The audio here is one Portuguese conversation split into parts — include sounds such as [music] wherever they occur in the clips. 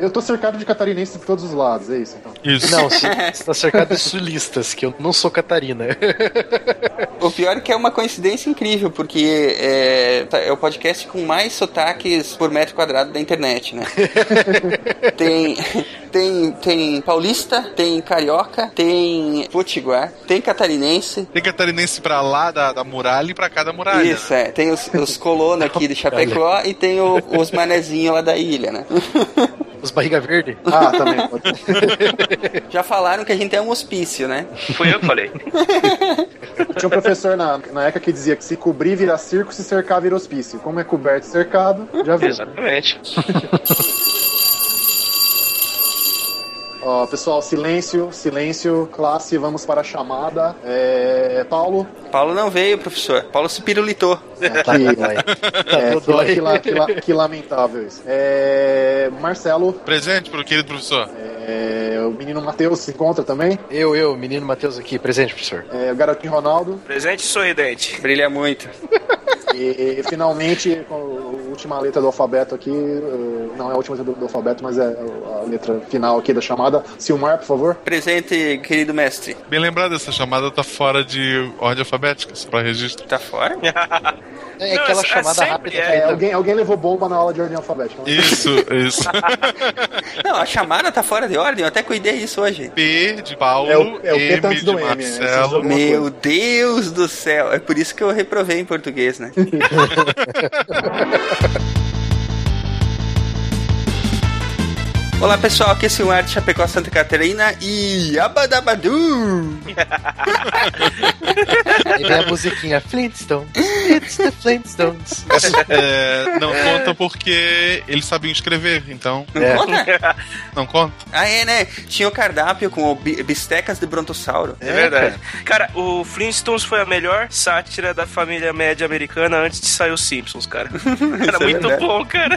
Eu tô cercado de catarinenses de todos os lados, é isso então. Isso. Não, [laughs] você tá cercado de sulistas, que eu não sou Catarina. O pior é que é uma coincidência incrível, porque é, tá- é o podcast com mais sotaques por metro quadrado da internet, né? [laughs] tem, tem, tem paulista, tem carioca, tem potiguar, tem catarinense. Tem catarinense pra lá da, da muralha e pra cá da muralha. Isso, é. Tem os, os colonos aqui de [laughs] Chapecó e tem o- os manezinhos lá da ilha, né? Os barriga verde? Ah, também. [laughs] Já falaram que a gente é um hospício, né? Fui eu que falei. [laughs] Tinha um professor na, na ECA que dizia que se cobrir vira circo, se cercar vira hospício. Como é coberto e cercado, já viu. Exatamente. [laughs] Ó, pessoal, silêncio, silêncio, classe, vamos para a chamada. É, Paulo, Paulo não veio, professor. Paulo se pirulitou. que, Vai. [laughs] é, Tá que, que que la- que lamentável isso. É, Marcelo, Presente pro querido professor. é, o menino Matheus se encontra também. Eu, eu, menino Matheus aqui, presente, professor. É, o garotinho Ronaldo. Presente sorridente. Brilha muito. E, finalmente, com a última letra do alfabeto aqui, eh, não é a última letra do, do alfabeto, mas é a letra final aqui da chamada. Silmar, por favor. Presente, querido mestre. Bem lembrado, essa chamada tá fora de ordem alfabética, só pra registro. Tá fora? [laughs] É Não, aquela é- é chamada rápida. é. É, alguém, alguém levou bomba na aula de ordem alfabética. né? Isso, isso. [laughs] Não, a chamada tá fora de ordem. Eu até cuidei isso hoje. P de Paulo, É o- é o P M antes de do M, né? Marcelo. alguma Meu coisa. Deus do céu. É por isso que eu reprovei em português, né? [laughs] Olá pessoal, aqui é o Silmar de Chapecó, Santa Catarina e Abadabadu! Aí vem a musiquinha Flintstones. It's the Flintstones. É, não conta porque eles sabiam escrever, então Não É. conta? não conta. Ah, é, né? Tinha o cardápio com bistecas de brontossauro. É verdade. Cara, o Flintstones foi a melhor sátira da família média americana antes de sair os Simpsons, cara. [laughs] Era é muito verdade. bom, cara.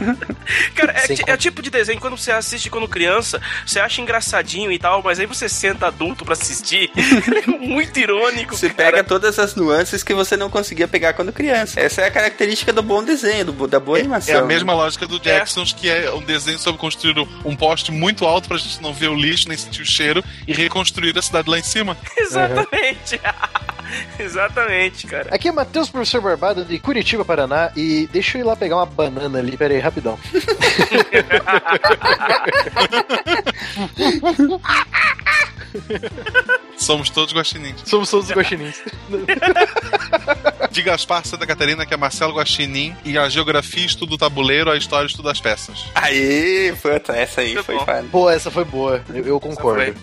Cara, é, é o tipo de desenho quando você assiste quando criança, você acha engraçadinho e tal, mas aí você senta adulto pra assistir. [laughs] é muito irônico, Você cara. pega todas as nuances que você não conseguia pegar quando criança. Essa é a característica do bom desenho, do, da boa animação. É a mesma lógica do Jacksons, que é um desenho sobre construir um poste muito alto pra gente não ver o lixo, nem sentir o cheiro, e reconstruir a cidade lá em cima. [laughs] Exatamente. [laughs] Exatamente, cara. Aqui é Matheus, professor Barbado, de Curitiba, Paraná. E deixa eu ir lá pegar uma banana ali. Pera aí, rapidão. [laughs] Somos todos guaxinins. Somos todos os guaxinins. [laughs] De Gaspar Santa Catarina, que é Marcelo Guaxinim, e a geografia estuda o tabuleiro, a história estuda as peças. Aí, puta, essa aí foi foda. Pô, essa foi boa. Eu, eu concordo. [laughs]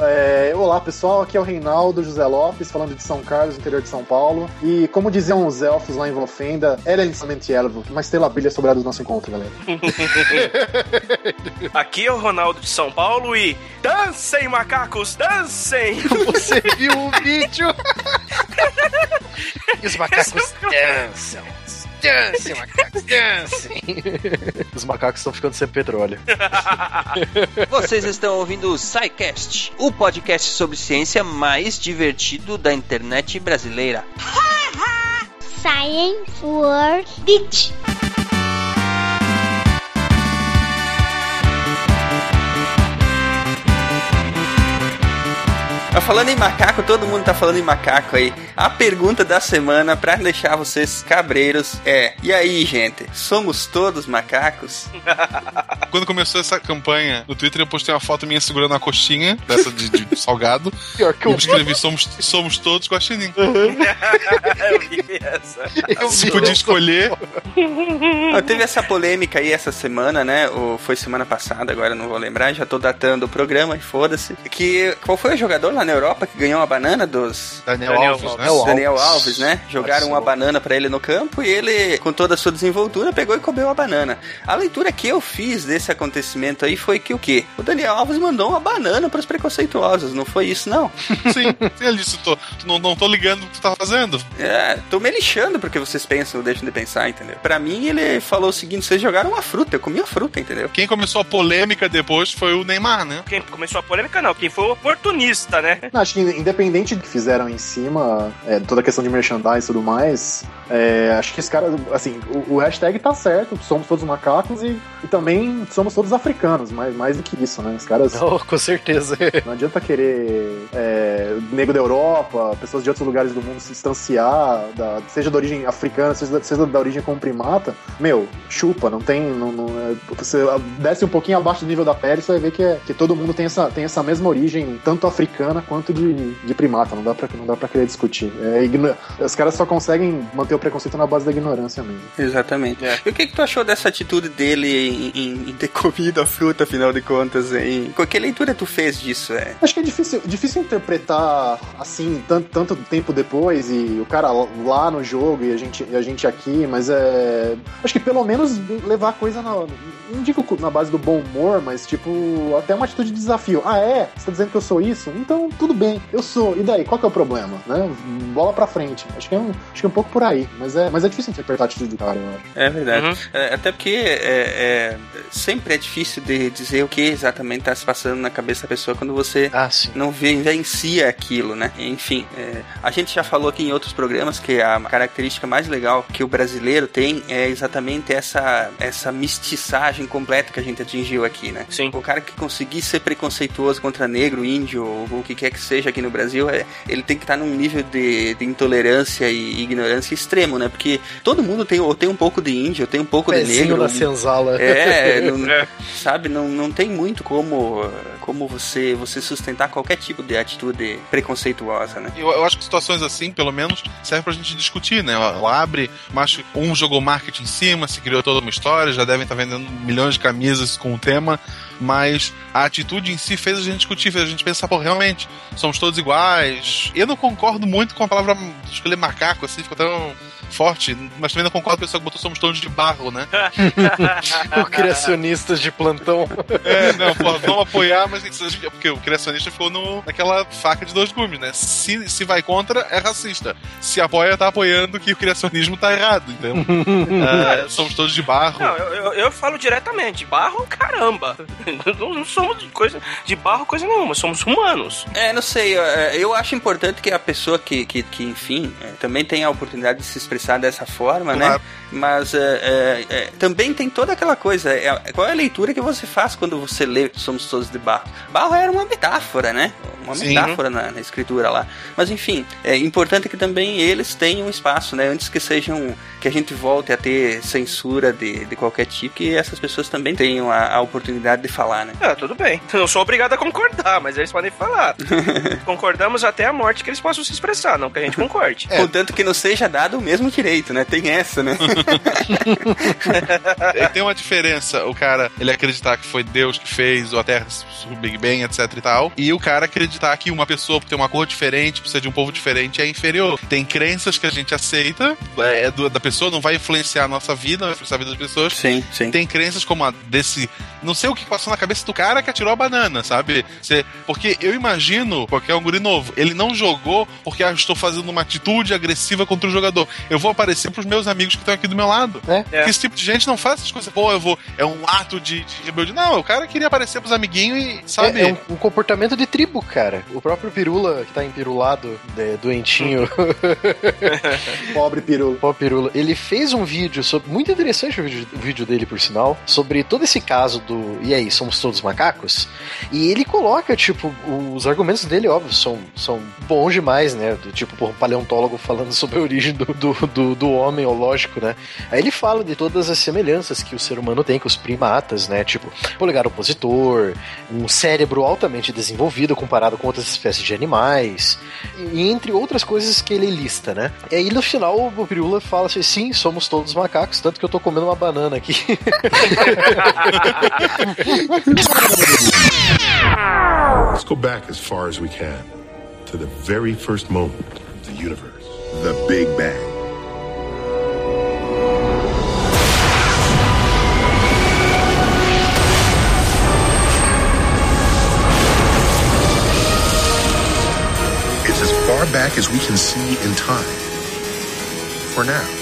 É, olá pessoal, aqui é o Reinaldo José Lopes, falando de São Carlos, interior de São Paulo. E como diziam os elfos lá em Volfenda, era inicialmente elvo, uma estrela brilha sobre a do nosso encontro, galera. [laughs] Aqui é o Ronaldo de São Paulo e dancem, macacos, dancem! Você viu [laughs] o vídeo? e [laughs] os macacos dançam. Dancem, macacos, dancem. Os macacos estão ficando sem petróleo. [laughs] Vocês estão ouvindo o SciCast, o podcast sobre ciência mais divertido da internet brasileira. Science World Beach. Mas falando em macaco, todo mundo tá falando em macaco aí. A pergunta da semana pra deixar vocês cabreiros é: E aí, gente, somos todos macacos? [laughs] Quando começou essa campanha no Twitter, eu postei uma foto minha segurando uma coxinha, dessa de, de [laughs] salgado, Pior que e eu escrevi: somos, somos todos guaxinim. Eu vi essa. eu Se vi. podia escolher, Ah, teve essa polêmica aí essa semana, né? Ou foi semana passada, agora não vou lembrar, já tô datando o programa e foda-se. Que qual foi o jogador lá na Europa que ganhou uma banana dos Daniel, Daniel Alves, né? Alves. Daniel Alves, né? Jogaram uma banana pra ele no campo e ele, com toda a sua desenvoltura, pegou e comeu a banana. A leitura que eu fiz desse acontecimento aí foi que o quê? O Daniel Alves mandou uma banana pros preconceituosos, não foi isso não? [laughs] Sim, sim, ele disse: tô, não, não tô ligando o que tu tá fazendo. É, tô me lixando porque vocês pensam deixam de pensar, entendeu? Pra mim, ele falou o seguinte: vocês jogaram uma fruta, eu comi a fruta, entendeu? Quem começou a polêmica depois foi o Neymar, né? Quem começou a polêmica, não. Quem foi o oportunista, né? Não, acho que independente do que fizeram em cima, é, toda a questão de merchandising e tudo mais, é, acho que esse cara, assim, o, o, hashtag tá certo, somos todos macacos e, e também somos todos africanos, mas mais do que isso, né? Os caras. Oh, com certeza. [laughs] Não adianta querer é, negro da Europa, pessoas de outros lugares do mundo se distanciar, da, seja da origem africana, seja, seja da origem como primata. Meu, chupa, não tem. Não, não, é, você desce um pouquinho abaixo do nível da pele, você vai ver que, é, que todo mundo tem essa, tem essa mesma origem, tanto africana quanto de, de primata. Não dá pra, não dá pra querer discutir. É, os caras só conseguem manter o preconceito na base da ignorância mesmo. Exatamente. É. E o que, que tu achou dessa atitude dele em, em, em ter [laughs] comido a fruta, afinal de contas? Em... Que leitura tu fez disso? É? Acho que é difícil, difícil interpretar assim, tanto, tanto tempo depois, e o cara lá no jogo e a gente, e a gente aqui, mas é. Acho que pelo menos levar a coisa na. Não digo na base do bom humor, mas tipo, até uma atitude de desafio. Ah, é? Você tá dizendo que eu sou isso? Então, tudo bem, eu sou. E daí? Qual que é o problema? Né? Bola pra frente. Acho que é um, acho que é um pouco por aí. Mas é, mas é difícil interpretar a atitude do cara, eu acho. É verdade. Uhum. É, até porque é, é, sempre é difícil de dizer o que exatamente tá se passando na cabeça da pessoa quando você ah, não vivencia aquilo, né? Enfim, é, a gente já falou aqui em outros programas que a característica mais legal que o brasileiro tem é exatamente essa, essa mistiçagem completa que a gente atingiu aqui, né? Sim. O cara que conseguir ser preconceituoso contra negro, índio ou o que quer que seja aqui no Brasil, é, ele tem que estar num nível de, de intolerância e ignorância extremo, né? Porque todo mundo tem, ou tem um pouco de índio, ou tem um pouco Pezinho de negro. na senzala. É, [laughs] não, é. sabe? Não, não tem muito como, como você, você sustentar qualquer tipo de atitude preconceituosa, né? Eu, eu acho que situações assim, pelo menos, serve pra gente discutir, né? Ela abre, mas um jogou marketing em cima, se criou toda uma história, já devem estar vendendo milhões de camisas com o tema mas a atitude em si fez a gente discutir, fez a gente pensar, pô, realmente, somos todos iguais. Eu não concordo muito com a palavra escolher macaco, assim, ficou tão forte, mas também não concordo com a pessoa que botou somos todos de barro, né? [laughs] o criacionistas de plantão. É, não, pô, vamos apoiar, mas porque o criacionista ficou no, naquela faca de dois gumes, né? Se, se vai contra, é racista. Se apoia, tá apoiando que o criacionismo tá errado, então. [laughs] é, somos todos de barro. Não, eu, eu, eu, falo diretamente, barro, caramba. [laughs] Não, não, somos de coisa de barro, coisa nenhuma, somos humanos. É, não sei, eu, eu acho importante que a pessoa que, que, que enfim, é, também tenha a oportunidade de se expressar dessa forma, né? claro. né? Mas é, é, é, também tem toda aquela coisa. É, qual é a leitura que você faz quando você lê Somos Todos de Barro? Barro era uma metáfora, né? Uma Sim. metáfora na, na, escritura lá. Mas enfim, é importante que também eles tenham espaço, né? Antes que sejam. que a gente volte a ter censura de, de qualquer tipo, que essas pessoas também tenham a, a oportunidade de falar, né? Ah, tudo bem. Não sou obrigado a concordar, mas eles podem falar. [laughs] Concordamos até a morte que eles possam se expressar, não que a gente concorde. É. Contanto que não seja dado o mesmo direito, né? Tem essa, né? [laughs] tem uma diferença. O cara, ele acreditar que foi Deus que fez, ou a Terra, o Big Bang, etc e tal. E o cara acreditar que uma pessoa, por ter uma cor diferente, por ser de um povo diferente, é inferior. Tem crenças que a gente aceita, é, é do, da pessoa, não vai influenciar a nossa vida, não vai influenciar a vida das pessoas. Sim, sim. Tem crenças como a desse. Não sei o que passou na cabeça do cara que atirou a banana, sabe? Você, porque eu imagino, porque é um guri novo, ele não jogou porque ah, estou fazendo uma atitude agressiva contra o jogador. Eu vou aparecer pros meus amigos que estão aqui do meu lado. É. Porque esse tipo de gente não faz essas coisas. Pô, eu vou. É um ato de, de rebeldia. Não, o cara queria aparecer pros amiguinhos e, sabe? É, é um, um, comportamento de tribo, cara. O próprio Pirula, que tá empirulado, de, doentinho. [laughs] Pobre Pirula. Pobre Pirula. Ele fez um vídeo sobre. Muito interessante o vídeo, o vídeo dele, por sinal. Sobre todo esse caso do. E aí, somos todos macacos? E ele coloca, tipo, os argumentos dele, óbvio, são, são bons demais, né? Do, tipo, por um paleontólogo falando sobre a origem do, do, do, do homem, ou lógico, né? Aí ele fala de todas as semelhanças que o ser humano tem com os primatas, né? Tipo, polegar opositor, um cérebro altamente desenvolvido comparado com outras espécies de animais, e entre outras coisas que ele lista, né? E aí no final o Pirula fala assim: sim, somos todos macacos, tanto que eu tô comendo uma banana aqui. [laughs] Let's go back as far as we can to the very first moment of the universe, the Big Bang. Far back as we can see in time. For now.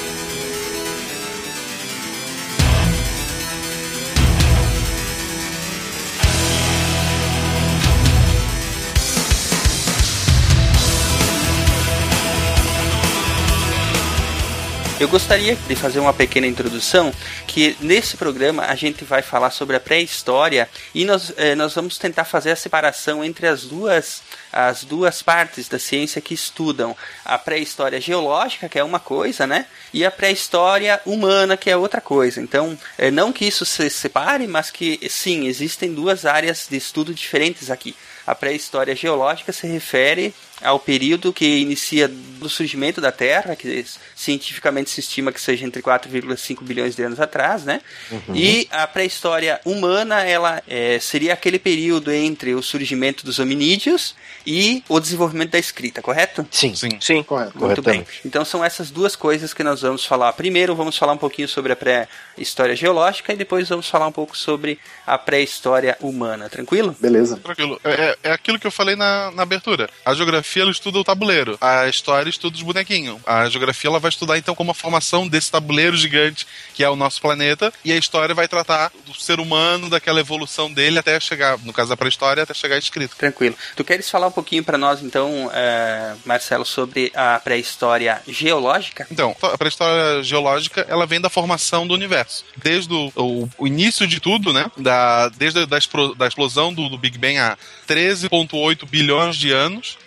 Eu gostaria de fazer uma pequena introdução, que nesse programa a gente vai falar sobre a pré-história e nós, eh, nós vamos tentar fazer a separação entre as duas as duas partes da ciência que estudam a pré-história geológica, que é uma coisa, né? E a pré-história humana, que é outra coisa. Então, é, não que isso se separe, mas que sim, existem duas áreas de estudo diferentes aqui. A pré-história geológica se refere ao período que inicia do surgimento da Terra, que cientificamente se estima que seja entre 4,5 bilhões de anos atrás, né? Uhum. E a pré-história humana, ela é, seria aquele período entre o surgimento dos hominídeos e o desenvolvimento da escrita, correto? Sim. Sim. Sim. Correto. Muito bem. Então são essas duas coisas que nós vamos falar. Primeiro vamos falar um pouquinho sobre a pré-história geológica e depois vamos falar um pouco sobre a pré-história humana. Tranquilo? Beleza. Tranquilo. É, é, é aquilo que eu falei na, na abertura. A geografia ela estuda o tabuleiro, a história estuda os bonequinhos. A geografia ela vai estudar então como a formação desse tabuleiro gigante que é o nosso planeta e a história vai tratar do ser humano, daquela evolução dele até chegar, no caso da pré-história, até chegar escrito. Tranquilo. Tu queres falar um pouquinho para nós então, é, Marcelo, sobre a pré-história geológica? Então, a pré-história geológica ela vem da formação do universo. Desde o, o, o início de tudo, né? Da, desde a da, da explosão do, do Big Bang há 13,8 bilhões de anos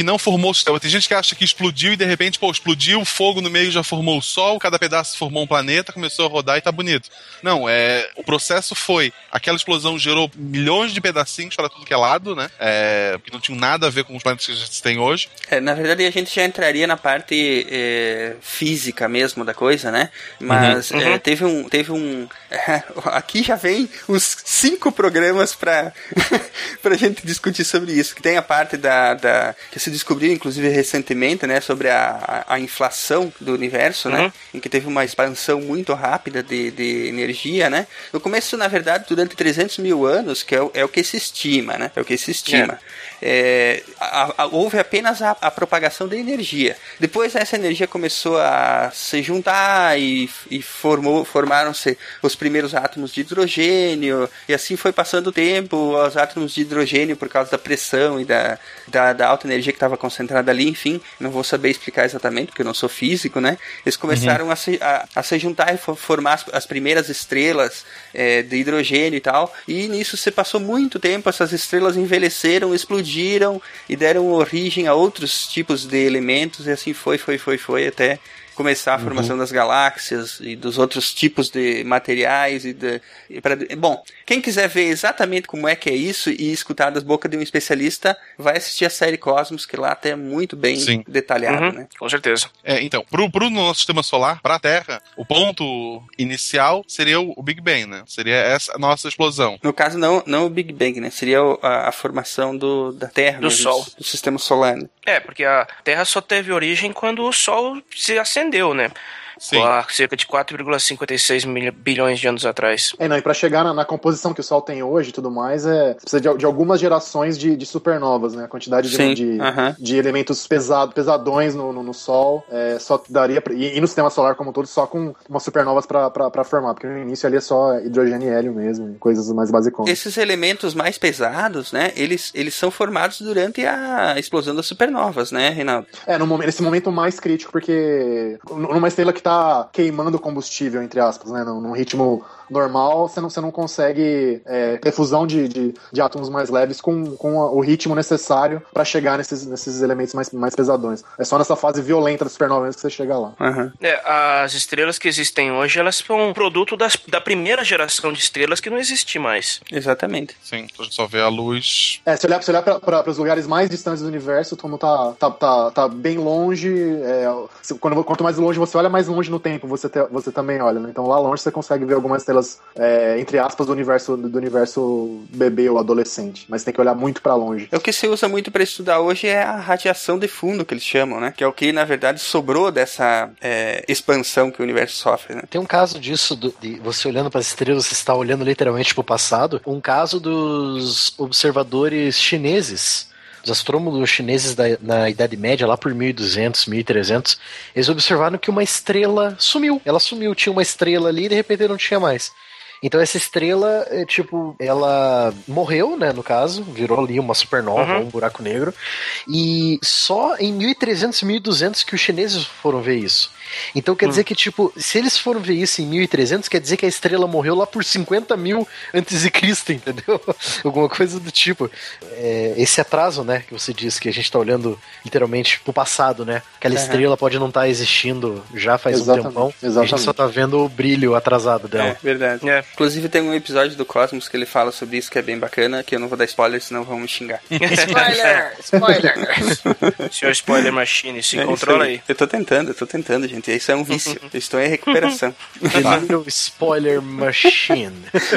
que não formou o sistema. Tem gente que acha que explodiu e de repente, pô, explodiu, o fogo no meio já formou o Sol, cada pedaço formou um planeta, começou a rodar e tá bonito. Não, é, o processo foi, aquela explosão gerou milhões de pedacinhos para tudo que é lado, né? É, que não tinham nada a ver com os planetas que a gente tem hoje. É, na verdade, a gente já entraria na parte é, física mesmo da coisa, né? Mas uhum. É, teve um, teve um, [laughs] aqui já vem uns cinco programas para [laughs] para gente discutir sobre isso. Que tem a parte da, da que se descobriu, inclusive, recentemente, né, sobre a, a, a inflação do universo, né, uhum. né, em que teve uma expansão muito rápida de, de energia, né. No começo, na verdade, durante 300 mil anos, que é o, é o que se estima, né, é o que se estima. É. É, a, a, houve apenas a, a, propagação da energia. Depois essa energia começou a se juntar e, e formou, formaram-se os primeiros átomos de hidrogênio e assim foi passando o tempo. Os átomos de hidrogênio, por causa da pressão e da, da, da alta energia que estava concentrada ali, enfim, não vou saber explicar exatamente, porque eu não sou físico, né? Eles começaram uhum. a, se, a, a, se juntar e formar as, as primeiras estrelas é, de hidrogênio e tal, e nisso se passou muito tempo, essas estrelas envelheceram, explodiram e deram origem a outros tipos de elementos, e assim foi, foi, foi, foi, até começar a uhum. formação das galáxias e dos outros tipos de materiais e, de, e pra, bom, quem quiser ver exatamente como é que é isso e escutar das bocas de um especialista, vai assistir a série Cosmos, que lá até é muito bem Sim. detalhado, uhum. né? Com certeza. É, então, pro, pro nosso sistema solar, para a Terra, o ponto inicial seria o Big Bang, né? Seria essa nossa explosão. No caso, não, não o Big Bang, né? Seria a, a formação do, da Terra, do mesmo, Sol, do sistema solar. Né? É, porque a Terra só teve origem quando o Sol se acendeu, né? Sim. há cerca de 4,56 bilhões de anos atrás. É, não, e para chegar na, na, composição que o Sol tem hoje e tudo mais, é, precisa de, de algumas gerações de, de, supernovas, né? A quantidade de, de, de, elementos pesado, pesadões no, no, no Sol é, só daria. Pra, e, e, no sistema solar como um todo, só com umas supernovas para formar, porque no início ali é só hidrogênio e hélio mesmo, coisas mais básicas. Esses elementos mais pesados, né? Eles, eles são formados durante a explosão das supernovas, né, Reinaldo? É, no, nesse momento mais crítico, porque numa estrela que tá tá queimando combustível, entre aspas, né? Num, num ritmo normal, você não, você não consegue é, ter fusão de, de, de, átomos mais leves com, com o ritmo necessário para chegar nesses, nesses elementos mais, mais pesadões. É só nessa fase violenta da supernova que você chega lá. Uhum. É, as estrelas que existem hoje, elas são produto das, da primeira geração de estrelas que não existe mais. Exatamente. Sim, a gente só vê a luz. É, se olhar, se olhar para os lugares mais distantes do universo, como tá, tá, tá, tá bem longe. É, quando, quanto mais longe você olha, mais longe no tempo você, te, você também olha. Né? Então lá longe você consegue ver algumas estrelas é, entre aspas, do universo, do universo bebê ou adolescente. Mas tem que olhar muito para longe. É o que se usa muito para estudar hoje é a radiação de fundo, que eles chamam, né? Que é o que, na verdade, sobrou dessa é, expansão que o universo sofre, né? Tem um caso disso, do, de você olhando para as estrelas, você está olhando literalmente para o passado. Um caso dos observadores chineses os astrônomos chineses da, na Idade Média, lá por 1200, 1300, eles observaram que uma estrela sumiu. Ela sumiu, tinha uma estrela ali e de repente não tinha mais. Então essa estrela, é, tipo, ela morreu, né, no caso, virou ali uma supernova, Uhum. um buraco negro, e só em 1300, 1200 que os chineses foram ver isso. Então quer dizer que, tipo, se eles foram ver isso em 1300, quer dizer que a estrela morreu lá por 50 mil antes de Cristo, [laughs] entendeu? Alguma coisa do tipo. É, esse atraso, né, que você disse que a gente tá olhando literalmente pro passado, né? Aquela Aham. estrela pode não estar existindo já faz um Exatamente, tempão. A exatamente. gente só tá vendo o brilho atrasado dela. É, verdade. É. Inclusive tem um episódio do Cosmos que ele fala sobre isso que é bem bacana, que eu não vou dar spoiler, senão vão me xingar. [laughs] Spoiler! Spoiler! [laughs] Senhor Spoiler Machine, se É controla aí. Eu tô tentando, eu tô tentando, gente. Isso é um vício. [laughs] Eu estou em recuperação. The Little Spoiler Machine.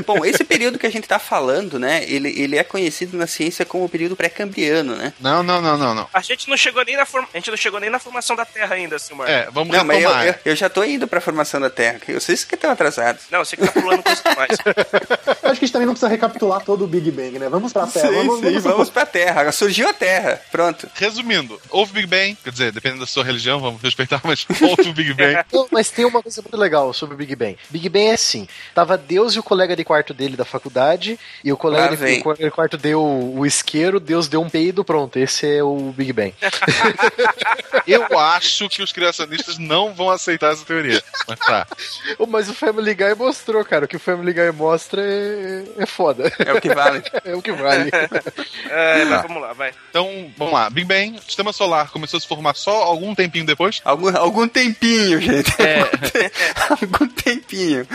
Bom, esse período que a gente tá falando, né? Ele, ele é conhecido na ciência como o período pré-cambriano, né? Não, não, não, não, não. A gente não chegou nem na forma, a gente não chegou nem na formação da Terra ainda, Silmar. É, vamos Não, mas eu, retomar. eu, eu já tô indo pra formação da Terra. que Vocês que estão atrasados. Não, você que tá pulando coisa [laughs] Acho que a gente também não precisa recapitular todo o Big Bang, né? Vamos pra Terra. Sim, vamos, sim, vamos, vamos pra Terra. Surgiu a Terra. Pronto. Resumindo, houve Big Bang, quer dizer, dependendo da sua religião, vamos respeitar, mas [laughs] houve o Big Bang. [laughs] Não, mas tem uma coisa muito legal sobre o Big Bang. Big Bang é assim: tava Deus e o colega de quarto dele da faculdade, e o colega de, o colega de quarto deu o isqueiro, Deus deu um peido, pronto. Esse é o Big Bang. Eu acho que os criacionistas não vão aceitar essa teoria. Mas tá. Mas o Family Guy mostrou, cara. O que o Family Guy mostra é, é foda. É o que vale. [laughs] É o que vale. [laughs] É, mas Tá. vamos lá, vai. Então, vamos lá. Big Bang, sistema solar começou a se formar só algum tempinho depois. Algum, algum tempinho, gente. [laughs] algum tempinho.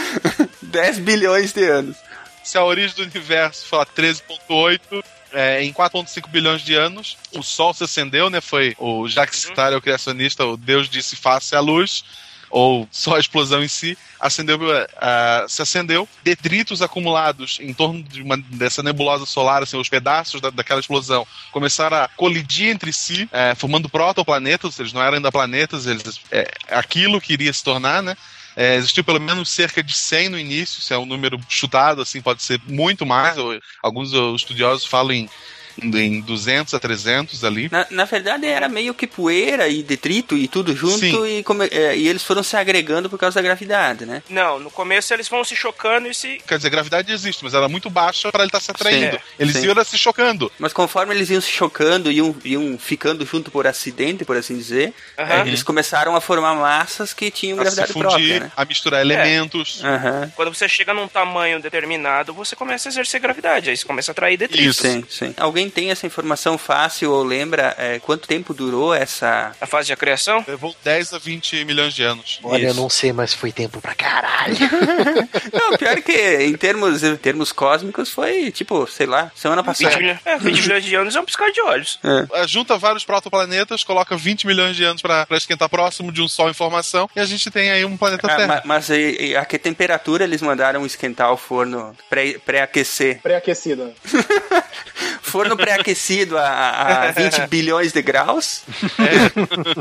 10 bilhões de anos. Se a origem do universo foi lá 13.8, é, em 4.5 bilhões de anos, o Sol se acendeu, né? Foi o Jacques Sitar, o criacionista, o Deus disse face a luz, ou só a explosão em si, acendeu, ah, se acendeu. Detritos acumulados em torno de uma, dessa nebulosa solar, assim, os pedaços da, daquela explosão, começaram a colidir entre si, é, formando protoplanetas, eles não eram ainda planetas, eles, aquilo que iria se tornar, né? É, existiu pelo menos cerca de 100 no início, isso é um número chutado, assim, pode ser muito mais. Ou, alguns uh, estudiosos falam em, em 200 a 300 ali. Na, na verdade era meio que poeira e detrito e tudo junto Sim. e, come- é, e eles foram se agregando por causa da gravidade, né? Não, no começo eles vão se chocando e se. Quer dizer, a gravidade existe, mas ela é muito baixa para ele estar se atraindo. Sim, Eles sim. iam se chocando. Mas conforme eles iam se chocando e iam, iam ficando junto por acidente, por assim dizer, é, eles começaram a formar massas que tinham A se gravidade fundir, própria, né? a misturar elementos. Aham. Quando você chega num tamanho determinado, você começa a exercer gravidade. Aí você começa a atrair detritos. Isso. Sim, sim. Alguém tem essa informação fácil ou lembra é, quanto tempo durou essa. A fase de criação? Levou 10 a 20 milhões de anos. Olha, eu Isso. não sei, mas foi tempo pra caralho. [laughs] Não, pior que em termos, em termos cósmicos foi tipo, sei lá, semana 20 passada. milhões, é, 20 milhões de anos é um piscar de olhos. Uh, Junta vários protoplanetas, coloca 20 milhões de anos para esquentar próximo de um Sol em formação, e a gente tem aí um planeta Ah, Terra. ma- mas e- e a que temperatura eles mandaram esquentar o forno pré- pré-aquecer? Pré-aquecida. [laughs] forno pré-aquecido a, a 20 [laughs] bilhões de graus?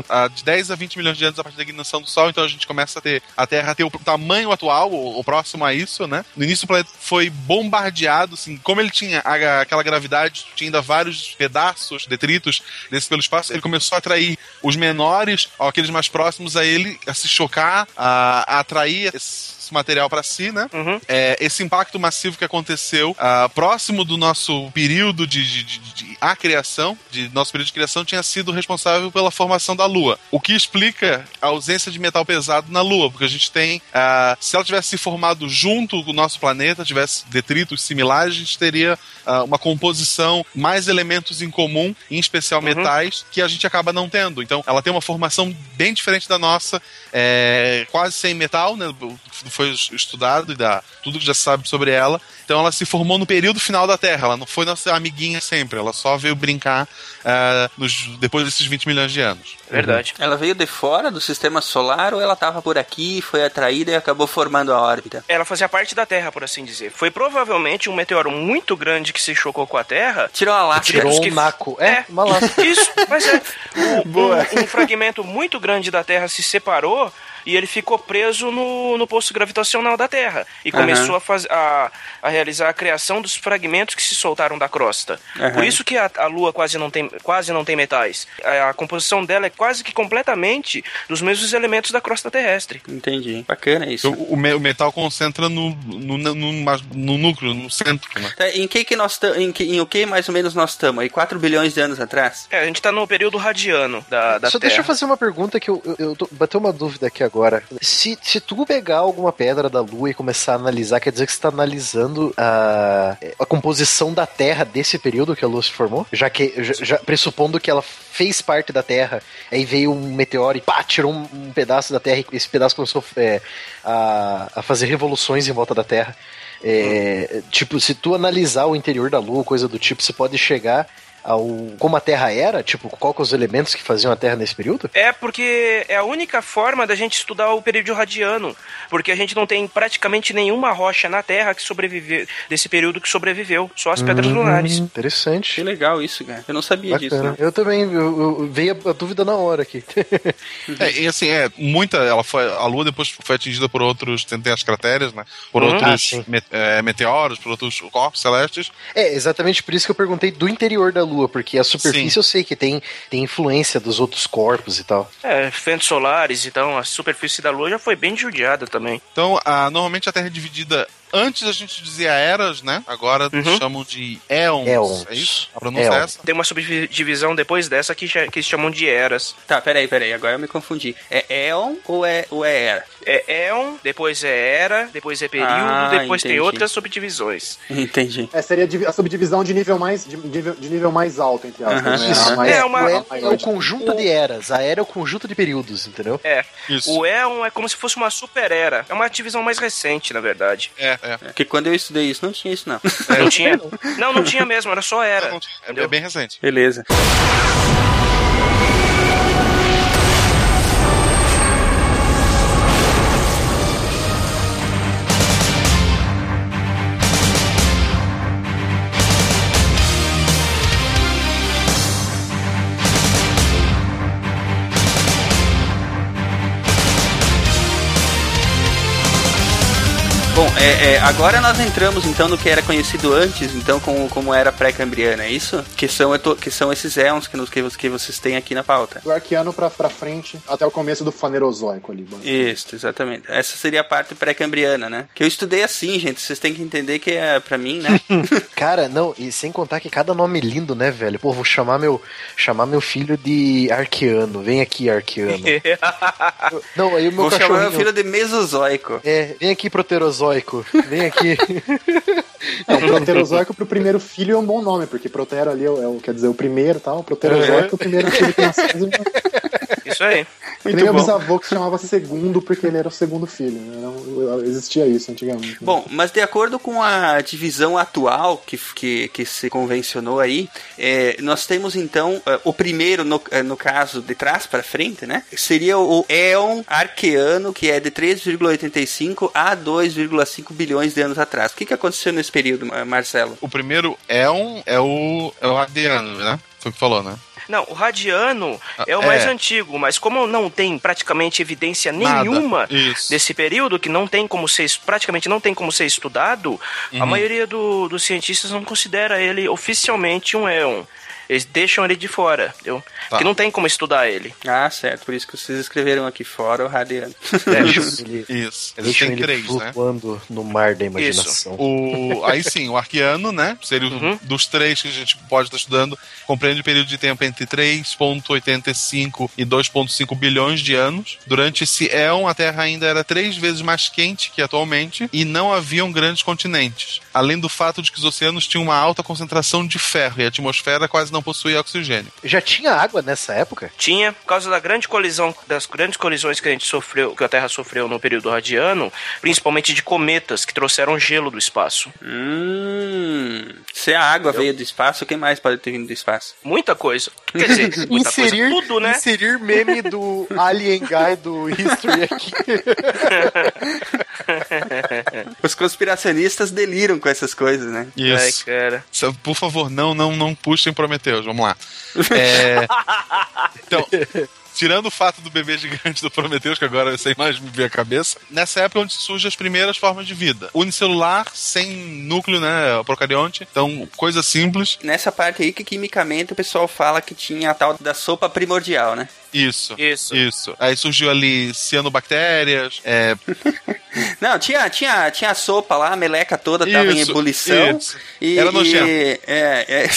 Ah, de 10 a 20 milhões de anos a partir da ignição do Sol, então a gente começa a ter a Terra ter o tamanho atual, o, o próximo a isso, né? No início o planeta foi bombardeado, assim, como ele tinha aquela gravidade, tinha ainda vários pedaços, detritos desse pelo espaço, ele começou a atrair os menores, aqueles mais próximos a ele, a se chocar, a, a atrair esse esse material para si, né? Uhum. É, esse impacto massivo que aconteceu ah, próximo do nosso período de, de, de, de a criação, de nosso período de criação, tinha sido responsável pela formação da Lua. O que explica a ausência de metal pesado na Lua, porque a gente tem, ah, se ela tivesse se formado junto com o nosso planeta, tivesse detritos similares, a gente teria ah, uma composição, mais elementos em comum, em especial metais, que a gente acaba não tendo. Então, ela tem uma formação bem diferente da nossa, é, quase sem metal, né? Foi estudado e dá tudo que já sabe sobre ela. Então ela se formou no período final da Terra. Ela não foi nossa amiguinha sempre. Ela só veio brincar ah, nos- depois desses 20 milhões de anos. Verdade. Ela veio de fora do sistema solar ou ela estava por aqui, foi atraída e acabou formando a órbita? Ela fazia parte da Terra, por assim dizer. Foi provavelmente um meteoro muito grande que se chocou com a Terra. Tirou a lasca. Tirou Digamos um que- naco. É, uma lasca. Isso, mas é. [laughs] Um, Boa. um- um fragmento muito grande da Terra se separou e ele ficou preso no, no posto gravitacional da Terra e começou a, faz, a, a realizar a criação dos fragmentos que se soltaram da crosta. Por isso que a, a Lua quase não tem, quase não tem metais. A, a composição dela é quase que completamente dos mesmos elementos da crosta terrestre. Entendi. Bacana isso. O, o me- o metal concentra no, no, no, no- no núcleo, no centro, né? Tá, em que que nós tam- em, que, em o que mais ou menos nós estamos? Aí 4 bilhões de anos atrás? É, a gente tá no período radiano da, da Só Terra. deixa eu fazer uma pergunta que eu, eu, eu tô- bateu uma dúvida aqui agora. Se, se tu pegar alguma pedra da Lua e começar a analisar, quer dizer que você está analisando a, a composição da Terra desse período que a Lua se formou? Já que, já, já pressupondo que ela fez parte da Terra, aí veio um meteoro e pá, tirou um, um pedaço da Terra e esse pedaço começou é, a, a fazer revoluções em volta da Terra. É, Tipo, se tu analisar o interior da Lua, coisa do tipo, você pode chegar ao como a Terra era, tipo, qual que os elementos que faziam a Terra nesse período? É porque é a única forma da gente estudar o período radiano, porque a gente não tem praticamente nenhuma rocha na Terra que sobreviveu desse período que sobreviveu, só as pedras lunares. Hum, Interessante. Que legal isso, cara. Eu não sabia disso. Bacana. Não. Eu também, eu, eu- veio a, a dúvida na hora aqui. [laughs] É, e assim, é, muita, ela foi, a Lua depois foi atingida por outros, tem, tem as crateras, né? Por Uhum. Ah, outros sim. me- é, meteoros, por outros corpos celestes. é, exatamente por isso que eu perguntei do interior da Lua, porque a superfície Sim. eu sei que tem, tem influência dos outros corpos e tal. É, ventos solares, então a superfície da Lua já foi bem judiada também. Então, a, normalmente a Terra é dividida. Antes a gente dizia eras, né? Agora Uhum. chamam de éons. Éons. É isso? A pronúncia é Éon. essa? Tem uma subdivisão depois dessa que, já- que se chamam de eras. Tá, peraí, peraí. Agora eu me confundi. É Eon ou é, ou é Era? É éon, depois é era, depois é período, Ah, depois entendi. tem outras subdivisões. Entendi. É, seria a divi- a subdivisão de nível mais, de nível, de nível mais alto, entre aspas. Aham. né? Mais- É uma- o é, é o conjunto de eras, a era é o conjunto de períodos, entendeu? É. Isso. O éon é como se fosse uma super era. É uma divisão mais recente, na verdade. É, é. Porque quando eu estudei isso, não tinha isso, não. Não tinha? Não, não tinha mesmo, era só era. Não, é, é bem recente. Beleza. É, é, agora nós entramos então no que era conhecido antes, então como, como era pré-cambriana, é isso? Que são, que são esses éons que, nos, que, que vocês têm aqui na pauta. Do arqueano pra, pra frente, até o começo do fanerozoico ali. mano. Isso, exatamente. Essa seria a parte pré-cambriana, né? Que eu estudei assim, gente. Vocês têm que entender que é pra mim, né? [laughs] [laughs] Cara, não, e sem contar que cada nome lindo, né, velho? Pô, vou chamar meu, chamar meu filho de Arqueano. Vem aqui, Arqueano. [laughs] não, aí o meu Vou chamar meu filho de Mesozoico. É, vem aqui, Proterozoico. Vem aqui. Não, proterozoico pro primeiro filho é um bom nome, porque protero ali é o, é o- quer dizer, o primeiro tal. Proterozoico é o primeiro filho que nasceu. Isso aí. Que nem o bisavô que se chamava segundo porque ele era o segundo filho. né? Era existia isso antigamente. né? Bom, mas de acordo com a divisão atual que, que, que se convencionou aí, é, nós temos então é, o primeiro, no, é, no caso, de trás para frente, né? Seria o Éon Arqueano, que é de 3,85 a 2,5 bilhões de anos atrás. O que, que aconteceu nesse período, Mar- Marcelo? O primeiro éon é o, é o radiano, né? Foi o que falou, né? Não, o radiano é o É. mais antigo, mas como não tem praticamente evidência Nada. nenhuma desse período, que não tem como ser, praticamente não tem como ser estudado, a maioria do- dos cientistas não considera ele oficialmente um éon. Eles deixam ele de fora, entendeu? Tá. Porque não tem como estudar ele. Ah, certo. Por isso que vocês escreveram aqui fora o Radiano. [laughs] Deixam ele, Isso. Eles ele três, né? flutuando no mar da imaginação. O, aí sim, o arqueano, né? Seria o- Uhum. dos três que a gente pode estar estudando, compreende um período de tempo entre 3,85 e 2,5 bilhões de anos. Durante esse éon, a Terra ainda era três vezes mais quente que atualmente e não haviam grandes continentes. Além do fato de que os oceanos tinham uma alta concentração de ferro e a atmosfera quase não possuía oxigênio. Já tinha água nessa época? Tinha, por causa da grande colisão, das grandes colisões que a gente sofreu, que a Terra sofreu no período radiano, principalmente de cometas que trouxeram gelo do espaço. Hum. Se a água veio do espaço, o que mais pode ter vindo do espaço? Muita coisa. Quer dizer, [laughs] muita coisa. Tudo, né? Inserir meme do Alien Guy do History aqui. [laughs] Os conspiracionistas deliram com essas coisas, né? Ai, cara. Por favor, não, não, não puxem Prometeus. Vamos lá. É, [laughs] Então, tirando o fato do bebê gigante do Prometheus, que agora sem mais me ver a cabeça, nessa época é onde surgem as primeiras formas de vida. Unicelular, sem núcleo, né, procarionte, então coisa simples. Nessa parte aí que quimicamente o pessoal fala que tinha a tal da sopa primordial, né? Isso. Isso. Isso. Aí surgiu ali cianobactérias, é... [laughs] Não, tinha, tinha, tinha a sopa lá, a meleca toda tava em ebulição. isso. E, Era nojento. E, é, é.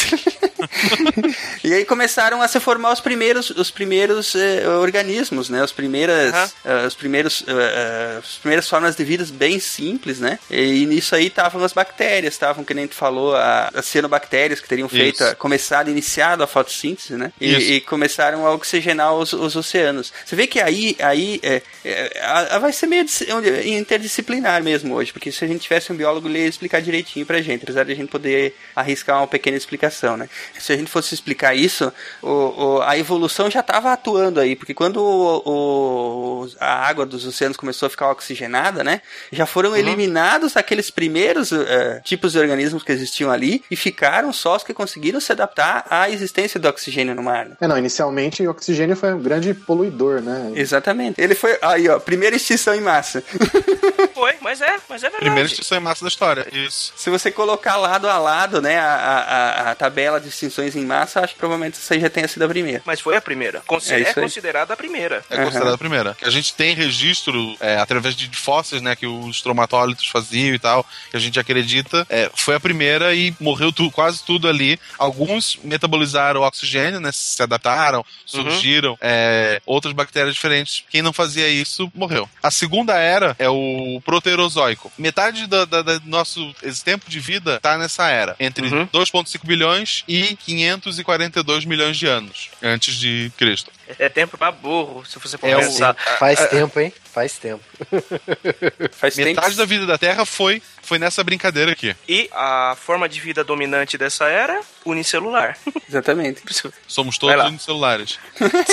[laughs] e aí começaram a se formar os primeiros, os primeiros eh, organismos, né? Os primeiras, eh, os primeiros, eh, eh, as primeiras formas de vida bem simples, né? E, nisso aí estavam as bactérias, estavam, que nem tu falou, a- as cianobactérias que teriam feito, a- começado, iniciado a fotossíntese, né? E, e começaram a oxigenar os, os oceanos. Você vê que aí, aí é, é, vai ser meio dis- interdisciplinar mesmo hoje, porque se a gente tivesse um biólogo, ele ia explicar direitinho pra gente, apesar de a gente poder arriscar uma pequena explicação, né? Se a gente fosse explicar isso, o, o- a evolução já estava atuando aí, porque quando o- a água dos oceanos começou a ficar oxigenada, né? Já foram eliminados aqueles primeiros eh, tipos de organismos que existiam ali e ficaram só os que conseguiram se adaptar à existência do oxigênio no mar. né? É, não, inicialmente o oxigênio foi um grande poluidor, né? Exatamente. Ele foi. Aí, ó, primeira extinção em massa. [laughs] Foi, mas é, mas é verdade. primeira extinção em massa da história. Isso. Se você colocar lado a lado, né, a, a, a- tabela de extinções em massa, acho que provavelmente essa aí já tenha sido a primeira. Mas foi a primeira. Consi- É É, considerada a primeira. É considerada a primeira. A gente tem registro, é, através de fósseis, né, que os traumatólitos faziam e tal, que a gente acredita, é, foi a primeira e morreu tu- quase tudo ali. Alguns metabolizaram o oxigênio, né, se adaptaram, surgiram é, outras bactérias diferentes. Quem não fazia isso, morreu. A segunda era é o proterozoico. Metade da- da- da- do nosso esse tempo de vida tá nessa era, entre Uhum. 2,5 bilhões e 542 milhões de anos antes de Cristo. É tempo pra burro, se você for É o- pensar. Faz tempo, hein? Faz tempo. [laughs] Faz Metade tempo. da vida da Terra foi, foi nessa brincadeira aqui. E a forma de vida dominante dessa era, unicelular. [laughs] Exatamente. Somos todos unicelulares.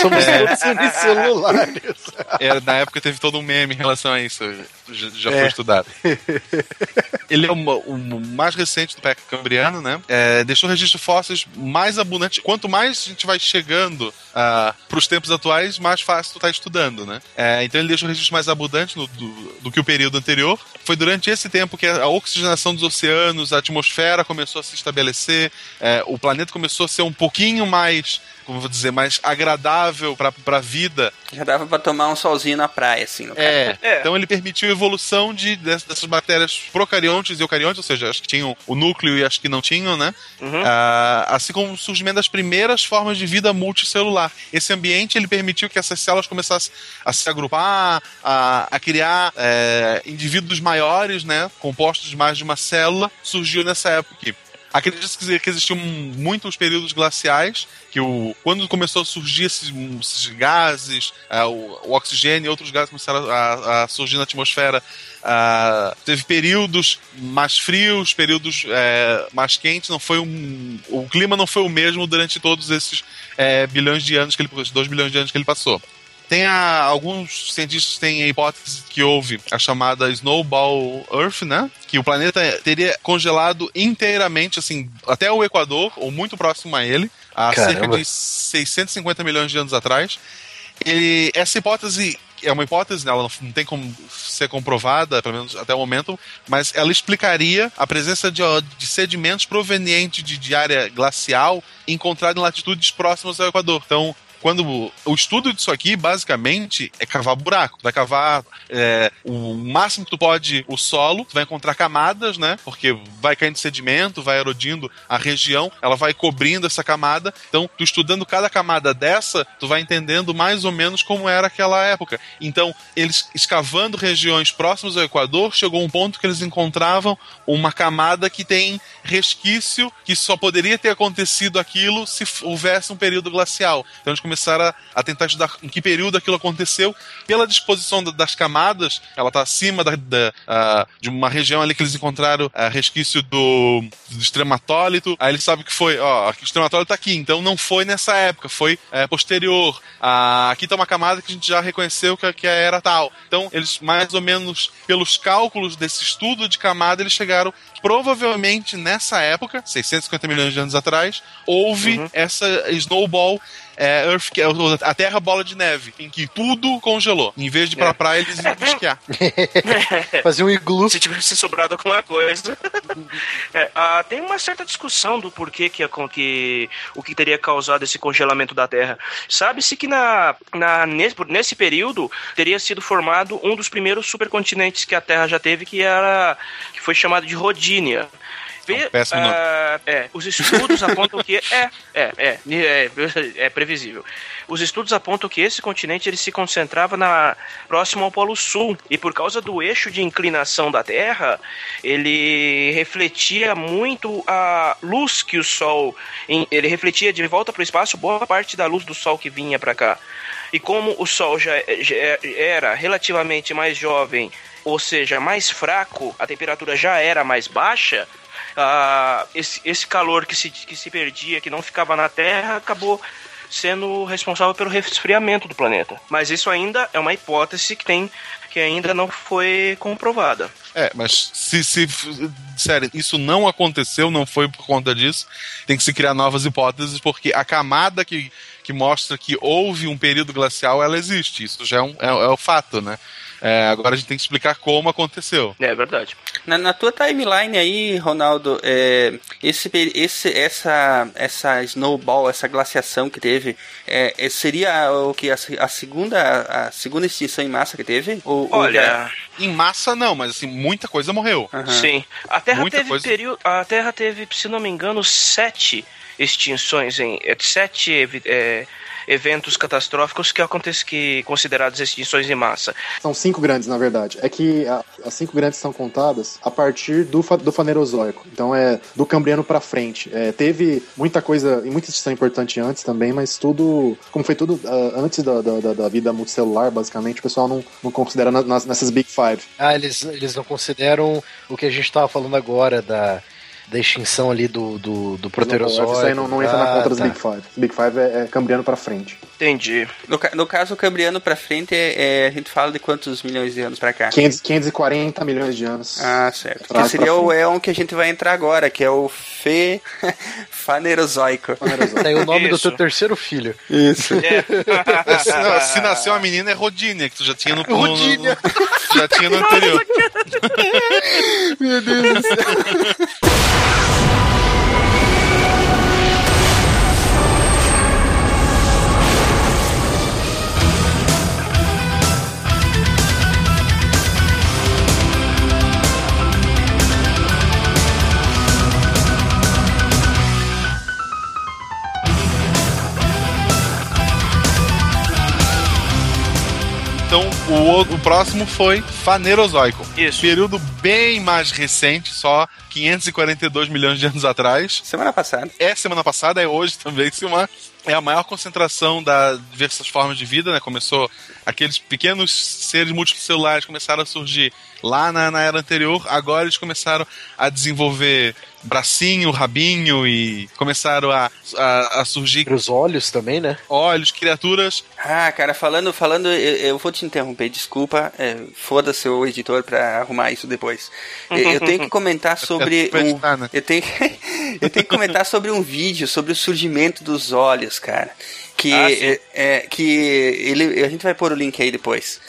Somos É. todos unicelulares. Era, na época teve todo um meme em relação a isso. Já, É. foi estudado. [laughs] Ele é o, o mais recente do Peca Cambriano, né? É, deixou registros fósseis mais abundantes. Quanto mais a gente vai chegando para os tempos atuais, mais fácil tu tá estudando, né? É, então ele deixou registros mais abundantes no- do, do que o período anterior. Foi durante esse tempo que a oxigenação dos oceanos, a atmosfera começou a se estabelecer, é, o planeta começou a ser um pouquinho mais, como eu vou dizer, mais agradável para a vida Já dava pra tomar um solzinho na praia, assim, é. É. Então ele permitiu a evolução de, dess- dessas bactérias procariontes e eucariontes, ou seja, as que tinham o núcleo e as que não tinham, né? Uhum. Ah, assim como o surgimento das primeiras formas de vida multicelular. Esse ambiente ele permitiu que essas células começassem a se agrupar, a, a criar é, indivíduos maiores, né? Compostos de mais de uma célula. Surgiu nessa época aqui. Acredita-se que existiam muitos períodos glaciais, que o, quando começou a surgir esses, esses gases, ah, o, o oxigênio e outros gases começaram a, a surgir na atmosfera, ah, teve períodos mais frios, períodos eh, mais quentes, não foi um, o clima não foi o mesmo durante todos esses eh, bilhões de anos que ele, dois bilhões de anos que ele passou. Tem a, alguns cientistas têm a hipótese que houve a chamada Snowball Earth, né? Que o planeta teria congelado inteiramente, assim, até o Equador, ou muito próximo a ele, há cerca Caramba. de 650 milhões de anos atrás. Ele, essa hipótese é uma hipótese, né? ela não, tem como ser comprovada, pelo menos até o momento, mas ela explicaria a presença de, de sedimentos provenientes de, de área glacial encontrada em latitudes próximas ao Equador. Então, quando o estudo disso aqui, basicamente, é cavar buraco. Tu vai cavar é, o máximo que tu pode o solo, tu vai encontrar camadas, né? Porque vai caindo sedimento, vai erodindo a região, ela vai cobrindo essa camada. Então, tu estudando cada camada dessa, tu vai entendendo mais ou menos como era aquela época. Então, eles escavando regiões próximas ao Equador, chegou um ponto que eles encontravam uma camada que tem resquício que só poderia ter acontecido aquilo se houvesse um período glacial. Então eles começaram a, a tentar estudar em que período aquilo aconteceu. Pela disposição da- das camadas, ela está acima da- da, de uma região ali que eles encontraram ah, resquício do, do extrematólito. Aí eles sabem que foi, ó, o extrematólito está aqui, então não foi nessa época, foi eh, posterior. Aqui está uma camada que a gente já reconheceu que, que era tal. Então eles mais ou menos pelos cálculos desse estudo de camada eles chegaram provavelmente nessa época, 650 milhões de anos atrás, houve essa snowball é, Earth, que é a Terra Bola de Neve, em que tudo congelou. Em vez de ir pra É. praia, eles iam esquiar. [laughs] Fazer um iglu. Se tivesse sobrado alguma coisa. É, ah, tem uma certa discussão do porquê que, que o que teria causado esse congelamento da Terra. Sabe-se que na, na, nesse, nesse período teria sido formado um dos primeiros supercontinentes que a Terra já teve, que era que foi chamado de Vê, É um ah, é, os estudos apontam que é, é, é, é, é previsível. Os estudos apontam que esse continente ele se concentrava na próximo ao Polo Sul e por causa do eixo de inclinação da Terra, ele refletia muito a luz que o Sol, ele refletia de volta para o espaço boa parte da luz do Sol que vinha para cá. E como o Sol já, já era relativamente mais jovem, ou seja, mais fraco, a temperatura já era mais baixa, esse, esse calor que se, que se perdia, que não ficava na Terra, acabou sendo responsável pelo resfriamento do planeta. Mas isso ainda é uma hipótese que tem que ainda não foi comprovada. É, mas se, se. Sério, isso não aconteceu, não foi por conta disso. Tem que se criar novas hipóteses, porque a camada que, que mostra que houve um período glacial, ela existe. Isso já é, um, é, é o fato, né? É, agora a gente tem que explicar como aconteceu. É verdade. Na, na tua timeline aí, Ronaldo, é, esse, esse, essa, essa snowball, essa glaciação que teve, é, é, seria o que a, a segunda a segunda extinção em massa que teve? Ou, ou Olha, Em massa, não, mas assim, muita coisa morreu. Aham. sim. A Terra Muita teve coisa. período, a Terra teve, se não me engano, sete extinções em sete é, eventos catastróficos que acontecem que considerados extinções em massa. São cinco grandes, na verdade. É que a- as cinco grandes são contadas a partir do, fa- do Fanerozoico. Então é do Cambriano pra frente. É, teve muita coisa e muita extinção importante antes também, mas tudo. Como foi tudo ah, antes da, da, da- da vida multicelular, basicamente, o pessoal não, não considera na- nas- nessas Big Five. Ah, eles, eles não consideram o que a gente tava falando agora da, da extinção ali do, do, do proterozoico. Isso aí não, não entra na Ah, conta das tá. Big Five. Big Five é, é Cambriano pra frente. Entendi. No, no caso, o Cambriano pra frente, é, é- a gente fala de quantos milhões de anos pra cá? 500, 540 milhões de anos. Ah, certo. Que seria o éon que a gente vai entrar agora, que é o Fe... [laughs] Fanerozoico. Fanerozoico. Tá aí o nome do Isso. teu terceiro filho. Isso. É. [laughs] Se, se nasceu uma menina, é Rodínia, que tu já tinha no- Rodínia. já tinha no anterior. [laughs] Meu Deus do céu. Yeah. Então, o, o próximo foi Fanerozoico. Isso. Período bem mais recente, só 542 milhões de anos atrás. Semana passada. É semana passada, é hoje também, se uma é a maior concentração das diversas formas de vida, né? Começou aqueles pequenos seres multicelulares começaram a surgir lá na, na era anterior, agora eles começaram a desenvolver bracinho, rabinho e começaram a, a, a surgir Os olhos também, né? olhos, criaturas. Ah, cara, falando, falando, eu, eu vou te interromper, desculpa, é, foda-se o editor pra arrumar isso depois. Eu, eu tenho que comentar [laughs] sobre É um, né? eu tenho, [laughs] eu tenho que comentar sobre um vídeo sobre o surgimento dos olhos, cara, que Ah, é, é, que ele, a gente vai pôr o link aí depois.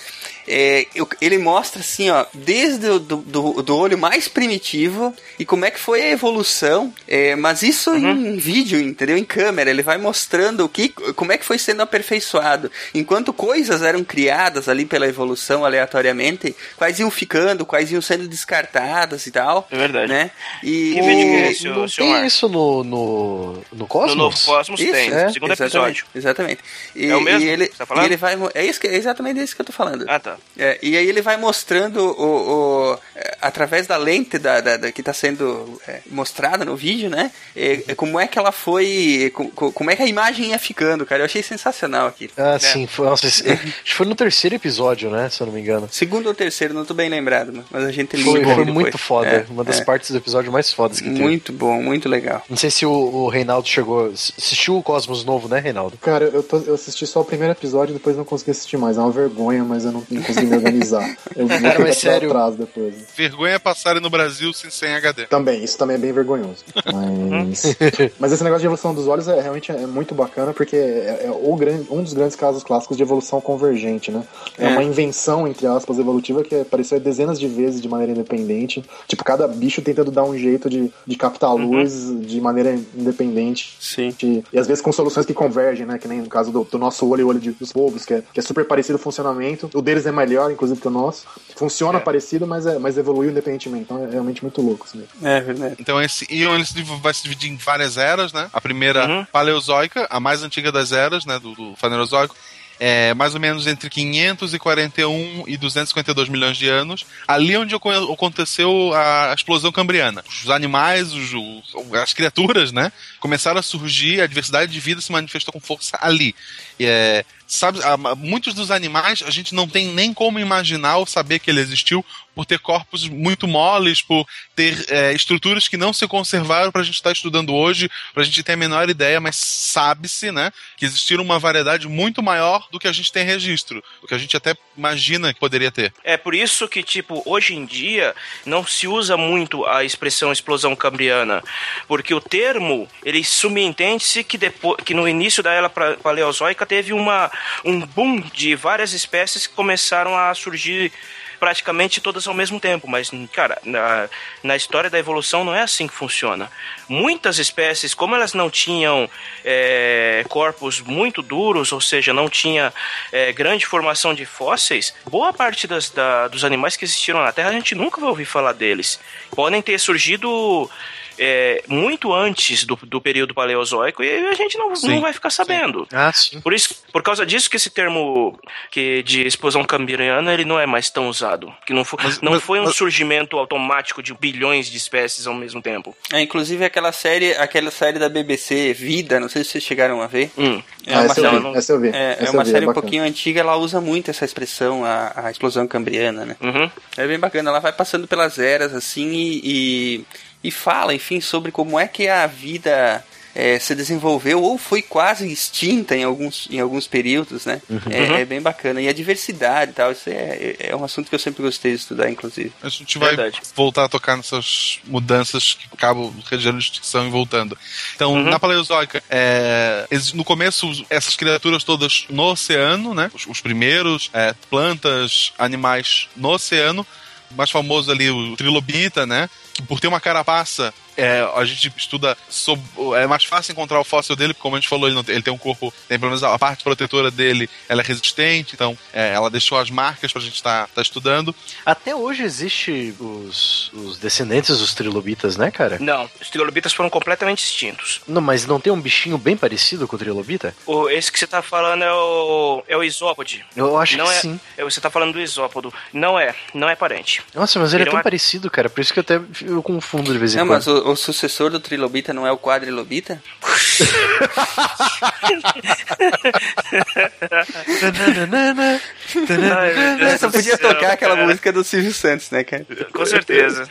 É, eu- ele mostra assim, ó, desde o do, do, do olho mais primitivo e como é que foi a evolução, é, mas isso em vídeo, entendeu? Em câmera, ele vai mostrando o que, como é que foi sendo aperfeiçoado. Enquanto coisas eram criadas ali pela evolução aleatoriamente, quais iam ficando, quais iam sendo descartadas e tal. É verdade. Né? E, Que vídeo que é esse, não tem isso no, no, no No Cosmos? novo Cosmos Isso, tem, é, segundo exatamente, episódio. Exatamente. E, É o mesmo e ele, que você tá falando? ele vai, é, isso que, é exatamente isso que eu tô falando. Ah, tá. É, e aí ele vai mostrando o, o- é, através da lente da, da- da- que está sendo é, mostrada no vídeo, né? É, é, como é que ela foi, co- co- como é que a imagem ia ficando, cara. Eu achei sensacional aqui. Ah, É. sim. Foi, nossa, esse- [laughs] acho que foi no terceiro episódio, né? Se eu não me engano. Segundo ou terceiro, não tô bem lembrado, mas a gente Foi, liga foi muito foda. É, Uma das é. partes do episódio mais fodas que teve. Muito bom, muito legal. Não sei se o, o Reinaldo chegou. Assistiu o Cosmos novo, né, Reinaldo? Cara, eu, tô- eu assisti só o primeiro episódio e depois não consegui assistir mais. É uma vergonha, mas eu não, não consegui me organizar. Eu vou Cara, pegar mas sério. atrás depois. vergonha passarem no Brasil sem, sem HD. Também, isso também é bem vergonhoso. Mas, mas esse negócio de evolução dos olhos é realmente é muito bacana porque é, é o grande, um dos grandes casos clássicos de evolução convergente, né? É, É. uma invenção, entre aspas, evolutiva que apareceu dezenas de vezes de maneira independente. Tipo, cada bicho tentando dar um jeito de, de captar a luz de maneira independente. Sim. E, e às vezes com soluções que convergem, né? Que nem no caso do, do nosso olho e o olho de- dos povos, que é, que é super parecido o funcionamento. O deles é melhor, inclusive, que o nosso. Funciona parecido, mas, é, mas evoluiu independentemente. Então é realmente muito louco isso mesmo. É verdade. Então esse Ion ele vai se dividir em várias eras, né? A primeira Uhum. paleozoica, a mais antiga das eras, né? Do, do Fanerozoico. É mais ou menos entre 541 e 252 milhões de anos. Ali onde aconteceu a explosão cambriana. Os animais, os, os- as criaturas, né? Começaram a surgir, a diversidade de vida se manifestou com força ali. É, sabe, muitos dos animais a gente não tem nem como imaginar ou saber que ele existiu por ter corpos muito moles, por ter é, estruturas que não se conservaram para a gente estar estudando hoje, para a gente ter a menor ideia, mas sabe-se, né, que existiram uma variedade muito maior do que a gente tem registro, do que a gente até imagina que poderia ter. É por isso que, tipo, hoje em dia não se usa muito a expressão explosão cambriana, porque o termo, ele subentende-se que, depois, que no início da era paleozoica teve uma, um boom de várias espécies que começaram a surgir praticamente todas ao mesmo tempo, mas, cara, na, na história da evolução não é assim que funciona. Muitas espécies, como elas não tinham é, corpos muito duros, ou seja, não tinha é, grande formação de fósseis, boa parte das, da- dos animais que existiram na Terra a gente nunca vai ouvir falar deles. Podem ter surgido é, muito antes do, do período paleozoico e a gente não, Sim, não vai ficar sabendo. Ah, sim. Por isso, por causa disso que esse termo que de explosão cambriana ele não é mais tão usado, que não foi, Mas- não mas- foi um mas- surgimento automático de bilhões de espécies ao mesmo tempo. É, inclusive aquela série, aquela série da BBC, Vida, não sei se vocês chegaram a ver. Hum. É Ah, uma série, vi, vi. é, é uma vi, série um pouquinho antiga, ela usa muito essa expressão, a, a explosão cambriana, né? Uhum. É bem bacana, ela vai passando pelas eras assim e, e, e fala, enfim, sobre como é que a vida é, se desenvolveu ou foi quase extinta em alguns, em alguns períodos, né? É, é bem bacana. E a diversidade e tal, isso é, é um assunto que eu sempre gostei de estudar, inclusive. A gente vai Verdade. voltar a tocar nessas mudanças que acabam gerando extinção e voltando. Então, na Paleozoica, é, no começo, essas criaturas todas no oceano, né? Os, os primeiros, é, plantas, animais no oceano. O mais famoso ali, o trilobita, né? Por ter uma carapaça, é, a gente estuda sob- é mais fácil encontrar o fóssil dele, porque como a gente falou, ele, não tem, ele tem um corpo, tem pelo menos a parte protetora dele, ela é resistente, então é, ela deixou as marcas pra gente estar estudando. Até hoje existe os, os descendentes dos trilobitas, né, cara? Não, os trilobitas foram completamente extintos. Não, mas não tem um bichinho bem parecido com o trilobita? O, esse que você tá falando é o, é o isópode. Eu acho não que é, sim. é, Você tá falando do isópodo. Não é, não é parente. Nossa, mas ele, Ele é tão é uma- parecido, cara. Por isso que eu até eu confundo de vez em Não, quando. mas o, o sucessor do trilobita não é o quadrilobita? Do podia tocar aquela música do Silvio Santos, né, cara? Com certeza.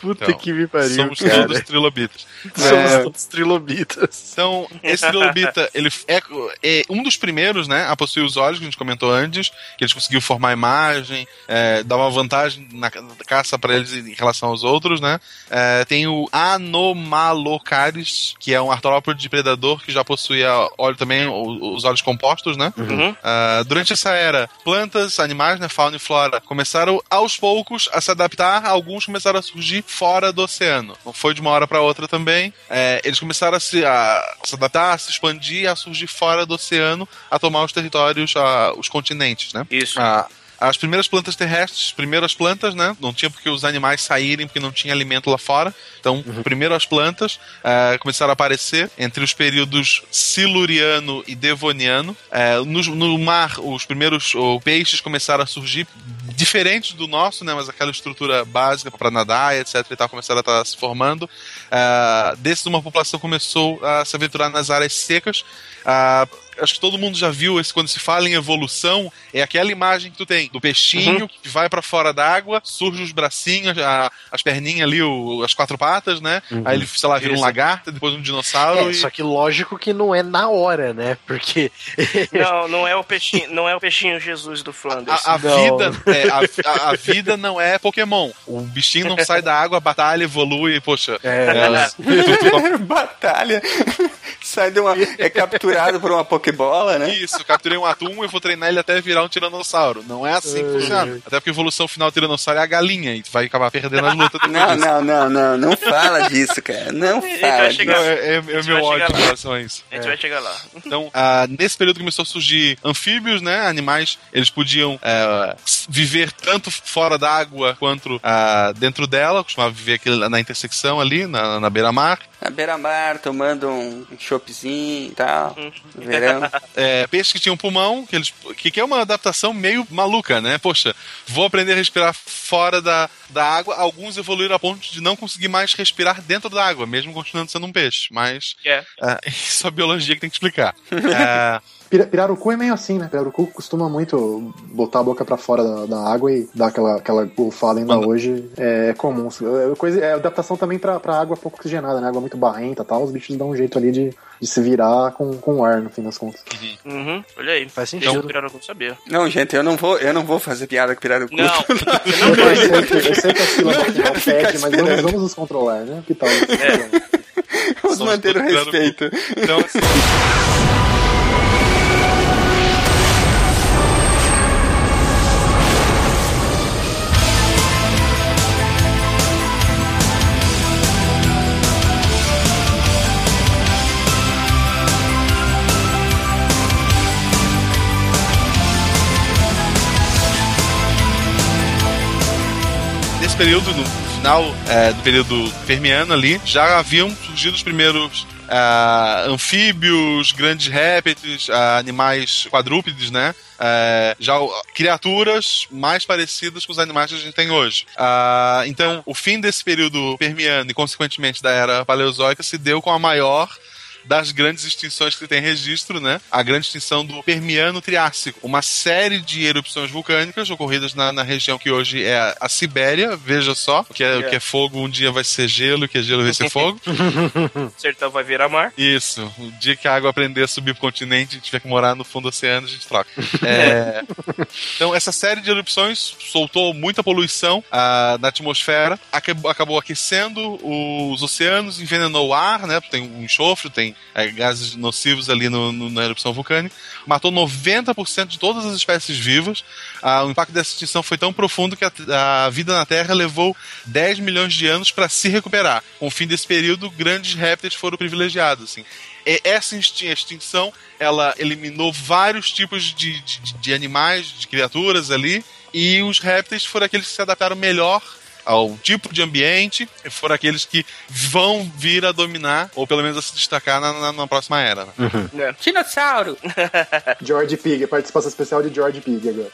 Puta Então, que me pariu, Somos cara. todos trilobitas. Somos É. todos trilobitas. Então, esse trilobita, ele é, é um dos primeiros, né, a possuir os olhos, que a gente comentou antes, que eles conseguiram formar a imagem, é, dar uma vantagem na ca- caça para eles em relação aos outros, né. É, tem o Anomalocaris, que é um artrópode predador que já possuía olho também, os olhos compostos, né. Uhum. Ah, durante essa era, plantas, animais, né, fauna e flora, começaram aos poucos a se adaptar, alguns começaram a surgir fora do oceano. Não foi de uma hora para outra também. É, eles começaram a se, a se adaptar, a se expandir, a surgir fora do oceano, a tomar os territórios, a- os continentes, né? Isso. Ah, as primeiras plantas terrestres, primeiro as plantas, né? Não tinha porque os animais saírem porque não tinha alimento lá fora. Então, primeiro as plantas eh, começaram a aparecer entre os períodos siluriano e devoniano. Eh, no, no mar, os primeiros oh, peixes começaram a surgir diferentes do nosso, né? Mas aquela estrutura básica para nadar, etc. E tal, começaram a estar se formando. Desses, uma população começou a se aventurar nas áreas secas. Ah, acho que todo mundo já viu esse quando se fala em evolução, é aquela imagem que tu tem do peixinho uhum. que vai para fora d'água, surge os bracinhos, a, as perninhas ali, o, as quatro patas, né? Uhum. Aí ele, sei lá, vira Isso. um lagarto, depois um dinossauro. É, e... Só que lógico que não é na hora, né? Porque. não, não é o peixinho, não é o peixinho Jesus do Flanders. A, a vida, é, a, a, vida não é Pokémon. O bichinho não sai da água, batalha, evolui, poxa. É, é... [laughs] batalha. Sai de uma. É capturado por uma Pokébola, né? Isso, capturei um atum e vou treinar ele até virar um tiranossauro. Não é assim que funciona. Até porque a evolução final do tiranossauro é a galinha e tu vai acabar perdendo as lutas Não, disso. não, não, não. Não fala disso, cara. Não fala disso. Não, é, é, é meu ódio em relação a isso. A gente é. vai chegar lá. Então, uh, nesse período começou a surgir anfíbios, né? Animais, eles podiam viver tanto fora d'água quanto uh, dentro dela, costumava viver aqui na intersecção ali, na, na beira-mar. Na beira-mar, tomando um choppzinho e tal, no verão. [laughs] É, peixes que tinham pulmão, que, eles, que, que é uma adaptação meio maluca, né? Poxa, vou aprender a respirar fora da, da água. Alguns evoluíram a ponto de não conseguir mais respirar dentro da água, mesmo continuando sendo um peixe. Mas yeah. uh, [laughs] isso é a biologia que tem que explicar. uh, [laughs] Pirarucu é meio assim, né? Pirarucu costuma muito botar a boca para fora da, da, água e dar aquela, aquela golfada ainda Mano. hoje. É comum. É, coisa, é adaptação também pra, pra água pouco oxigenada, né? Água muito barrenta e tal. Os bichos dão um jeito ali de, de se virar com, com ar, no fim das contas. Uhum. uhum. Olha aí. Faz sentido. Então, Pirarucu sabia. Não, gente, eu não vou, eu não vou fazer piada com Pirarucu. Não, não [laughs] eu, sei que, eu sei que a sílaba pede, mas vamos, vamos nos controlar, né? Que tal? É. Vamos manter o respeito. Então, assim... período, no final é, do período permiano ali, já haviam surgido os primeiros uh, anfíbios, grandes répteis, uh, animais quadrúpedes, né? Uh, já criaturas mais parecidas com os animais que a gente tem hoje. então, o fim desse período permiano e, consequentemente, da era paleozoica se deu com a maior das grandes extinções que tem registro, né? A grande extinção do Permiano Triássico. Uma série de erupções vulcânicas ocorridas na, na região que hoje é a, a Sibéria, veja só, o que, é, que é fogo um dia vai ser gelo, que é gelo vai ser fogo. [laughs] Sertão vai virar mar. Isso. O dia que a água aprender a subir pro continente e tiver que morar no fundo do oceano, a gente troca. [laughs] É... então, essa série de erupções soltou muita poluição uh, na atmosfera, acabou, acabou aquecendo os oceanos, envenenou o ar, né? Tem um enxofre, tem é, gases nocivos ali no, no, na erupção vulcânica, matou 90% de todas as espécies vivas. Ah, o impacto dessa extinção foi tão profundo que a, a vida na Terra levou 10 milhões de anos para se recuperar. Com o fim desse período, grandes répteis foram privilegiados. Assim. Essa extinção ela eliminou vários tipos de, de, de animais, de criaturas ali, e os répteis foram aqueles que se adaptaram melhor ao tipo de ambiente e foram aqueles que vão vir a dominar, ou pelo menos a se destacar na, na, na próxima era. Né? Uhum. É. Dinossauro! [laughs] George Pig, participação especial de George Pig agora.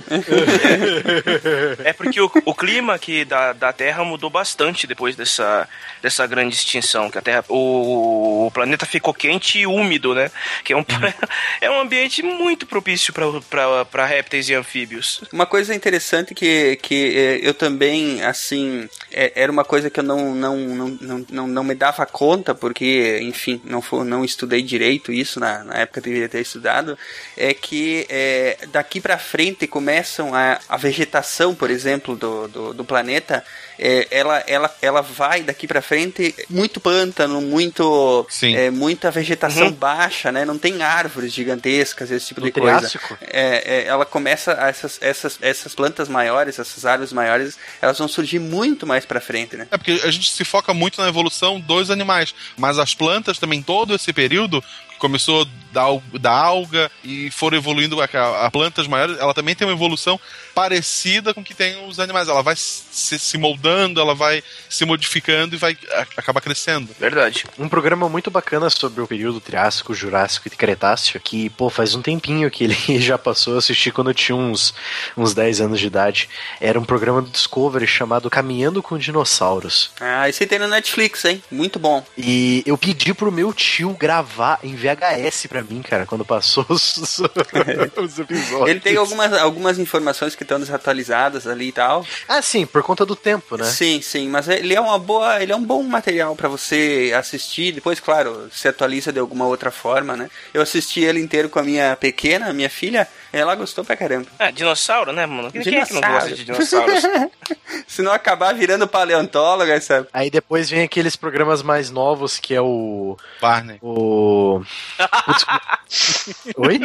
é porque o, o clima aqui da, da Terra mudou bastante depois dessa, dessa grande extinção, que a Terra, o, o planeta ficou quente e úmido, né? Que é um, uhum. [laughs] é um ambiente muito propício para répteis e anfíbios. Uma coisa interessante que, que é, eu também, assim, é, era uma coisa que eu não, não, não, não, não, não me dava conta, porque, enfim, não, for, não estudei direito isso, na, na época deveria ter estudado, é que é, daqui para frente começam a, a vegetação, por exemplo, do, do, do planeta é, ela, ela, ela vai daqui para frente muito pântano, muito é, muita vegetação uhum. baixa, né? Não tem árvores gigantescas, esse tipo no de triássico. coisa. É, é, ela começa essas, essas, essas plantas maiores, essas árvores maiores, elas vão surgir muito mais para frente, né? É porque a gente se foca muito na evolução dos animais, mas as plantas também todo esse período começou da, da alga e foram evoluindo a, a, plantas maiores, ela também tem uma evolução parecida com o que tem os animais. Ela vai se, se moldando, ela vai se modificando e vai a, acabar crescendo. Verdade. Um programa muito bacana sobre o período Triássico, Jurássico e Cretáceo, que, pô, faz um tempinho que ele [laughs] já passou, eu assisti quando eu tinha uns, uns 10 anos de idade. Era um programa do Discovery chamado Caminhando com Dinossauros. Ah, esse tem na Netflix, hein? Muito bom. E eu pedi pro meu tio gravar em VHS pra mim, cara, quando passou [laughs] os, os episódios. Ele tem algumas, algumas informações que estão desatualizadas ali e tal. Ah, sim, por conta do tempo, né? Sim, sim, mas ele é uma boa, ele é um bom material para você assistir. Depois, claro, se atualiza de alguma outra forma, né? Eu assisti ele inteiro com a minha pequena, minha filha, ela gostou pra caramba. É, dinossauro, né, mano? Quem é que não gosta de dinossauros? [laughs] se não acabar virando paleontóloga, sabe? Aí depois vem aqueles programas mais novos que é o Barney. o [laughs] Oi?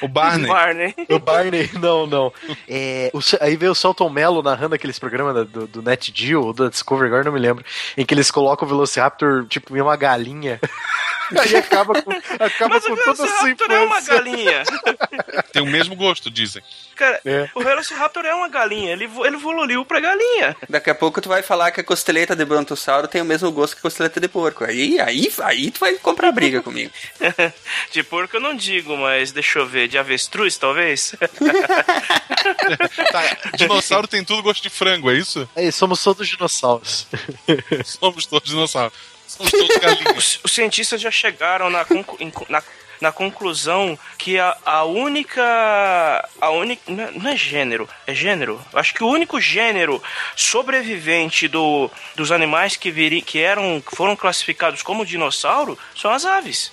O Barney. Barney. O Barney, não, não. É, o, aí veio o Celton Mello narrando aqueles programas do, do Net Geo ou da Discovery, agora não me lembro, em que eles colocam o Velociraptor tipo em uma galinha. [laughs] aí acaba com, acaba Mas com o toda a sua Velociraptor é uma infância. galinha. Tem o mesmo gosto, dizem. Cara, É. o Velociraptor é uma galinha. Ele, ele evoluiu pra galinha. Daqui a pouco tu vai falar que a costeleta de brontossauro tem o mesmo gosto que a costeleta de porco. Aí, aí, aí tu vai comprar briga [laughs] comigo. de porco eu não digo, mas deixa eu ver. De avestruz, talvez? [laughs] Tá, dinossauro tem tudo gosto de frango, é isso? É, somos todos dinossauros. Somos todos dinossauros. Somos todos galinhas. Os, os cientistas já chegaram na, na, na conclusão que a, a única. A única. Não é, é gênero, é gênero. Acho que o único gênero sobrevivente do, dos animais que, viri, que eram, foram classificados como dinossauro são as aves.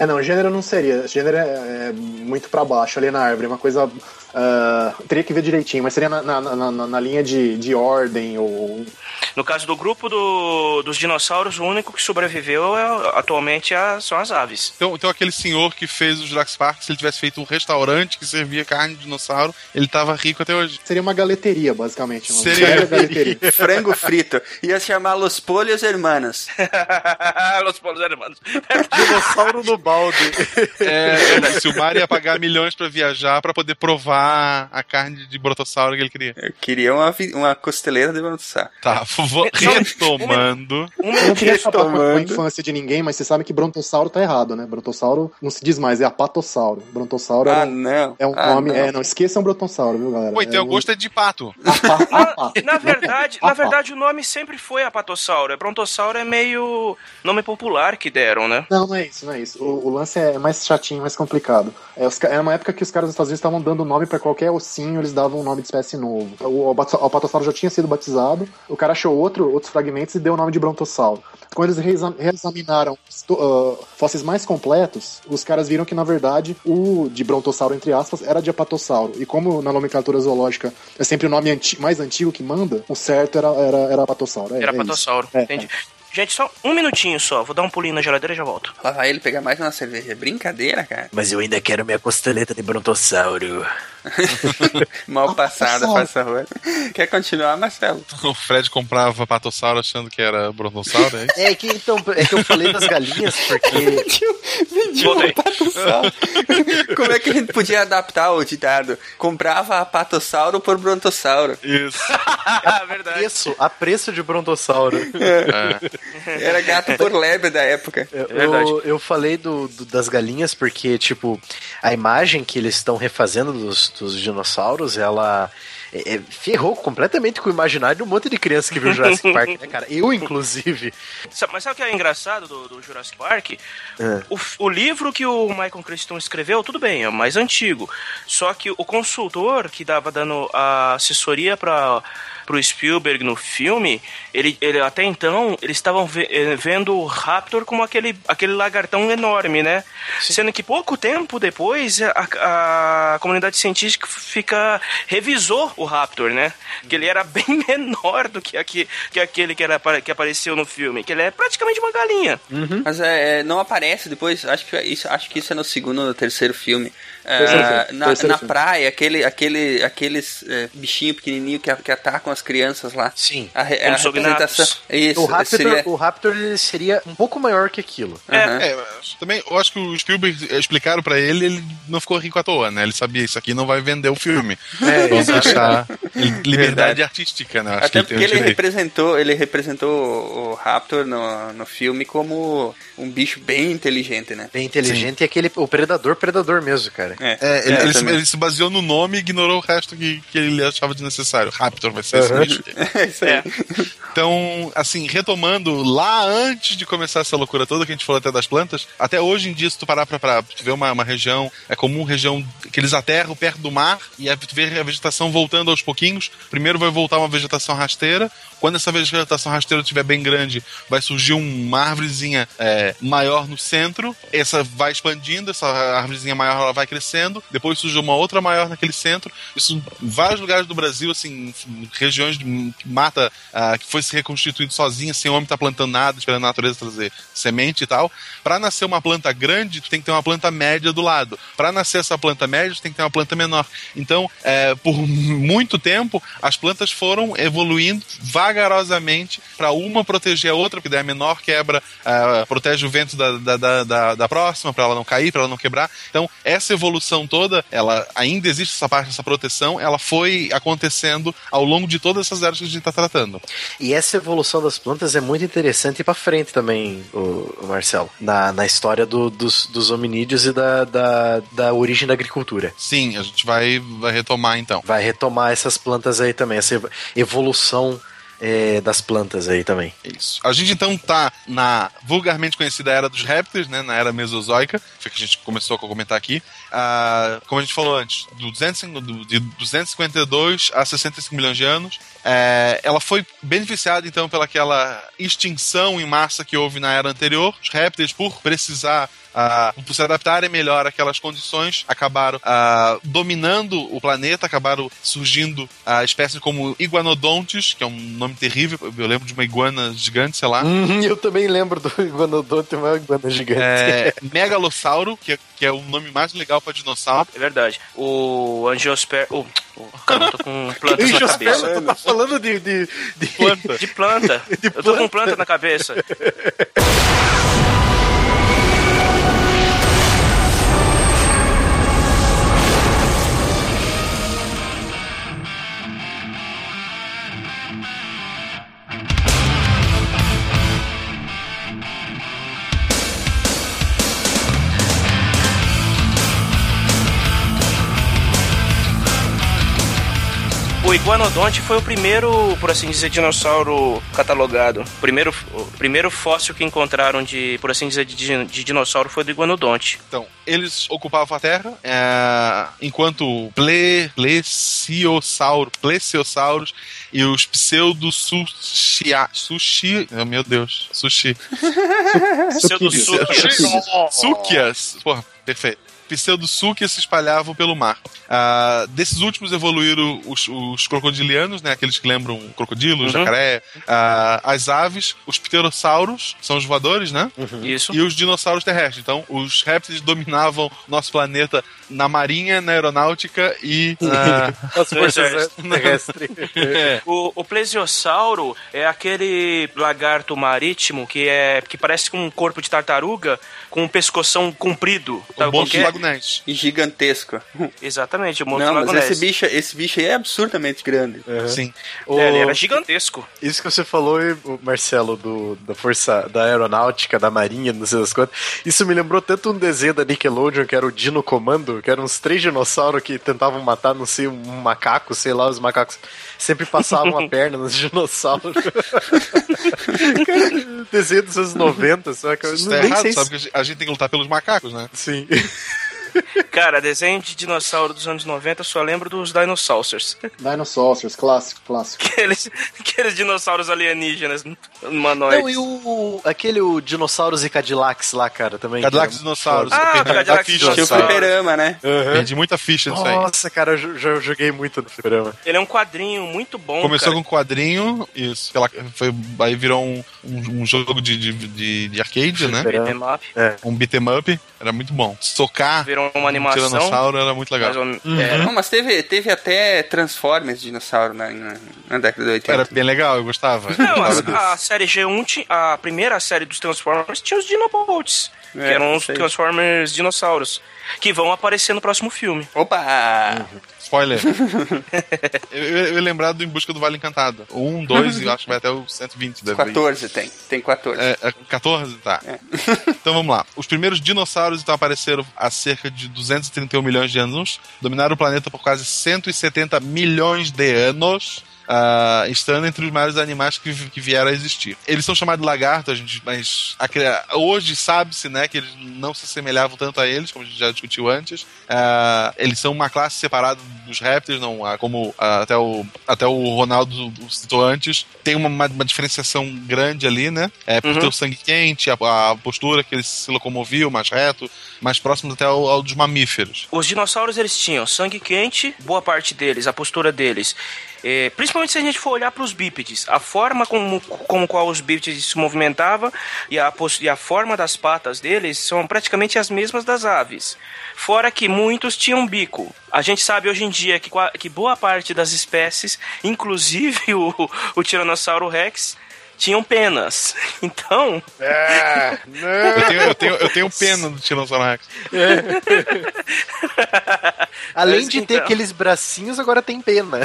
É, não, gênero não seria. Gênero é, é muito pra baixo ali na árvore. Uma coisa. Ah, teria que ver direitinho, mas seria na, na, na, na- linha de, de ordem ou. No caso do grupo do- dos dinossauros, o único que sobreviveu é, atualmente é- são as aves. Então, então aquele senhor que fez o Jurassic Park, se ele tivesse feito um restaurante que servia carne de dinossauro, ele tava rico até hoje. Seria uma galeteria, basicamente. Uma Seria. galeteria. [laughs] Frango frito. Ia se chamar Los Polhos Hermanos. [laughs] Los polos hermanos. [laughs] Dinossauro no balde. É, o Silmar ia pagar milhões pra viajar pra poder provar a carne de brotossauro que ele queria. Eu queria uma, uma costeleta de brontossauro. Tá, vou [laughs] retomando. [laughs] Um Eu não queria acabar com a- infância de ninguém, mas você sabe que brontossauro tá errado, né? Brontossauro não se diz mais, é apatossauro. Brontossauro Ah, é, um- não. é um Ah, nome. não. É, não, esqueçam brontossauro, viu, galera? Pô, então é o gosto é de pato. [laughs] apa- apa. Na verdade, na Apa. verdade, o nome sempre foi apatossauro. Brontossauro é meio nome popular que deram, né? Não, não é isso, não é isso. O, o lance é mais chatinho, mais complicado. É, os era uma época que os caras dos Estados Unidos estavam dando nome pra qualquer ossinho, eles davam um nome de espécie novo. O albato- alpatossauro já tinha sido batizado, o cara achou outro, outros fragmentos e deu o nome de brontossauro. Quando eles reexam- reexaminaram ah, fósseis mais completos, os caras viram que, na verdade, o de brontossauro, entre aspas, era de apatossauro. E como na nomenclatura zoológica é sempre o nome anti- mais antigo que manda, o certo era, era, era apatossauro. É, Era é apatossauro. É, Entendi. Gente, só um minutinho só. Vou dar um pulinho na geladeira e já volto. Lá vai ele pegar mais uma cerveja. Brincadeira, cara. Mas eu ainda quero minha costeleta de brontossauro. [laughs] Mal passada, faz favor. Quer continuar, Marcelo? O Fred comprava patossauro achando que era brontossauro, é isso? É que então, é que eu falei das galinhas porque [laughs] Vendi Voltei. um patossauro. [laughs] Como é que a gente podia adaptar o ditado? Comprava a patossauro por brontossauro. Isso. Ah, verdade. preço, a preço de brontossauro. É. [laughs] Era gato por lebre da época. Eu, verdade. eu, eu falei do, do- das galinhas porque, tipo, a imagem que eles estão refazendo dos, dos dinossauros, ela é, é, ferrou completamente com o imaginário de um monte de criança que viu Jurassic [laughs] Park, né, cara? Eu, inclusive. Mas sabe o que é engraçado do, do Jurassic Park? É. O, o livro que o Michael Crichton escreveu, tudo bem, é o mais antigo. Só que o consultor que dava dando a assessoria para pro Spielberg no filme, ele, ele até então eles estavam ve- eh, vendo o Raptor como aquele, aquele lagartão enorme, né? Sendo que pouco tempo depois a, a comunidade científica fica revisou o Raptor, né? Que ele era [laughs] bem menor do que, aqui, que aquele que, era, que apareceu no filme, que ele é praticamente uma galinha. Mas é, é, não aparece depois, acho que, isso, acho que isso é no segundo ou terceiro filme. É, na na praia, aquele, aquele, aqueles é, bichinhos pequenininhos que, que atacam as crianças lá. Sim. A, Como a representação. Isso, O Raptor, seria... o Raptor ele seria um pouco maior que aquilo. É, mas também, eu acho que o Spielberg explicaram pra ele, ele não ficou rico à toa, né? Ele sabia isso aqui não vai vender o filme. É, Vamos deixar a liberdade Verdade. artística, né? Acho Até porque ele, ele representou, ele representou o Raptor no, no filme como um bicho bem inteligente, né? Bem inteligente Sim. e aquele o predador, predador mesmo, cara. É, é, ele, é, ele, se, ele, se, baseou no nome e ignorou o resto que, que ele achava desnecessário. Raptor vai ser uhum. esse bicho. [laughs] É isso aí. É. Então, assim, retomando lá antes de começar essa loucura toda que a gente falou até das plantas, até hoje em dia, se tu parar pra, pra ver uma, uma região, é comum região que eles aterram perto do mar e tu vê a vegetação voltando aos pouquinhos. Primeiro vai voltar uma vegetação rasteira, quando essa vegetação rasteira estiver bem grande, vai surgir uma árvorezinha é, maior no centro, essa vai expandindo, essa árvorezinha maior ela vai crescendo, depois surge uma outra maior naquele centro. Isso em vários lugares do Brasil, assim, regiões de mata uh, que foi se reconstituindo sozinha, sem homem estar tá plantando nada, esperando a natureza trazer semente e tal. Para nascer uma planta grande, tu tem que ter uma planta média do lado. Para nascer essa planta média, tu tem que ter uma planta menor. Então, é, por muito tempo, as plantas foram evoluindo vagarosamente para uma proteger a outra, porque daí a menor quebra, uh, protege o vento da, da, da, da próxima, para ela não cair, para ela não quebrar. Então, essa evolução toda, ela ainda existe essa parte, essa proteção, ela foi acontecendo ao longo de todas essas eras que a gente está tratando. E essa evolução das plantas é muito interessante para frente também, o, o Marcelo, na, na história do, dos, dos hominídeos e da, da, da origem da agricultura. Sim, a gente vai, vai retomar então. Vai retomar essas plantas aí também, essa evolução é, das plantas aí também. Isso. A gente então tá na vulgarmente conhecida era dos répteis, né? Na era mesozoica, foi que a gente começou a comentar aqui. Ah, como a gente falou antes, do 200, do, de 252 a 65 milhões de anos. É, ela foi beneficiada então pelaquela extinção em massa que houve na era anterior. Os répteis, por precisar uh, por se adaptarem melhor àquelas condições, acabaram uh, dominando o planeta, acabaram surgindo uh, espécies como iguanodontes, que é um nome terrível, eu lembro de uma iguana gigante, sei lá. Uhum, eu também lembro do [laughs] iguanodonte, uma iguana gigante. É, [laughs] megalossauro, que é, que é o nome mais legal para dinossauro. É verdade. O angiosper... Oh, oh, cara, eu tô com [laughs] plantas na cabeça. Tu tá falando de... De, de... planta. De planta. De eu tô com planta na cabeça. Iguanodonte foi o primeiro, por assim dizer, dinossauro catalogado. O primeiro, o primeiro fóssil que encontraram de, por assim dizer, de, de dinossauro foi do Iguanodonte. Então, eles ocupavam a Terra, é, enquanto ple, plesiosauro, plesiosauros e os pseudo sushi, sushi, oh, meu Deus, sushi. [laughs] pseudo sushi. Sukias. Porra, perfeito pseudo-súquias se espalhavam pelo mar. Ah, desses últimos evoluíram os, os, crocodilianos, né, aqueles que lembram crocodilo, uhum. jacaré, ah, as aves, os pterossauros, são os voadores, né? Uhum. Isso. E os dinossauros terrestres. Então, os répteis dominavam nosso planeta na marinha, na aeronáutica e na... as forças terrestres. é. o, o plesiosauro é aquele lagarto marítimo que é que parece com um corpo de tartaruga com um pescoção comprido. O do Lago Ness. E gigantesco. [laughs] Exatamente, o monstro Não, mas esse bicho, esse bicho aí é absurdamente grande. Uhum. Sim. O... É, ele era gigantesco. Isso que você falou, Marcelo, do, da força da aeronáutica, da marinha, não sei das quantas, isso me lembrou tanto um desenho da Nickelodeon, que era o Dino Comando, que eram uns três dinossauros que tentavam matar, não sei, um macaco, sei lá, os macacos sempre passavam a [laughs] perna nos dinossauros. [laughs] Cara, desenho dos anos 90, só que eu não, tá errado, sabe que a gente tem que lutar pelos macacos, né? Sim. [laughs] Cara, desenho de dinossauro dos anos 90, eu só lembro dos Dinosaurs. [laughs] Dinosaurs, clássico, clássico. Aqueles, aqueles dinossauros alienígenas humanoides. Não, e o, aquele o Dinossauros e Cadillacs lá, cara, também. Cadillacs Dinossauros. Ah, Cadillacs Dinossauros. Tinha o fliperama, né? Uhum. Perdi muita ficha nisso aí. Nossa, cara, eu já joguei muito no fliperama. Ele é um quadrinho muito bom, Começou cara. com um quadrinho, isso. Foi, aí virou um, um, um jogo de, de, de, de arcade, né? Beat'em up. É. Um beat'em up. Era muito bom. Socar. Virou uma animação. Um tiranossauro era muito legal. Mas, uhum. é. Não, mas teve, teve até Transformers dinossauro na, na, na, década de 80. Era bem legal, eu gostava. Não, eu a, a, série G1, a primeira série dos Transformers, tinha os Dinobots. É, que eram os Transformers dinossauros. Que vão aparecer no próximo filme. Opa! Uhum. spoiler. [laughs] eu, eu, eu lembrar do Em Busca do Vale Encantado. Um, dois e acho que vai até o 120. Deve 14 ir. tem. Tem 14. É, é 14? Tá. É. [laughs] então vamos lá. Os primeiros dinossauros então apareceram há cerca de 231 milhões de anos. Dominaram o planeta por quase 170 milhões de anos uh, estando entre os maiores animais que, que vieram a existir. Eles são chamados de lagartos, gente, mas a, hoje sabe-se né, que eles não se assemelhavam tanto a eles, como a gente já discutiu antes. Uh, eles são uma classe separada dos répteis, não, uh, como até, o, até o Ronaldo citou antes. Tem uma, uma, uma diferenciação grande ali, né? É, por uhum. ter o sangue quente, a, a, postura que eles se locomoviam mais reto, mais próximo até ao, ao dos mamíferos. Os dinossauros eles tinham sangue quente, boa parte deles, a postura deles é, principalmente se a gente for olhar para os bípedes, a forma como, como qual os bípedes se movimentavam e a, e a forma das patas deles são praticamente as mesmas das aves. Fora que muitos tinham bico. A gente sabe hoje em dia que, que boa parte das espécies, inclusive [laughs] o, o Tiranossauro Rex, tinham penas. [laughs] Então. É, eu, tenho, eu, tenho, eu tenho pena do Tiranossauro Rex. É. [laughs] Além de ter então. aqueles bracinhos, agora tem pena.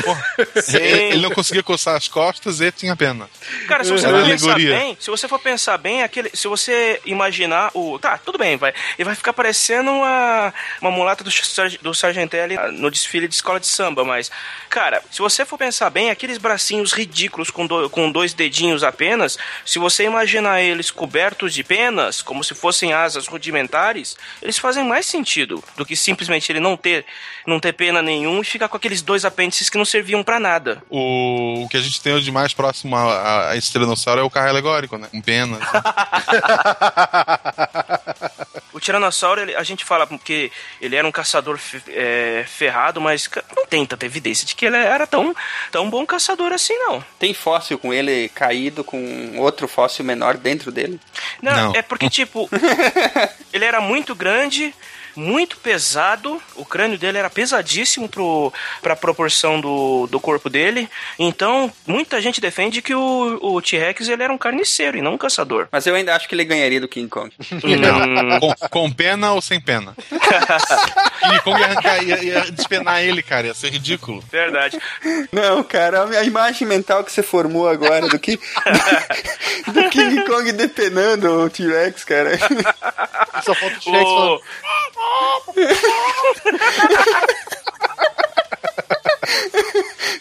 ele não conseguia coçar as costas e tinha pena. Cara, se você, for pensar bem, se você for pensar bem, aquele, se você imaginar o. Tá, tudo bem, vai. Ele vai ficar parecendo uma, uma mulata do, do Sargentelli no desfile de escola de samba, mas. Cara, se você for pensar bem, aqueles bracinhos ridículos com, do, com dois dedinhos apenas, se você imaginar eles cobertos de penas, como se fossem asas rudimentares, eles fazem mais sentido do que simplesmente ele não ter não ter pena nenhum e ficar com aqueles dois apêndices que não serviam para nada. O, o que a gente tem de mais próximo a, a esse tiranossauro é o carro alegórico, né? Com penas. Né? [laughs] o tiranossauro, ele, a gente fala que ele era um caçador é, ferrado, mas não tem tanta evidência de que ele era tão, tão bom caçador assim, não. Tem fóssil com ele caído com outro fóssil menor dentro dele? Não, não. é porque, tipo, [laughs] ele era muito grande, muito pesado. O crânio dele era pesadíssimo para a proporção do, do corpo dele. Então, muita gente defende que o, o T-Rex ele era um carniceiro e não um caçador. Mas eu ainda acho que ele ganharia do King Kong. Não. [laughs] com, com, pena ou sem pena? [laughs] King Kong ia, arrancar, ia, ia despenar ele, cara. Ia ser ridículo. Verdade. Não, cara, a imagem mental que você formou agora do que [laughs] do King Kong depenando o T-Rex, cara. Só falta o T-Rex o... [laughs]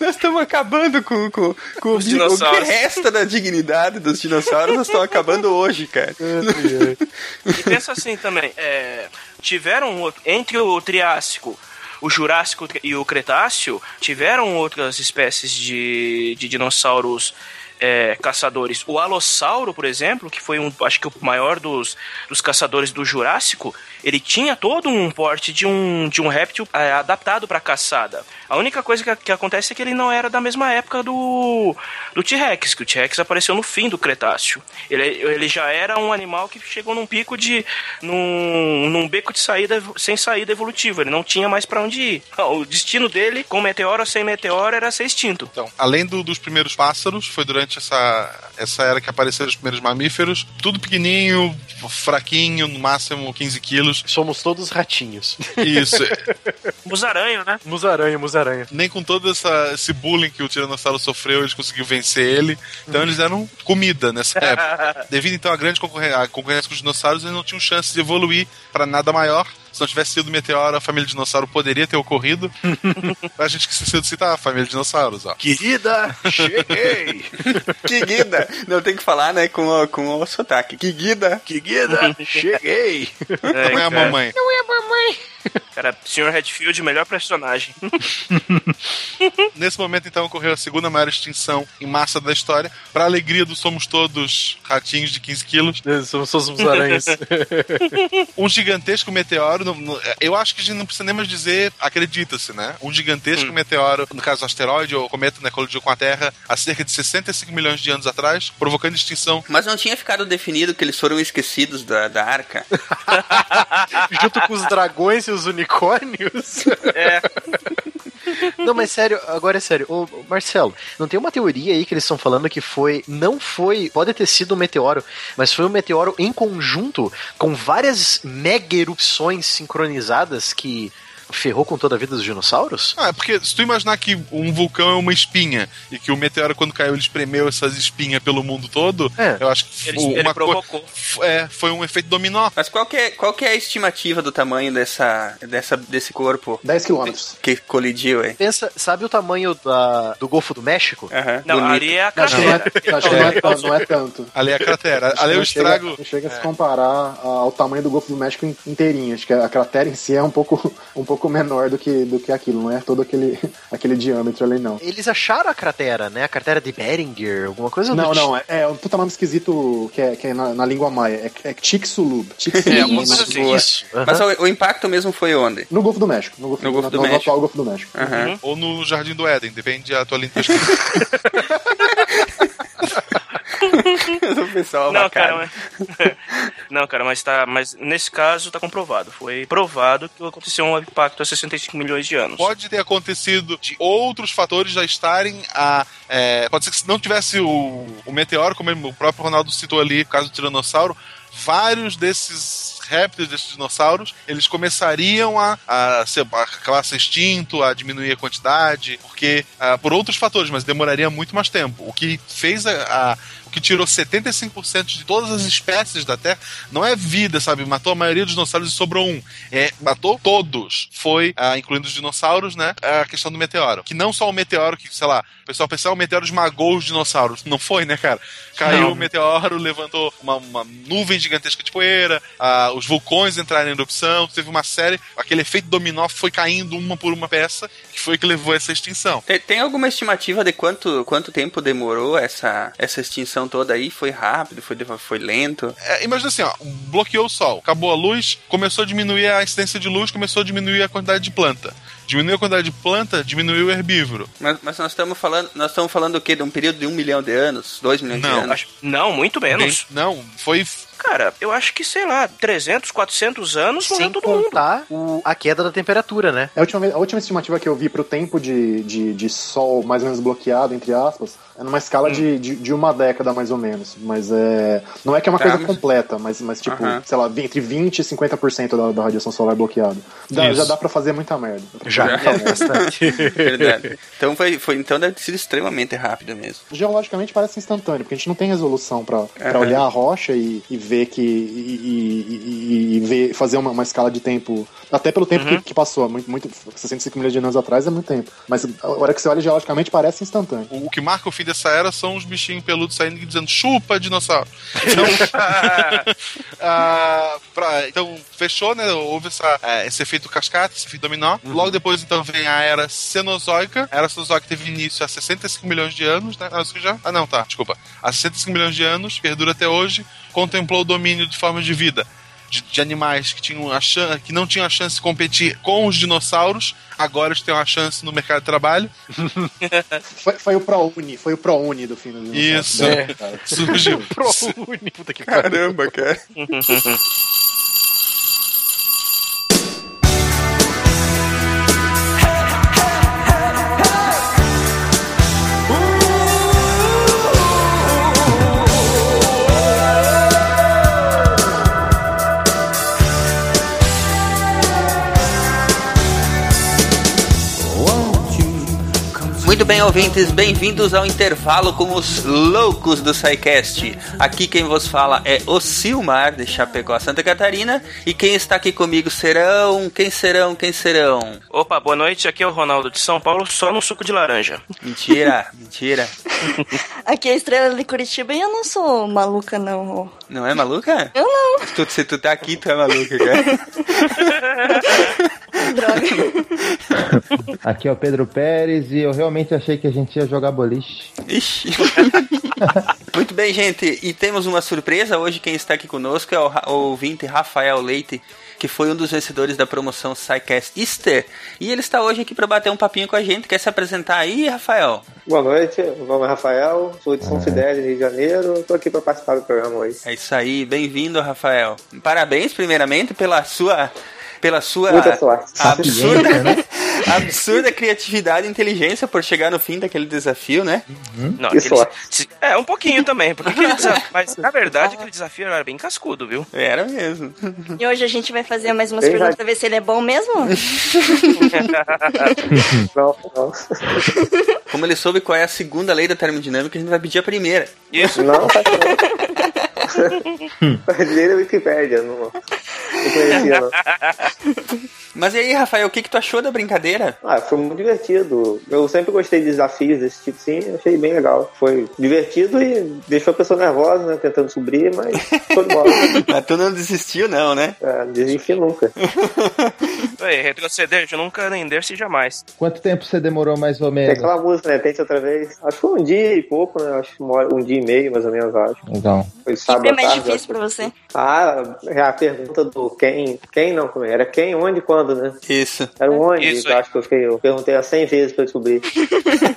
Nós estamos acabando com, com, com Os o que resta da dignidade dos dinossauros, nós estamos acabando hoje, cara. e pensa assim também, é, tiveram entre o Triássico o Jurássico e o Cretáceo tiveram outras espécies de, de dinossauros é, caçadores. O Alossauro, por exemplo, que foi um, acho que o maior dos, dos caçadores do Jurássico, ele tinha todo um porte de um, de um réptil é, adaptado para caçada. A única coisa que, que, acontece é que ele não era da mesma época do, do T-Rex, que o T-Rex apareceu no fim do Cretáceo. Ele, ele já era um animal que chegou num pico de. num, num beco de saída sem saída evolutiva. Ele não tinha mais para onde ir. [laughs] O destino dele, com meteoro ou sem meteoro, era ser extinto. Então, além do, dos primeiros pássaros, foi durante essa, essa era que apareceram os primeiros mamíferos, tudo pequenininho, fraquinho, no máximo 15 quilos somos. Todos ratinhos. Isso. [laughs] musaranho, né? Musaranho, musaranho. Nem com todo essa, esse bullying que o Tiranossauro sofreu, eles conseguiram vencer ele. Então eles eram comida nessa [laughs] época. Devido então à grande concorrência, concorrência com os dinossauros, eles não tinham chance de evoluir para nada maior. Se não tivesse sido meteoro, a família dinossauro poderia ter ocorrido. [laughs] a gente esqueceu de citar a família de dinossauros, ó. Querida, cheguei! [laughs] Querida! Não tem que falar, né, com o, com o sotaque. Querida! Querida, cheguei! É, [laughs] não é a mamãe. Não é a mamãe. Cara, Sr. Redfield, melhor personagem. Nesse momento, então, ocorreu a segunda maior extinção em massa da história. Para alegria do Somos Todos ratinhos de 15 quilos. É, somos todos os aranhas. um gigantesco meteoro. Eu acho que a gente não precisa nem mais dizer, acredita-se, né? Um gigantesco hum. meteoro, no caso asteroide ou cometa, né, colidiu com a Terra há cerca de 65 milhões de anos atrás, provocando extinção. Mas não tinha ficado definido que eles foram esquecidos da, da arca? [laughs] Junto com os dragões e os unicórnios? É. Não, mas sério, agora é sério. Ô, Marcelo, não tem uma teoria aí que eles estão falando que foi. Não foi. Pode ter sido um meteoro, mas foi um meteoro em conjunto com várias mega erupções sincronizadas que ferrou com toda a vida dos dinossauros? Ah, é porque se tu imaginar que um vulcão é uma espinha e que o meteoro, quando caiu, ele espremeu essas espinhas pelo mundo todo, É. eu acho que Ele, ele uma co- provocou. é, foi um efeito dominó. Mas qual que, é, qual que é a estimativa do tamanho dessa, dessa, desse corpo 10 quilômetros. que colidiu, aí? Pensa, sabe o tamanho da- do Golfo do México? Não, bonito. ali é a Acho que não é, cratera. acho que não é, tan- [laughs] não é tanto. Ali é a cratera. Ali é o chega- estrago. Não chega a se comparar ao tamanho do Golfo do México in- inteirinho. Acho que a cratera em si é um pouco, [laughs] um pouco menor do que, do que aquilo. Não é todo aquele, [laughs] aquele diâmetro ali, não. Eles acharam a cratera, né? A cratera de Beringer, alguma coisa do Não, não, é, é um puta nome esquisito que é, que é na, na língua maia. É, é Chicxulub. Chicxulub. É, coisa assim. Isso. aham. Mas o, o impacto mesmo foi onde? No Golfo do México. No Golfo, No Golfo do no, no México. atual Golfo do México. Aham. Ou no Jardim do Éden, depende da tua linha. [laughs] [laughs] [laughs] o pessoal Não, bacana. cara, mas... [laughs] não, cara, mas tá, mas nesse caso tá comprovado. Foi provado que aconteceu um impacto há 65 milhões de anos. Pode ter acontecido de outros fatores já estarem a. é, pode ser que se não tivesse o, o meteoro, como o próprio Ronaldo citou ali, caso do tiranossauro, vários desses répteis, desses dinossauros, eles começariam a, a, ser, a acabar ser extinto, a diminuir a quantidade, porque ah, por outros fatores, mas demoraria muito mais tempo. O que fez a- a que tirou 75% de todas as espécies da Terra não é vida, sabe? Matou a maioria dos dinossauros e sobrou um. É, matou todos. Foi, ah, incluindo os dinossauros, né? A questão do meteoro. Que não só o meteoro, que, sei lá, o pessoal pensava o meteoro esmagou os dinossauros. Não foi, né, cara? Caiu Não. o meteoro, levantou uma, uma nuvem gigantesca de poeira, ah, os vulcões entraram em erupção, teve uma série. Aquele efeito dominó foi caindo uma por uma peça, que foi que levou a essa extinção. Tem, tem alguma estimativa de quanto, quanto tempo demorou essa, essa extinção toda aí? Foi rápido? Foi, foi lento? É, imagina assim, ó, bloqueou o sol, acabou a luz, começou a diminuir a incidência de luz, começou a diminuir a quantidade de planta. Diminuiu a quantidade de planta, diminuiu o herbívoro. Mas, mas nós estamos falando, nós estamos falando o quê? De um período de um milhão de anos? Dois milhões Não. de anos? Acho- Não, muito menos. Bem- não, foi. Cara, eu acho que, sei lá, 300, 400 anos morreu Sem todo mundo. contar o- a queda da temperatura, né? A última, a última estimativa que eu vi pro tempo de, de, de sol mais ou menos bloqueado, entre aspas, é numa escala de, de, de uma década mais ou menos. Mas é. Não é que é uma Tá, coisa mas- completa, mas, mas tipo, Aham. sei lá, entre 20% e 50% da, da radiação solar bloqueada. Dá- Isso. já dá pra fazer muita merda. Pra Já, fazer muita merda. bastante. [laughs] [laughs] Verdade. Então, foi, foi, então deve ter sido extremamente rápido mesmo. Geologicamente parece instantâneo, porque a gente não tem resolução pra pra Aham. olhar a rocha e, e ver que. e, e- e- e ver, fazer uma, uma escala de tempo. Até pelo tempo que, que passou, muito, muito, 65 milhões de anos atrás é muito tempo. Mas a hora que você olha geologicamente parece instantâneo. O, que marca o fim dessa era são os bichinhos peludos saindo e dizendo chupa, dinossauro. [laughs] Então, [laughs] ah, pra- então fechou, né? Houve essa, é, esse efeito cascata, esse efeito dominó. Logo depois, então, vem a era cenozoica. A era cenozoica teve início há 65 milhões de anos, né? Ah, isso já? Ah, não, tá, desculpa. Há 65 milhões de anos, perdura até hoje, contemplou o domínio de formas de vida. De, de animais que, tinham a chan- que não tinham a chance de competir com os dinossauros, agora eles têm uma chance no mercado de trabalho. [laughs] Foi, foi o ProUni, foi o ProUni do fim do Isso. É. Surgiu. [laughs] ProUni, puta que pariu. Caramba, cara. [laughs] Muito bem, ouvintes, bem-vindos ao intervalo com os loucos do SciCast. Aqui quem vos fala é o Silmar, de Chapecó, Santa Catarina. E quem está aqui comigo serão... Quem serão? Quem serão? Opa, boa noite. Aqui é o Ronaldo de São Paulo, só no suco de laranja. Mentira, [laughs] mentira. Aqui é a estrela de Curitiba e eu não sou maluca, não. Não é maluca? Eu não. Tu, se tu tá aqui, tu é maluca, cara. [laughs] Droga. Aqui é o Pedro Pérez e eu realmente achei que a gente ia jogar boliche. Ixi. [laughs] Muito bem, gente. E temos uma surpresa. Hoje quem está aqui conosco é o, o ouvinte Rafael Leite, que foi um dos vencedores da promoção SciCast Easter. E ele está hoje aqui para bater um papinho com a gente. Quer se apresentar aí, Rafael? Boa noite, meu nome é Rafael, sou de São Fidélis, Rio de Janeiro. Estou aqui para participar do programa hoje. É isso aí. Bem-vindo, Rafael. Parabéns, primeiramente, pela sua... Pela sua absurda, né? [laughs] absurda criatividade e inteligência por chegar no fim daquele desafio, né? Não, Que aquele- é, um pouquinho também, porque desafio, mas na verdade aquele desafio era bem cascudo, viu? Era mesmo. E hoje a gente vai fazer mais umas perguntas pra ver se ele é bom mesmo? [laughs] Não, não. Como ele soube qual é a segunda lei da termodinâmica, a gente vai pedir a primeira. Isso. Não, faz dele é Wikipédia, não, não conhecia, não. [laughs] Mas e aí, Rafael, o que, que tu achou da brincadeira? Ah, foi muito divertido. Eu sempre gostei de desafios desse tipo, sim, achei bem legal. Foi divertido e deixou a pessoa nervosa, né, tentando subir, mas foi de bola. [laughs] Mas tu não desistiu, não, né? É, desistir nunca. [laughs] Aí, retroceder de nunca render-se jamais. Quanto tempo você demorou mais ou Tem menos? aquela música, né, tente outra vez. Acho que foi um dia e pouco, né, acho que hora- um dia e meio, mais ou menos, acho. Então. Foi sábado Sempre é à mais tarde, difícil pra você. Ah, é a pergunta do quem, quem não, como era quem, onde, quando, né? Isso. Era eu aí. acho que eu, fiquei, eu perguntei as 100 vezes pra descobrir.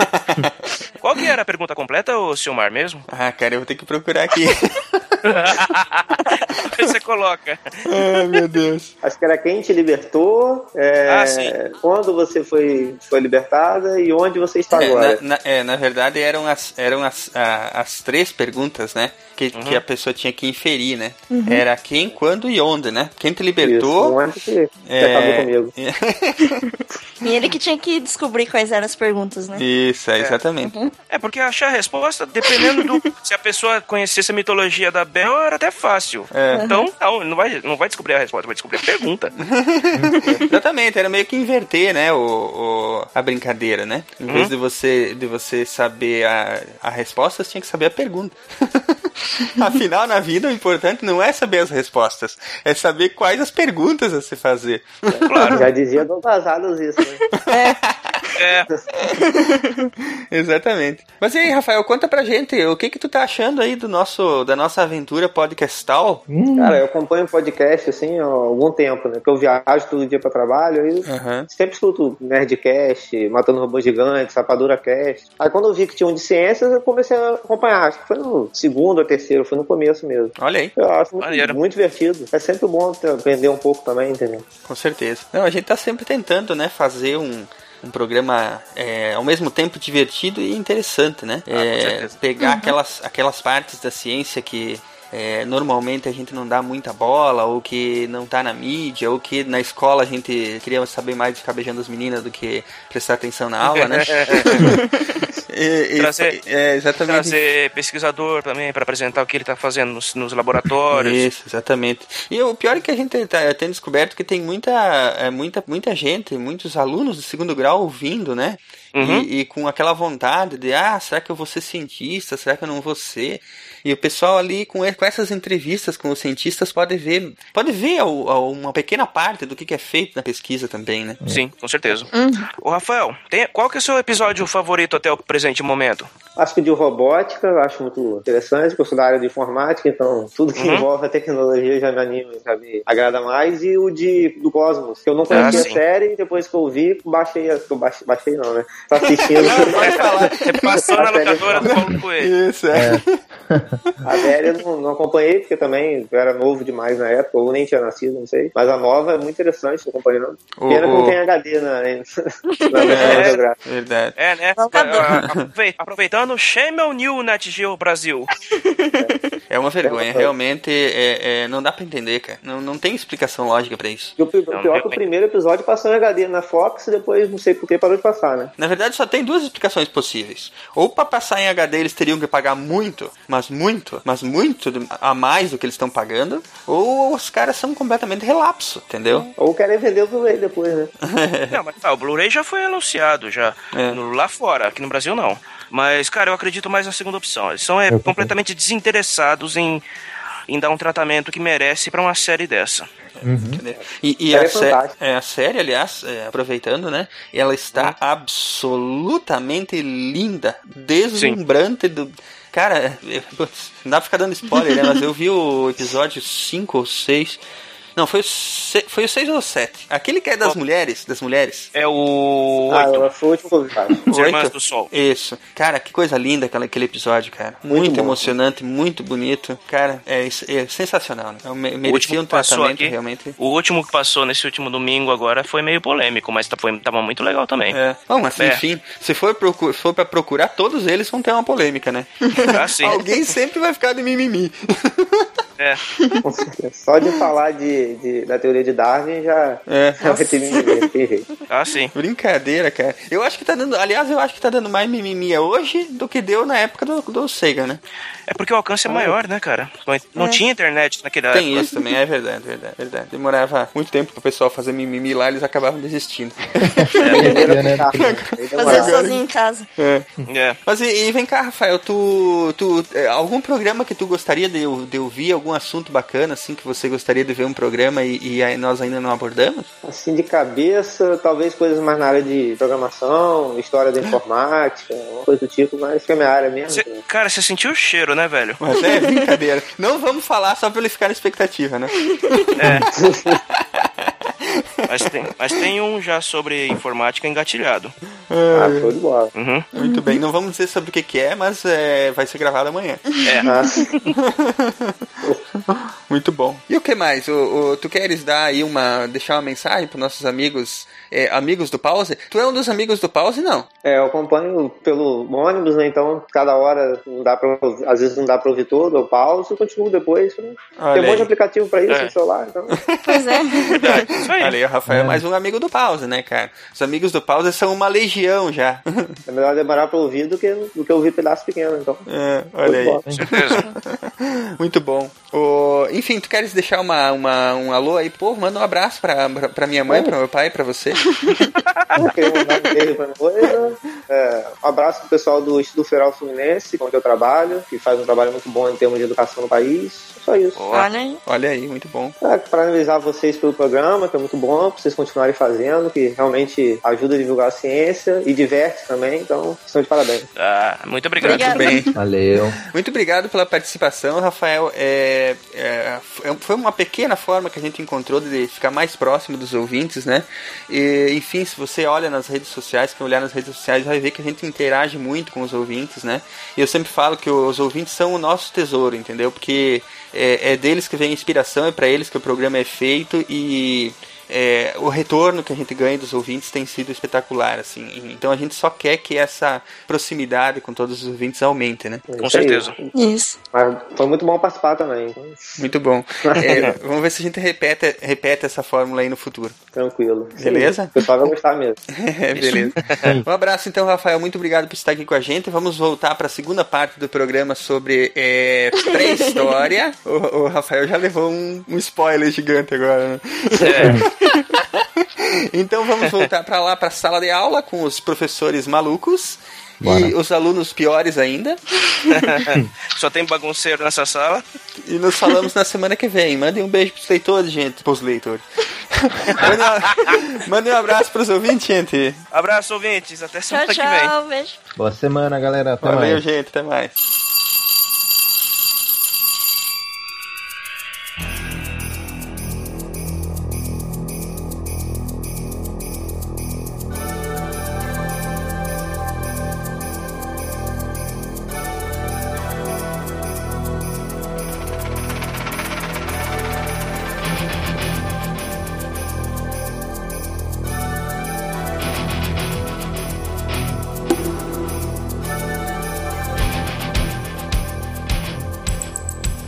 [laughs] Qual que era a pergunta completa, ô Silmar, mesmo? Ah, cara, eu vou ter que procurar aqui. [laughs] Aí [laughs] você coloca. Ai, meu Deus. Acho que era quem te libertou, é, Ah, sim. quando você foi, foi libertada e onde você está É, agora. na, na- é, na verdade eram as, eram as, a- as três perguntas, né? Que, que a pessoa tinha que inferir, né? Era quem, quando e onde, né? Quem te Isso, libertou. onde que, que é, acabou comigo. [laughs] E ele que tinha que descobrir quais eram as perguntas, né? Isso, é, exatamente. É, porque achar a resposta, dependendo do. se a pessoa conhecesse a mitologia da Bel, era até fácil. É. Então, não, não vai, não vai descobrir a resposta, vai descobrir a pergunta. [laughs] Exatamente, era meio que inverter, né, o, o- a brincadeira, né? Em vez Uhum. de você de você saber a, a resposta, você tinha que saber a pergunta. [laughs] Afinal, na vida, o importante não é saber as respostas, é saber quais as perguntas a se fazer. Já dizia do Vazados isso, né? É, [laughs] [laughs] Exatamente. Mas e aí, Rafael, conta pra gente, o que que tu tá achando aí do nosso, da nossa aventura podcastal? Cara, eu acompanho podcast assim há algum tempo, né? Porque eu viajo todo dia pra trabalho aí Aham. sempre escuto Nerdcast, Matando Robôs Gigantes, Rapadura Cast. Aí quando eu vi que tinha um de ciências, eu comecei a acompanhar. Acho que foi no segundo ou terceiro, foi no começo mesmo. Olha aí, Eu acho muito, muito divertido. É sempre bom aprender um pouco também, entendeu? com certeza. Não, a gente tá sempre tentando, né, fazer um, um programa é, ao mesmo tempo divertido e interessante, né? Ah, É, pegar aquelas, aquelas partes da ciência que é, normalmente a gente não dá muita bola, ou que não tá na mídia, ou que na escola a gente queria saber mais de ficar beijando as meninas do que prestar atenção na aula, né? [laughs] E- e- Trazer- é, exatamente. trazer pesquisador também para apresentar o que ele tá fazendo nos, nos laboratórios. Isso, exatamente. E o pior é que a gente tá, tem descoberto que tem muita, é, muita, muita gente, muitos alunos de segundo grau ouvindo, né? Uhum. E, e com aquela vontade de, ah, será que eu vou ser cientista? Será que eu não vou ser? E o pessoal ali com, com essas entrevistas com os cientistas pode ver, pode ver ao- ao- uma pequena parte do que, que é feito na pesquisa também, né? Sim, com certeza. Ô, Rafael, tem- qual que é o seu episódio favorito até o presente momento? Acho que de robótica eu acho muito interessante, porque eu sou da área de informática, então tudo que Uhum. envolve a tecnologia já me anima, já me agrada mais. E o de do Cosmos, que eu não conhecia Ah, a série, depois que eu vi, baixei, a- eu baixei, baixei não, né? Tô assistindo. Pode falar. [laughs] Passou na A série- locadora do Paulo Coelho. Isso, é. A série eu não, não acompanhei, porque também eu era novo demais na época, ou nem tinha nascido, não sei. Mas a nova é muito interessante, tô acompanhando. O- Pena que o- não tem HD na, na, [laughs] na É, geográfica. verdade. É, né? Locador. Aproveitando, Shame on You, Net Geo Brasil. É uma vergonha, realmente é, é, não dá pra entender, cara. Não, não tem explicação lógica pra isso. E o pi- o pior é que o primeiro episódio passou em HD na Fox e depois, não sei por que, parou de passar, né? Na verdade, só tem duas explicações possíveis. Ou pra passar em HD eles teriam que pagar muito, mas muito, mas muito a mais do que eles estão pagando, ou os caras são completamente relapso, entendeu? Ou querem vender o Blu-ray depois, né? [laughs] Não, mas tá, o Blu-ray já foi anunciado já. É. No- lá fora, aqui no Brasil não. Mas, cara, eu acredito mais na segunda opção. Eles são é, Eu completamente desinteressados em, em dar um tratamento que merece pra uma série dessa. E, e Série a, sé- é, a série, aliás, é, aproveitando, né? Ela está absolutamente linda, deslumbrante do. Cara, putz, [laughs] não dá pra ficar dando spoiler, né? Mas eu vi o episódio 5 ou 6 Não, foi o, se... foi o 6 ou o 7. Aquele que é das mulheres, das mulheres. É o Ah, 8. ela foi o último cara. As Irmãs Oito? do Sol. Isso. Cara, que coisa linda aquela, aquele episódio, cara. Muito, Muito emocionante, muito bonito. Cara, é, é sensacional, né? Me- O Merecia último um tratamento aqui, realmente. o último que passou nesse último domingo agora foi meio polêmico, mas tá- foi, tava muito legal também. É. Bom, mas É. enfim, se for, procu for pra procurar, todos eles vão ter uma polêmica, né? Ah, sim. [laughs] Alguém sempre vai ficar de mimimi. É. Só de falar de, de- da teoria de Darwin já, É. [laughs] já vai ter jeito. Ah, sim. Brincadeira, cara. Eu acho que tá dando. Aliás, eu acho que tá dando mais mimimi hoje do que deu na época do, do Sega, né? É porque o alcance é maior, né, cara? Não, não tinha internet naquela Tem época. isso também, é verdade, verdade, verdade. Demorava muito tempo pro pessoal fazer mimimi lá, eles acabavam desistindo. [laughs] Né? aí Fazer sozinho em casa. É. É. Mas e, e vem cá, Rafael, tu, tu é, algum programa que tu gostaria de, de ouvir, algum assunto bacana, assim, que você gostaria de ver um programa e, e aí nós ainda não abordamos? Assim, de cabeça, talvez coisas mais na área de programação, história da informática, uma coisa do tipo, mas que é minha área mesmo. Cê- cara, você sentiu o cheiro, né, velho? Mas é brincadeira. não vamos falar só pra ele ficar na expectativa, né? [laughs] Mas tem, mas tem um já sobre informática engatilhado. Ah, show de bola. Uhum. Muito bem, não vamos dizer sobre o que, que é, mas é, vai ser gravado amanhã. É. Ah, [laughs] Muito bom. E o que mais? O, o- tu queres dar aí uma. deixar uma mensagem para nossos amigos, é, amigos do pause? Tu é um dos amigos do pause, não? É, eu acompanho pelo ônibus, né? Então, cada hora não dá pra, ouvir- às vezes não dá pra ouvir todo, eu pauso e continuo depois. Né? Tem um monte de aplicativo pra isso É. no celular, então. Pois é. Verdade. Isso aí. Olha aí, o Rafael é mais um amigo do pause, né, cara? Os amigos do pause são uma legião já. [laughs] É melhor demorar pra ouvir do que, do que ouvir pedaço pequeno, então. É, olha aí. Com certeza. [laughs] Muito bom. O, enfim, tu queres deixar uma, uma, um alô aí? Pô, manda um abraço pra, pra, minha mãe, pra meu pai, pra você. [laughs] Um. É, um abraço pro pessoal do Instituto Federal Fluminense, com que eu trabalho, que faz um trabalho muito bom em termos de educação no país. Só isso. Olha aí. Olha aí, muito bom. É, parabenizar vocês pelo programa, que é muito bom, pra vocês continuarem fazendo, que realmente ajuda a divulgar a ciência e diverte também, então estão de parabéns. Ah, muito obrigado. Obrigada. Muito bem. [laughs] Valeu. Muito obrigado pela participação, Rafael. É, é, foi uma pequena forma que a gente encontrou de ficar mais próximo dos ouvintes, né? E, enfim, se você olha nas redes sociais, quem olhar nas redes sociais vai ver que a gente interage muito com os ouvintes, né? E eu sempre falo que os ouvintes são o nosso tesouro, entendeu? Porque é, é deles que vem a inspiração, é para eles que o programa é feito e é, o retorno que a gente ganha dos ouvintes tem sido espetacular, assim. Então a gente só quer que essa proximidade com todos os ouvintes aumente, né? É Com certeza. Isso. Mas foi muito bom participar também, Muito bom. [laughs] É, vamos ver se a gente repete, repete essa fórmula aí no futuro. tranquilo. Beleza? O pessoal vai gostar mesmo. É, [laughs] beleza. Um abraço então, Rafael. Muito obrigado por estar aqui com a gente. Vamos voltar para a segunda parte do programa sobre é, pré-história. [laughs] o, o Rafael já levou um, um spoiler gigante agora. Né? [laughs] então vamos voltar para lá, para a sala de aula com os professores malucos. Bora. E os alunos piores ainda. [laughs] Só tem bagunceiro nessa sala. E nos falamos na semana que vem. Mandem um beijo pros leitores, gente. Pros leitores. [laughs] Mandem um- Mandem um abraço pros ouvintes, gente. Abraço, ouvintes. Até Tchau, semana que vem. tchau. Beijo. Boa semana, galera. Até Valeu, mais. gente. Até mais.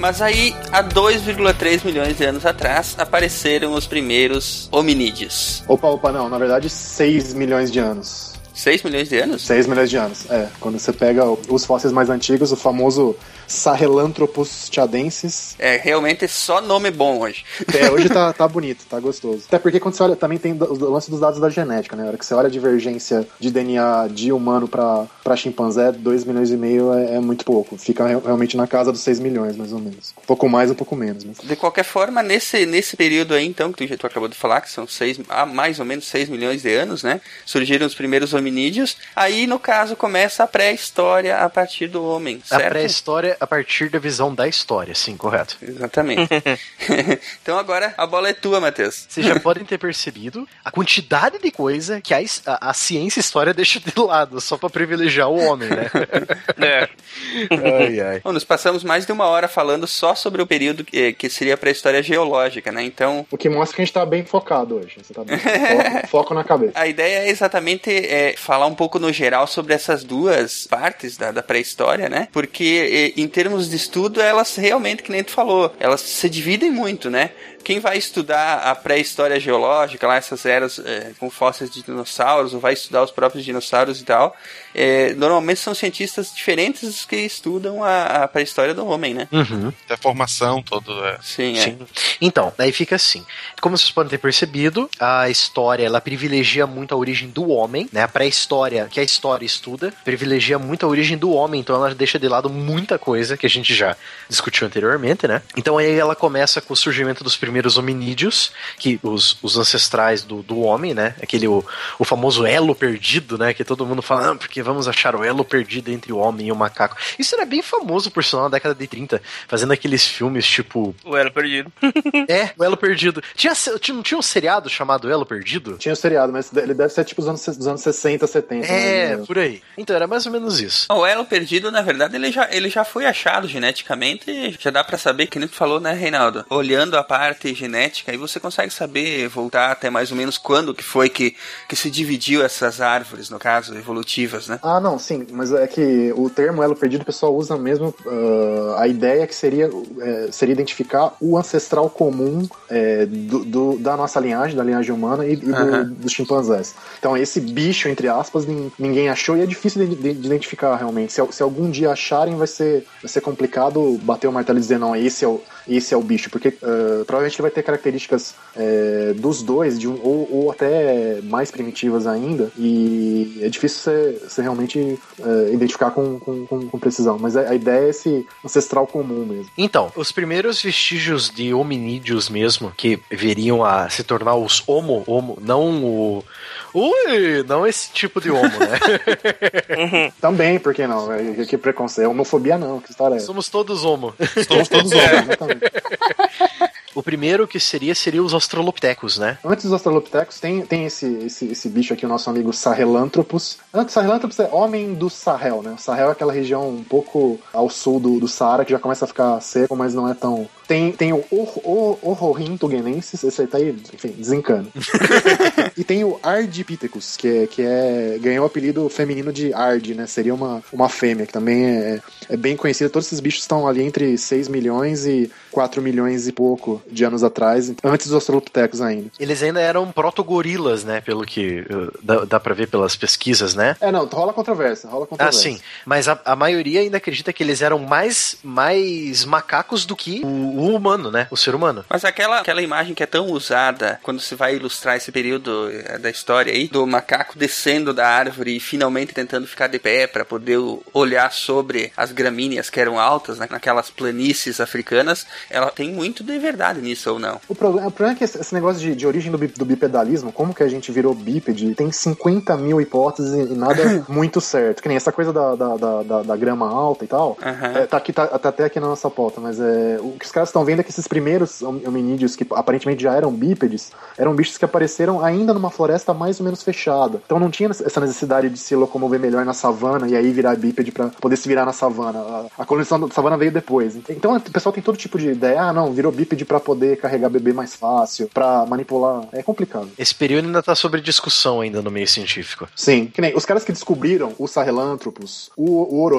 Mas aí, há 2,3 milhões de anos atrás, apareceram os primeiros hominídeos. Opa, opa, não. Na verdade, 6 milhões de anos. 6 milhões de anos? 6 milhões de anos, é. Quando você pega os fósseis mais antigos, o famoso Sahelanthropus chadensis. É, realmente é só nome bom hoje. É, hoje tá, [laughs] tá bonito, tá gostoso. Até porque quando você olha, também tem o lance dos dados da genética, né? A hora que você olha a divergência de DNA de humano pra, pra chimpanzé, 2 milhões e meio é, é muito pouco. Fica re- realmente na casa dos 6 milhões, mais ou menos. Um pouco mais, um pouco menos. Mas... De qualquer forma, nesse, nesse período aí, então, que tu, tu acabou de falar, que são seis, há mais ou menos 6 milhões de anos, né? Surgiram os primeiros hominídeos. Aí, no caso, começa a pré-história a partir do homem, A certo? pré-história a partir da visão da história, sim, correto. Exatamente. [laughs] então agora a bola é tua, Matheus. Vocês já podem ter percebido a quantidade de coisa que a, a, a ciência e a história deixa de lado, só para privilegiar o homem, né? [laughs] É. ai, ai. Bom, nós passamos mais de uma hora falando só sobre o período que, que seria a pré-história geológica, né? Então, O que mostra que a gente tá bem focado hoje. Você tá bem [laughs] foco, foco na cabeça. A ideia é exatamente é, falar um pouco no geral sobre essas duas partes da, da pré-história, né? Porque e, em termos de estudo, elas realmente, que nem tu falou, elas se dividem muito, né? Quem vai estudar a pré-história geológica, lá essas eras é, com fósseis de dinossauros, ou vai estudar os próprios dinossauros e tal, é, normalmente são cientistas diferentes que estudam a, a pré-história do homem, né? Uhum. A formação, todo. É. Sim, é. Sim. Então, daí fica assim. Como vocês podem ter percebido, a história ela privilegia muito a origem do homem, né? A pré-história que a história estuda privilegia muito a origem do homem, então ela deixa de lado muita coisa que a gente já discutiu anteriormente, né? Então aí ela começa com o surgimento dos primeiros hominídeos, que os, os ancestrais do, do homem, né? Aquele o, o famoso elo perdido, né? Que todo mundo fala, ah, porque vamos achar o elo perdido entre o homem e o macaco. Isso era bem famoso, por sinal, na década de 30, fazendo aqueles filmes tipo O elo perdido. [laughs] é, o Elo Perdido. Tinha, tinha, não tinha um seriado chamado Elo Perdido? Tinha o seriado, mas ele deve ser tipo dos anos, dos anos 60, 70. É, né? por aí. Então era mais ou menos isso. O elo perdido, na verdade, ele já, ele já foi achado geneticamente. Já dá pra saber, que nem tu falou, né, Reinaldo? Olhando a parte genética, aí você consegue saber, voltar até mais ou menos quando que foi que, que se dividiu essas árvores, no caso, evolutivas, né? Ah, não, sim, mas é que o termo elo perdido o pessoal usa mesmo. ah, a ideia que seria, é, seria identificar o ancestral comum é, do, do- da nossa linhagem, da linhagem humana e, e do- dos chimpanzés. Então, esse bicho, entre aspas, nin- ninguém achou e é difícil de, de- de identificar realmente. Se, se algum dia acharem, vai ser, vai ser complicado bater o martelo e dizer, não, esse é o, esse é o bicho, porque ah, provavelmente ele vai ter características é, dos dois, de um, ou, ou até mais primitivas ainda, e é difícil você, realmente é, identificar com, com, com- precisão. Mas a, a ideia é esse ancestral comum mesmo. Então, os primeiros vestígios de hominídeos mesmo, que viriam a se tornar os homo, homo, não o... Ui, não esse tipo de homo, né? [laughs] Também, por que não? É, que preconceito. É homofobia não, que história é essa? Somos todos homo. Somos todos homens, [laughs] exatamente. O primeiro que seria, seria os australopithecus, né? Antes dos Australopithecus, tem, tem esse, esse, esse bicho aqui, o nosso amigo Sahelanthropus. Antes, Sahelanthropus é homem do Sahel, né? O Sahel é aquela região um pouco ao sul do, do Saara, que já começa a ficar seco, mas não é tão... Tem, tem o Ororhintugenensis, esse aí tá aí, enfim, desencana. [laughs] e tem o Ardipithecus, que, é, que é, ganhou o apelido feminino de Ard, né? Seria uma, uma fêmea, que também é, é bem conhecida. Todos esses bichos estão ali entre 6 milhões e 4 milhões e pouco de anos atrás, antes dos Australopithecus ainda. Eles ainda eram protogorilas, né? Pelo que uh, dá, dá pra ver pelas pesquisas, né? É, não, rola controvérsia, rola Ah, controvérsia. sim. Mas a, a maioria ainda acredita que eles eram mais, mais macacos do que o, o humano, né? O ser humano. Mas aquela, aquela imagem que é tão usada quando se vai ilustrar esse período eh, da história aí, do macaco descendo da árvore e finalmente tentando ficar de pé para poder olhar sobre as gramíneas que eram altas, né, naquelas planícies africanas, ela tem muito de verdade nisso ou não? O problema, o problema é que esse, negócio de, de origem do, bi- do bipedalismo, como que a gente virou bípede, tem 50 mil hipóteses e nada [laughs] muito certo. Que nem essa coisa da, da, da, da- da grama alta e tal. Aham. É, tá, aqui, tá, tá até aqui na nossa pauta, mas é, o que os caras estão vendo é que esses primeiros hom- hominídeos, que aparentemente já eram bípedes, eram bichos que apareceram ainda numa floresta mais ou menos fechada. Então não tinha essa necessidade de se locomover melhor na savana e aí virar bípede pra poder se virar na savana. A, a colonização da savana veio depois. Então o pessoal tem todo tipo de ideia. Ah, não, virou bípede pra poder carregar bebê mais fácil, pra manipular. É complicado. Esse período ainda tá sobre discussão ainda no meio científico. Sim, que nem os caras que descobriram o Sahelanthropus, o, o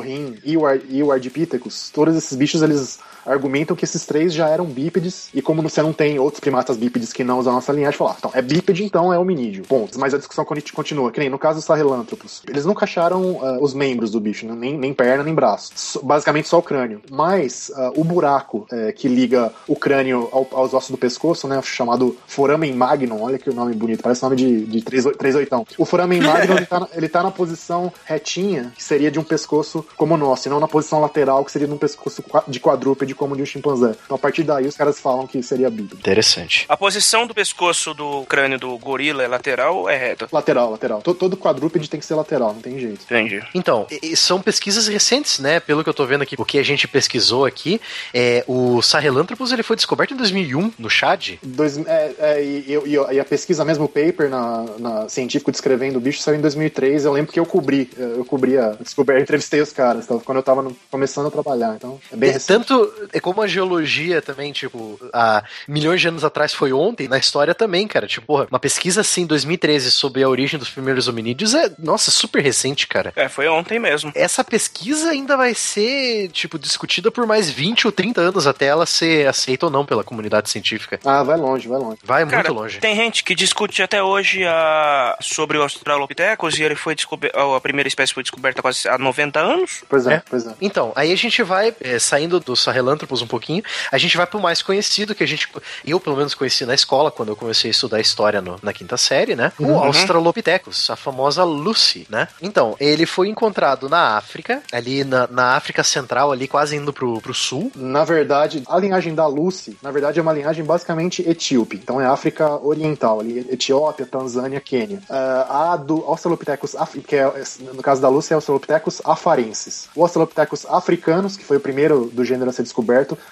e o, Ar, e o Ardipithecus, todos esses bichos eles argumentam que esses três já eram bípedes e como você não tem outros primatas bípedes que não usam a nossa linhagem, falar, então é bípede, então é hominídeo. Ponto. Mas a discussão conti- continua, que nem no caso do Sahelanthropus. Eles nunca acharam ah, os membros do bicho, né? nem, nem perna, nem braço. Basicamente só o crânio. Mas ah, o buraco eh, que liga o crânio ao- aos ossos do pescoço, né, chamado foramen magnum, olha que nome bonito, parece nome de, de 38. O foramen magnum ele tá, na, ele tá na posição retinha, que seria de um pescoço como o nosso, e não na posição lateral, que seria de um pescoço de quadrúpede como de um chimpanzé. Então a partir daí os caras falam que seria bípede. Interessante. A posição do pescoço do crânio do gorila é lateral ou é reta? Lateral, lateral. Todo, todo quadrúpede tem que ser lateral, não tem jeito. Entendi. Então, são pesquisas recentes, né? Pelo que eu tô vendo aqui, o que a gente pesquisou aqui, é, o Sahelanthropus ele foi descoberto em 2001 no Chad. Dois, é, é, e, e- e a pesquisa mesmo, o paper na, na científico descrevendo o bicho saiu em 2003. Eu lembro que eu cobri, eu cobri a descoberta, [laughs] entrevistei os caras, então, quando eu tava no- começando a trabalhar. Então, é bem É, recente. tanto é como a geologia também, tipo, há milhões de anos atrás foi ontem, na história também, cara. Tipo, porra, uma pesquisa assim, em 2013, sobre a origem dos primeiros hominídeos é, nossa, super recente, cara. É, foi ontem mesmo. Essa pesquisa ainda vai ser, tipo, discutida por mais 20 ou 30 anos até ela ser aceita ou não pela comunidade científica. Ah, vai longe, vai longe. Vai Cara, muito longe. tem gente que discute até hoje a... sobre o Australopithecus e ele foi descoberto. A primeira espécie foi descoberta há quase há 90 anos. Pois é, É. pois é. Então, aí a gente vai, é, saindo do Sahelanthropus um pouquinho, a gente vai pro mais conhecido, que a gente, eu pelo menos conheci na escola, quando eu comecei a estudar história no- na quinta série, né? O Australopithecus, a famosa Lucy, né? Então, ele foi encontrado na África, ali na, na África Central, ali quase indo pro, pro sul. Na verdade, a linhagem da Lucy, na verdade, é uma linhagem basicamente etíope. Então é África Oriental, ali, Etiópia, Tanzânia, Quênia. Ah, a do Australopithecus, que é, no caso da Lucy, é Australopithecus afarensis. O Australopithecus africanos, que foi o primeiro do gênero a ser descoberto,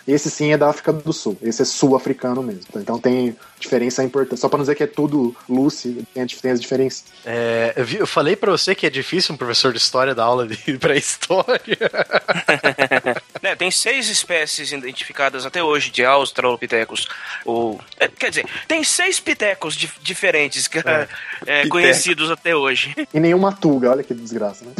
esse sim é da África do Sul. Esse é sul-africano mesmo. Então tem diferença importante. Só pra não dizer que é tudo Lucy, tem, tem as diferenças. É, eu, vi- eu falei pra você que é difícil um professor de história dar aula de [laughs] pré-história. [laughs] Né, tem seis espécies identificadas até hoje de Australopithecus. Ou, é, quer dizer, tem seis pitecos dif- diferentes que, [laughs] é, conhecidos até hoje. E nenhuma tuga, olha que desgraça, né?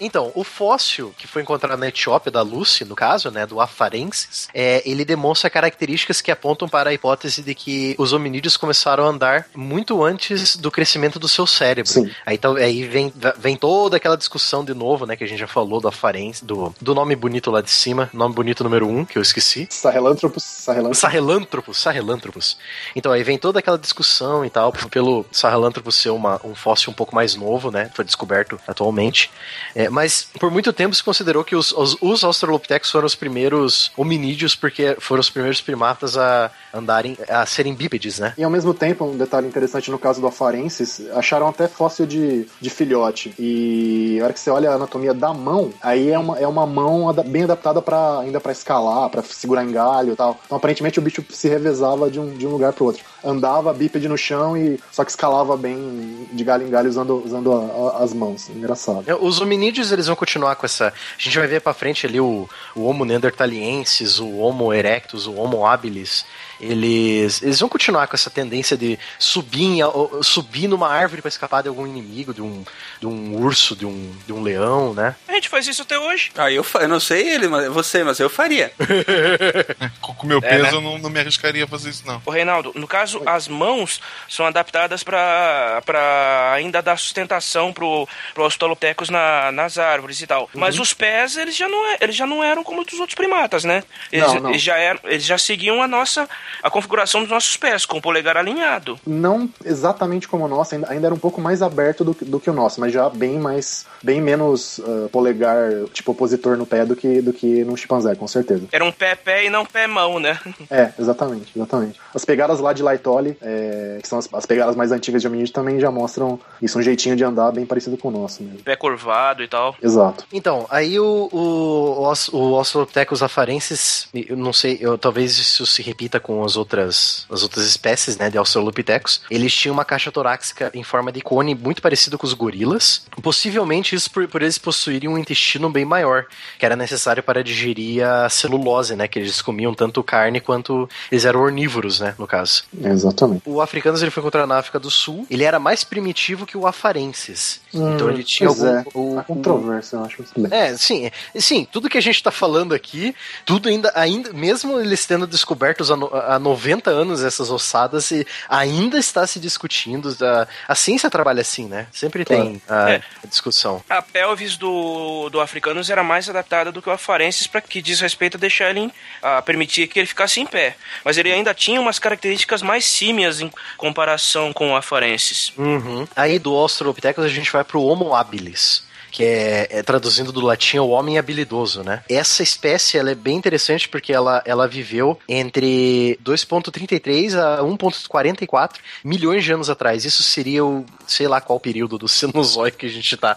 Então, o fóssil que foi encontrado na Etiópia, da Lucy, no caso, né, do Afarensis, é, ele demonstra características que apontam para a hipótese de que os hominídeos começaram a andar muito antes do crescimento do seu cérebro. Sim. Aí, então, aí vem, vem toda aquela discussão de novo, né, que a gente já falou do Afarensis, do, do nome bonito lá de cima, nome bonito número um, que eu esqueci. Sahelanthropus, Sahelanthropus. Sahelanthropus, Sahelanthropus. Então aí vem toda aquela discussão e tal, pelo Sahelanthropus ser uma, um fóssil um pouco mais novo, né? Foi descoberto atualmente. É, mas por muito tempo se considerou que os, os, os Australopithecus foram os primeiros hominídeos, porque foram os primeiros primatas a andarem, a serem bípedes, né? E ao mesmo tempo, um detalhe interessante no caso do Afarensis, acharam até fóssil de, de filhote. E a hora que você olha a anatomia da mão, aí é uma, é uma mão bem adaptada para ainda para escalar, para segurar em galho e tal. Então aparentemente o bicho se revezava de um, de um lugar pro outro. Andava bípede no chão e só que escalava bem de galho em galho usando, usando a- a- as mãos. Engraçado. Os hominídeos, eles vão continuar com essa. A gente vai ver pra frente ali o, o Homo neanderthaliensis, o Homo erectus, o Homo habilis. Eles, eles vão continuar com essa tendência de subir, em, a- subir numa árvore pra escapar de algum inimigo, de um, de um urso, de um, de um leão, né? A gente faz isso até hoje. Ah, eu, eu não sei ele, mas você, mas eu faria. [laughs] Com o meu É, peso, né? eu não, não me arriscaria a fazer isso, não. Ô, Reinaldo, no caso, as mãos são adaptadas para ainda dar sustentação pro, pro Australopithecus na, nas árvores e tal. Mas os pés, eles já, não é, eles já não eram como dos outros primatas, né? Eles, Não, não. eles já eram, eles já seguiam a nossa a configuração dos nossos pés, com o polegar alinhado. Não exatamente como o nosso, ainda, ainda era um pouco mais aberto do, que- do que o nosso, mas já bem mais, bem menos ah, polegar, tipo opositor no pé do que, do que num chimpanzé, com certeza. Era um pé-pé e não pé-mão, né? [laughs] É, exatamente, exatamente. As pegadas lá de Laitoli, é, que são as, as pegadas mais antigas de hominídeo, também já mostram isso, um jeitinho de andar bem parecido com o nosso mesmo. Pé curvado e tal. Exato. Então, aí o, o, o, Aus- o Australopithecus afarensis, eu não sei, eu, talvez isso se repita com as outras, as outras espécies, né, de Australopithecus. Eles tinham uma caixa torácica em forma de cone muito parecido com os gorilas. Possivelmente isso por, por eles possuírem um intestino bem maior, que era necessário para digerir a celulose, né, que eles comiam tanto carne quanto eles eram ornívoros, né, no caso. Exatamente. O africanos ele foi encontrado na África do Sul. Ele era mais primitivo que o afarensis. então ele tinha algum, é, o- controvérsia, eu acho. é, sim, sim, tudo que a gente tá falando aqui, tudo ainda, ainda mesmo eles tendo descobertos há, no- há 90 anos essas ossadas, e ainda está se discutindo. A, a ciência trabalha assim, né? Sempre tem a, É. a discussão. A pelvis do, do africanos era mais adaptada do que o afarensis para que diz respeito a deixar ele em- a permitir que ele ficasse em pé. Mas ele ainda tinha umas características mais símias em comparação com o afarensis. Uhum. Aí do Australopithecus a gente vai pro Homo habilis. Que é, é traduzindo do latim o homem habilidoso, né? Essa espécie ela é bem interessante porque ela, ela viveu entre 2.33 a 1.44 milhões de anos atrás. Isso seria o, sei lá qual período do [laughs] Cenozoico que a gente tá.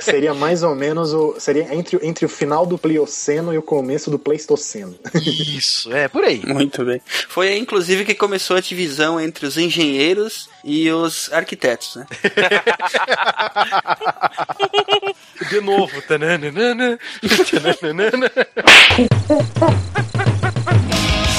seria mais ou menos o seria entre, entre o final do Plioceno e o começo do Pleistoceno. Isso, é por aí. Muito bem. Foi aí, inclusive que começou a divisão entre os engenheiros e os arquitetos, né? [laughs] [laughs] De novo. Tananana, tananana. [laughs]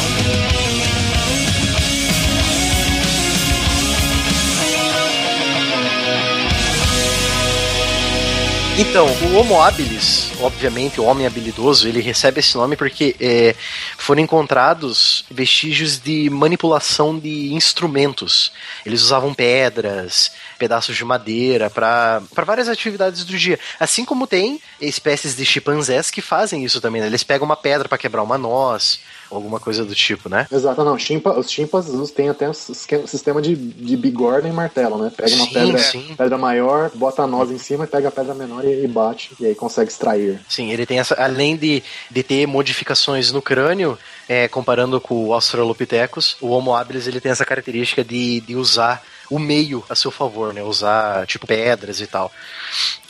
Então, o Homo habilis, obviamente, o homem habilidoso, ele recebe esse nome porque é, foram encontrados vestígios de manipulação de instrumentos. Eles usavam pedras, pedaços de madeira para várias atividades do dia. Assim como tem espécies de chimpanzés que fazem isso também. Né? Eles pegam uma pedra para quebrar uma noz, alguma coisa do tipo, né? Exato, não. Chimpa, os chimpas têm até um sistema de, de bigorna e martelo, né? Pega uma sim, pedra, sim. pedra maior, bota a noz em cima, pega a pedra menor e, e, bate, e aí consegue extrair. Sim, ele tem essa. Além de, de ter modificações no crânio, é, comparando com o Australopithecus, o Homo habilis ele tem essa característica de, de usar o meio a seu favor, né? Usar, tipo, pedras e tal.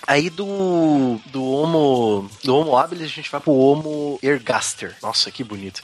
Aí do, do Homo do Homo habilis a gente vai pro Homo ergaster. Nossa, que bonito.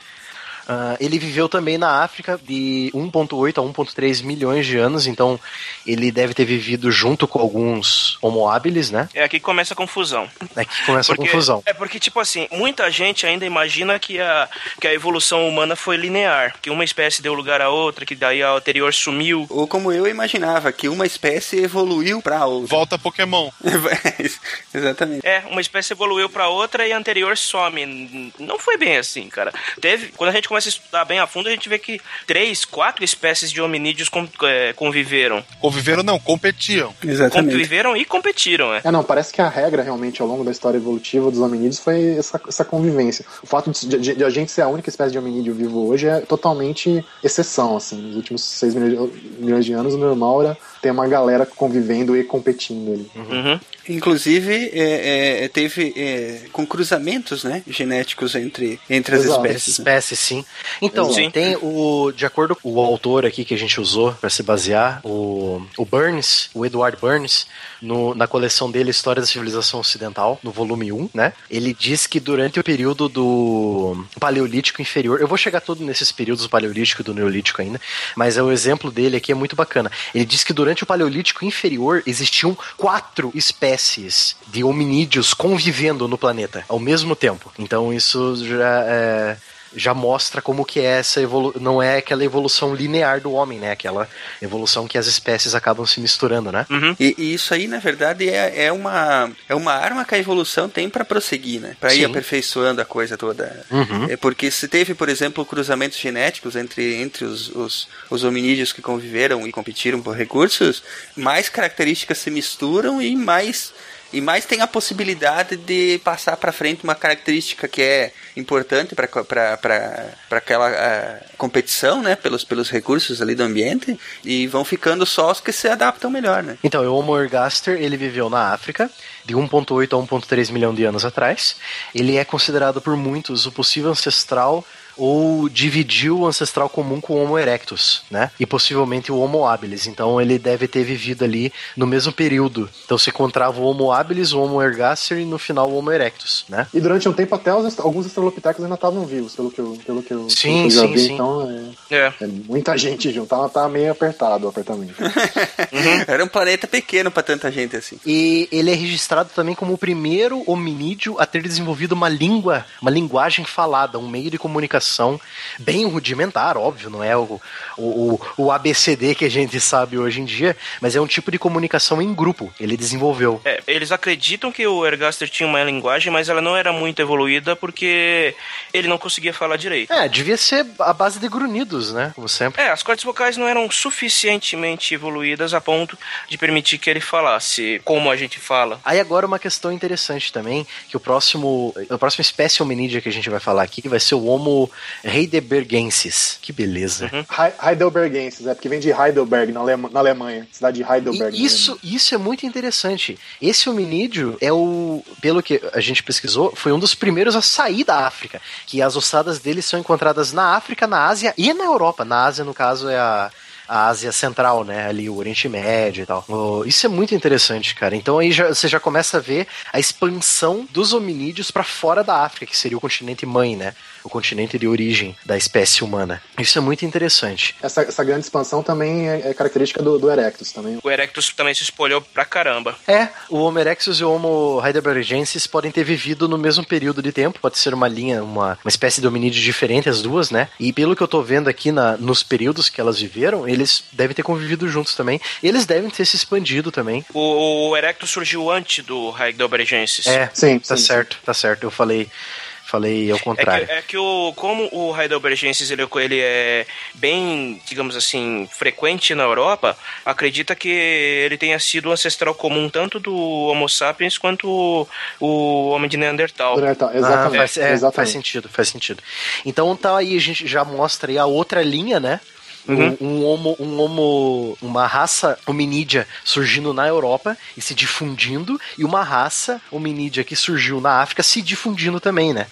Uh, ele viveu também na África de 1,8 a 1,3 milhões de anos, então ele deve ter vivido junto com alguns Homo habilis, né? É aqui que começa a confusão. É aqui que começa porque, a confusão. É porque, tipo assim, muita gente ainda imagina que a, que a evolução humana foi linear, que uma espécie deu lugar a outra, que daí a anterior sumiu. Ou como eu imaginava, que uma espécie evoluiu para outra. Volta Pokémon. [laughs] Exatamente. É, uma espécie evoluiu para outra e a anterior some. Não foi bem assim, cara. Teve, quando a gente começa a estudar bem a fundo, a gente vê que três, quatro espécies de hominídeos é, conviveram. Conviveram não, competiam. Exatamente. Conviveram e competiram, é. É, não, parece que a regra realmente ao longo da história evolutiva dos hominídeos foi essa, essa convivência. O fato de, de, de, a gente ser a única espécie de hominídeo vivo hoje é totalmente exceção, assim. Nos últimos seis milhões de, milhões de anos, o normal era ter uma galera convivendo e competindo ali. Uhum. Inclusive, é, é, teve é, com cruzamentos né, genéticos entre, entre as Exato. espécies. Né? Espécies, sim. Então, sim. tem o. De acordo com o autor aqui que a gente usou para se basear, o, o Burns, o Edward Burns, no, na coleção dele História da Civilização Ocidental, no volume 1, né? Ele diz que durante o período do Paleolítico Inferior, eu vou chegar todo nesses períodos do Paleolítico e do Neolítico ainda, mas é o exemplo dele aqui é muito bacana. Ele diz que durante o Paleolítico Inferior existiam quatro espécies de hominídeos convivendo no planeta ao mesmo tempo. Então isso já é já mostra como que é essa evolução, não é aquela evolução linear do homem, né? Aquela evolução que as espécies acabam se misturando, né? Uhum. E, e, isso aí, na verdade, é, é, uma, é uma arma que a evolução tem para prosseguir, né? Para ir aperfeiçoando a coisa toda. Uhum. É porque se teve, por exemplo, cruzamentos genéticos entre, entre os, os, os hominídeos que conviveram e competiram por recursos, mais características se misturam e mais e mais tem a possibilidade de passar para frente uma característica que é importante para aquela uh, competição, né, pelos, pelos recursos ali do ambiente, e vão ficando só os que se adaptam melhor, né? Então, o Homo ergaster, ele viveu na África, de 1.8 a 1.3 milhão de anos atrás. Ele é considerado por muitos o possível ancestral ou dividiu o ancestral comum com o Homo erectus, né? E possivelmente o Homo habilis. Então ele deve ter vivido ali no mesmo período. Então se encontrava o Homo habilis, o Homo ergaster e no final o Homo erectus, né? E durante um tempo até os, alguns Australopithecus ainda estavam vivos, pelo que eu, pelo que eu, sim, pelo que eu sim, vi. Sim. Então é, é. é, muita gente junto. Tava, tava meio apertado o apartamento. [laughs] uhum. Era um planeta pequeno para tanta gente assim. E ele é registrado também como o primeiro hominídeo a ter desenvolvido uma língua, uma linguagem falada, um meio de comunicação comunicação bem rudimentar, óbvio, não é o, o, o ABCD que a gente sabe hoje em dia, mas é um tipo de comunicação em grupo. Ele desenvolveu. É, eles acreditam que o Ergaster tinha uma linguagem, mas ela não era muito evoluída porque ele não conseguia falar direito. É, devia ser a base de grunhidos, né? Como sempre. É, as cordas vocais não eram suficientemente evoluídas a ponto de permitir que ele falasse como a gente fala. Aí agora uma questão interessante também, que o próximo, a próxima espécie hominídea que a gente vai falar aqui vai ser o Homo heidelbergensis. Que beleza. Uhum. Heidelbergensis, é porque vem de Heidelberg, na, Alema, na Alemanha. Cidade de Heidelberg. E isso, isso é muito interessante. Esse hominídeo é o, pelo que a gente pesquisou, foi um dos primeiros a sair da África, que as ossadas dele são encontradas na África, na Ásia e na Europa. Na Ásia, no caso, é a a Ásia Central, né? Ali o Oriente Médio e tal. Oh, isso é muito interessante, cara. Então aí já, você já começa a ver a expansão dos hominídeos para fora da África, que seria o continente mãe, né? O continente de origem da espécie humana. Isso é muito interessante. Essa, essa grande expansão também é, é característica do, do, Erectus também. O Erectus também se espolhou pra caramba. É, o Homo erectus e o Homo heidelbergensis podem ter vivido no mesmo período de tempo, pode ser uma linha, uma, uma espécie de hominídeo diferente as duas, né? E pelo que eu tô vendo aqui na, nos períodos que elas viveram, eles devem ter convivido juntos também. Eles devem ter se expandido também. O, o Erectus surgiu antes do Heidelbergensis. É, sim, tá sim, certo, sim. tá certo. Eu falei falei ao contrário. É que, é que, o, como o Heidelbergensis ele, ele é bem, digamos assim, frequente na Europa, acredita que ele tenha sido ancestral comum tanto do Homo sapiens quanto o, o homem de Neandertal. Neandertal exatamente. Ah, faz, é, exatamente. faz sentido, faz sentido. Então tá aí, a gente já mostra aí a outra linha, né? Uhum. Um, um, homo, um homo, uma raça hominídea surgindo na Europa e se difundindo, e uma raça hominídea que surgiu na África se difundindo também, né?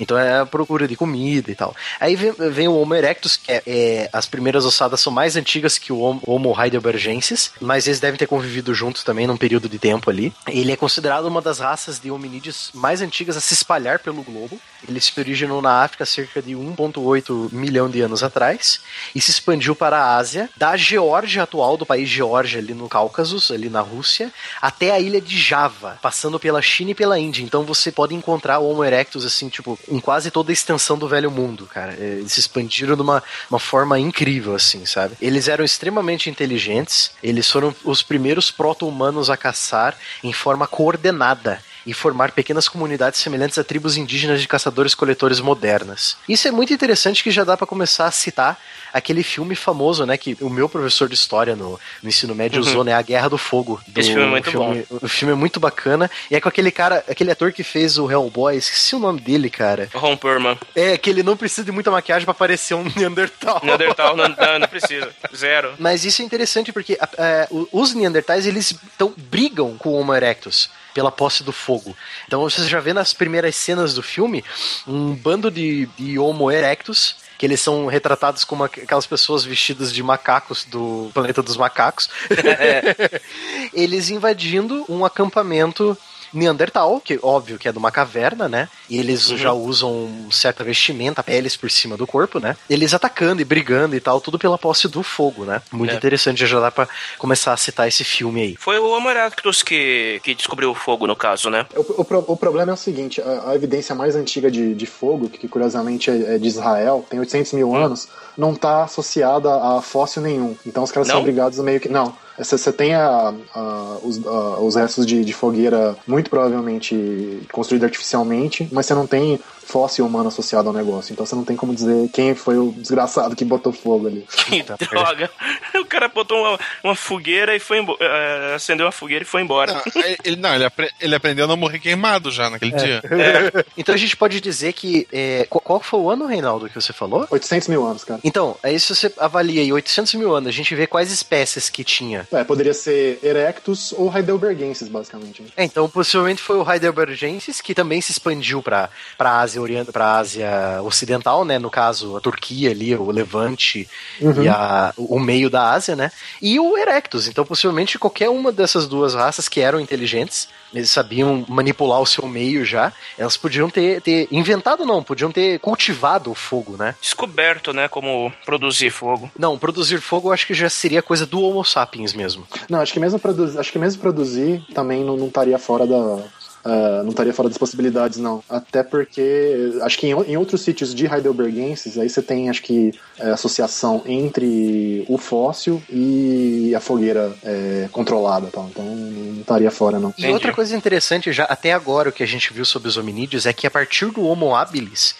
Então é a procura de comida e tal. Aí vem, vem o Homo erectus, que é, é, as primeiras ossadas são mais antigas que o Homo heidelbergensis, mas eles devem ter convivido juntos também num período de tempo ali. Ele é considerado uma das raças de hominídeos mais antigas a se espalhar pelo globo. Ele se originou na África cerca de 1,8 milhão de anos atrás e se expandiu para a Ásia, da Geórgia atual, do país Geórgia, ali no Cáucaso, ali na Rússia, até a ilha de Java, passando pela China e pela Índia. Então você pode encontrar o Homo erectus, assim, tipo, em quase toda a extensão do velho mundo, cara. É, eles se expandiram de uma, uma forma incrível, assim, sabe? Eles eram extremamente inteligentes, eles foram os primeiros proto-humanos a caçar em forma coordenada e formar pequenas comunidades semelhantes a tribos indígenas de caçadores-coletores modernas. Isso é muito interessante que já dá para começar a citar aquele filme famoso, né, que o meu professor de história no, no ensino médio uhum. usou, né, A Guerra do Fogo. Do Esse filme é muito filme, bom. O filme é muito bacana e é com aquele cara, aquele ator que fez o Hellboy, esqueci o nome dele, cara. Ron Perlman. É, que ele não precisa de muita maquiagem para parecer um [laughs] Neandertal. Neandertal não, não, não, precisa, zero. Mas isso é interessante porque é, os Neandertais, eles tão, brigam com o Homo erectus pela posse do fogo. Então você já vê nas primeiras cenas do filme um bando de, de Homo erectus que eles são retratados como aquelas pessoas vestidas de macacos do planeta dos macacos. [laughs] É. [laughs] eles invadindo um acampamento Neandertal, que óbvio que é de uma caverna, né? E eles uhum. já usam certa vestimenta, peles por cima do corpo, né? Eles atacando e brigando e tal, tudo pela posse do fogo, né? Muito é. interessante, já dá pra começar a citar esse filme aí. Foi o Homo erectus que, que descobriu o fogo, no caso, né? O, o, o problema é o seguinte, a, a, evidência mais antiga de, de fogo, que curiosamente é, é de Israel, tem 800 mil hum. anos, não tá associada a fóssil nenhum. Então os caras não? são obrigados a meio que... Não, você tem a, a, os, a, os, restos de, de, fogueira muito provavelmente construídos artificialmente, mas você não tem fóssil humano associado ao negócio. Então você não tem como dizer quem foi o desgraçado que botou fogo ali. [laughs] Que droga! O cara botou uma, uma fogueira e foi embora. Uh, acendeu uma fogueira e foi embora. Não, ele, não, ele, apre, ele aprendeu a não morrer queimado já naquele é. dia. É. Então a gente pode dizer que. É, qual foi o ano, Reinaldo, que você falou? 800 mil anos, cara. Então, aí se você avalia aí 800 mil anos, a gente vê quais espécies que tinha. É, poderia ser Erectus ou Heidelbergensis, basicamente. Né? É, então possivelmente foi o Heidelbergensis que também se expandiu para a Ásia Oriental, para Ásia Ocidental, né? No caso, a Turquia ali, o Levante uhum. e a, o meio da Ásia, né? E o Erectus. Então, possivelmente qualquer uma dessas duas raças que eram inteligentes, eles sabiam manipular o seu meio já, elas podiam ter, ter inventado, não, podiam ter cultivado o fogo, né? Descoberto, né? Como produzir fogo. Não, produzir fogo eu acho que já seria coisa do Homo sapiens mesmo. Não, acho que mesmo produzir, acho que mesmo produzir também não, não estaria fora da, Uh, não estaria fora das possibilidades, não. Até porque, acho que em, em outros sítios de Heidelbergenses, aí você tem, acho que, é, associação entre o fóssil e a fogueira é, controlada. Tá? Então, não estaria fora, não. E outra coisa interessante, já até agora, o que a gente viu sobre os hominídeos, é que a partir do Homo habilis,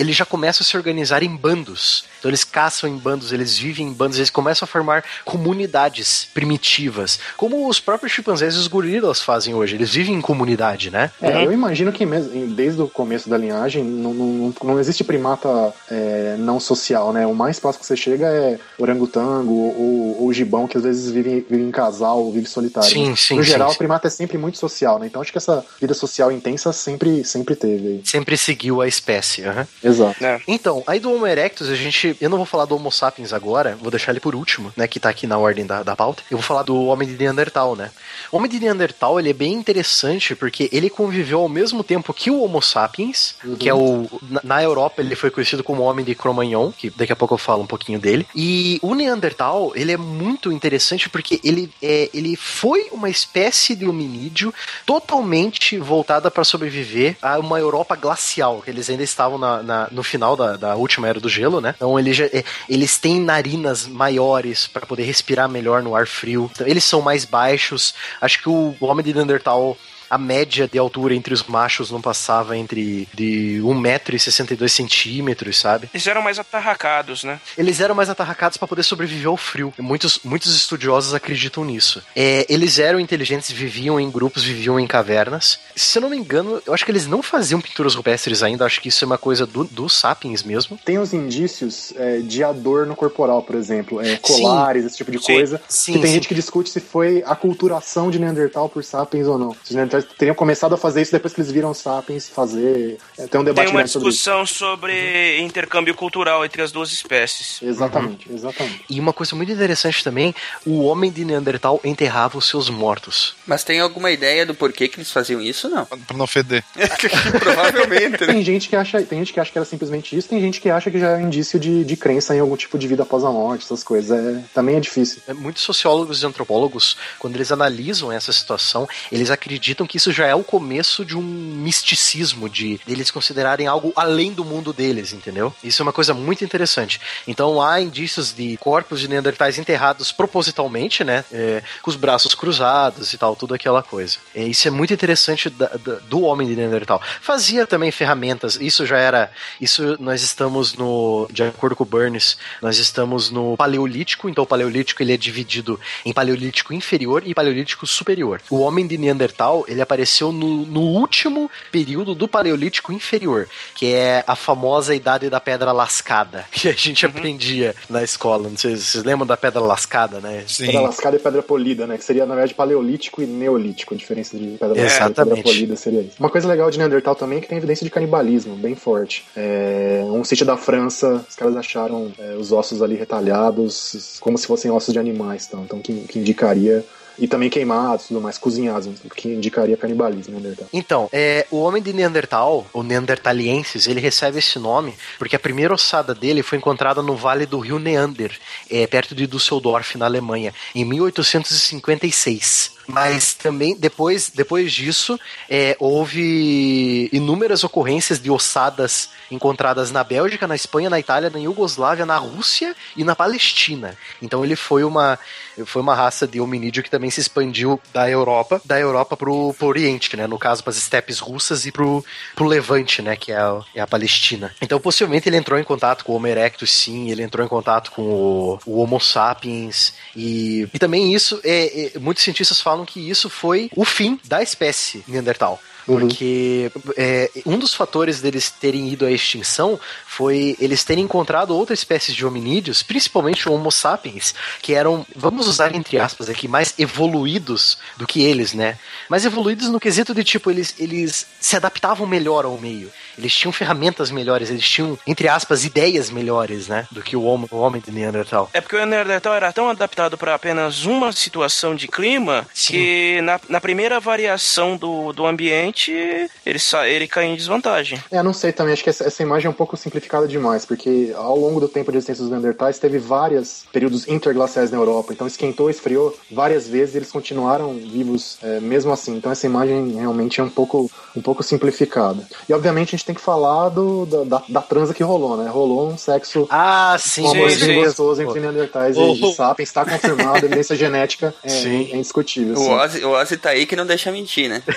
eles já começam a se organizar em bandos. Então eles caçam em bandos, eles vivem em bandos, eles começam a formar comunidades primitivas, como os próprios chimpanzés e os gorilas fazem hoje. Eles vivem em comunidade, né? É, eu imagino que mesmo, desde o começo da linhagem não, não, não existe primata é, não social, né? O mais próximo que você chega é orangotango ou, ou gibão, que às vezes vive, vive em casal ou vive solitário. Sim, sim. No sim, geral, sim. o primata é sempre muito social, né? Então acho que essa vida social intensa sempre, sempre teve. Sempre seguiu a espécie. aham. Exato. É. Então, aí do Homo erectus, a gente. Eu não vou falar do Homo sapiens agora, vou deixar ele por último, né? Que tá aqui na ordem da, da pauta. Eu vou falar do Homem de Neandertal, né? O Homem de Neandertal, ele é bem interessante porque ele conviveu ao mesmo tempo que o Homo sapiens, que é o. Na, na Europa, ele foi conhecido como Homem de Cro-Magnon, que daqui a pouco eu falo um pouquinho dele. E o Neandertal, ele é muito interessante porque ele, é, ele foi uma espécie de hominídeo totalmente voltada para sobreviver a uma Europa glacial, que eles ainda estavam na, na- no final da, da última era do gelo, né? Então eles, já, é, eles têm narinas maiores para poder respirar melhor no ar frio. Então, eles são mais baixos. Acho que o, o homem de Neandertal a média de altura entre os machos não passava entre de 1,62m, sabe? Eles eram mais atarracados, né? Eles eram mais atarracados para poder sobreviver ao frio. Muitos, muitos estudiosos acreditam nisso. É, eles eram inteligentes, viviam em grupos, viviam em cavernas. Se eu não me engano, eu acho que eles não faziam pinturas rupestres ainda. Acho que isso é uma coisa do, dos sapiens mesmo. Tem os indícios é, de adorno corporal, por exemplo, é, colares, esse tipo de Sim. coisa. Sim, que tem sim. gente que discute se foi a culturação de Neandertal por sapiens ou não. Se os Teriam começado a fazer isso depois que eles viram os sapiens fazer. É, tem um debate Tem uma grande sobre discussão sobre intercâmbio cultural entre as duas espécies. Exatamente, exatamente. E uma coisa muito interessante também, o homem de Neandertal enterrava os seus mortos. Mas tem alguma ideia do porquê que eles faziam isso? Não. Pra não feder. [laughs] Provavelmente, né? Tem gente que acha, tem gente que acha que era simplesmente isso, tem gente que acha que já é indício de, de crença em algum tipo de vida após a morte, essas coisas. É, também é difícil. É, Muitos sociólogos e antropólogos, quando eles analisam essa situação, eles acreditam que isso já é o começo de um misticismo, de eles considerarem algo além do mundo deles, entendeu? Isso é uma coisa muito interessante. Então há indícios de corpos de neandertais enterrados propositalmente, né? é, com os braços cruzados e tal, tudo aquela coisa. É, isso é muito interessante da- da- do homem de Neandertal. Fazia também ferramentas, isso já era. Isso nós estamos no. De acordo com o Burns, nós estamos no Paleolítico, então o Paleolítico ele é dividido em Paleolítico inferior e Paleolítico superior. O homem de Neandertal ele apareceu no, no último período do Paleolítico inferior, que é a famosa idade da pedra lascada, [laughs] que a gente aprendia na escola. Não sei se vocês lembram da pedra lascada, né? Sim. Pedra lascada e pedra polida, né? Que seria, na verdade, paleolítico e neolítico. A diferença de pedra lascada e pedra Exatamente. polida seria isso. Uma coisa legal de Neandertal também é que tem evidência de canibalismo, bem forte. É, um sítio da França, os caras acharam é, os ossos ali retalhados como se fossem ossos de animais, então, então que, que indicaria. E também queimados, tudo mais, cozinhados, que indicaria canibalismo, Neandertal. Então, é, o homem de Neandertal, o Neandertaliensis, ele recebe esse nome porque a primeira ossada dele foi encontrada no vale do rio Neander, é, perto de Düsseldorf, na Alemanha, em 1856. Mas também, depois, depois disso, é, houve inúmeras ocorrências de ossadas encontradas na Bélgica, na Espanha, na Itália, na Iugoslávia, na Rússia e na Palestina. Então ele foi uma, foi uma raça de hominídeo que também se expandiu da Europa, da Europa pro, pro Oriente, né? No caso, para as estepes russas e pro, pro Levante, né? Que é a, é a Palestina. Então, possivelmente, ele entrou em contato com o Homo erectus, sim, ele entrou em contato com o, o Homo sapiens. E, e também isso, é, é, muitos cientistas falam que isso foi o fim da espécie Neandertal. Porque é, um dos fatores deles terem ido à extinção foi eles terem encontrado outras espécies de hominídeos, principalmente o Homo sapiens, que eram, vamos usar entre aspas aqui, mais evoluídos do que eles, né? Mais evoluídos no quesito de tipo, eles, eles se adaptavam melhor ao meio. Eles tinham ferramentas melhores, eles tinham, entre aspas, ideias melhores, né? Do que o homem, o homem de Neandertal. É porque o Neandertal era tão adaptado para apenas uma situação de clima que na, na primeira variação do, do ambiente ele, sa- ele cai em desvantagem. É, não sei também, acho que essa, essa imagem é um pouco simplificada demais, porque ao longo do tempo de existência dos Neandertais teve vários períodos interglaciais na Europa, então esquentou, esfriou várias vezes e eles continuaram vivos é, mesmo assim. Então essa imagem realmente é um pouco, um pouco simplificada. E obviamente a gente tem que falar do, da, da, da transa que rolou, né? Rolou um sexo Ah, sim, sim, amorzinho sim. gostoso entre Neandertais Oh. e sapiens, está confirmado, a evidência genética é, Sim. é indiscutível. O. Ozzy, o Ozzy tá aí que não deixa mentir, né? [laughs]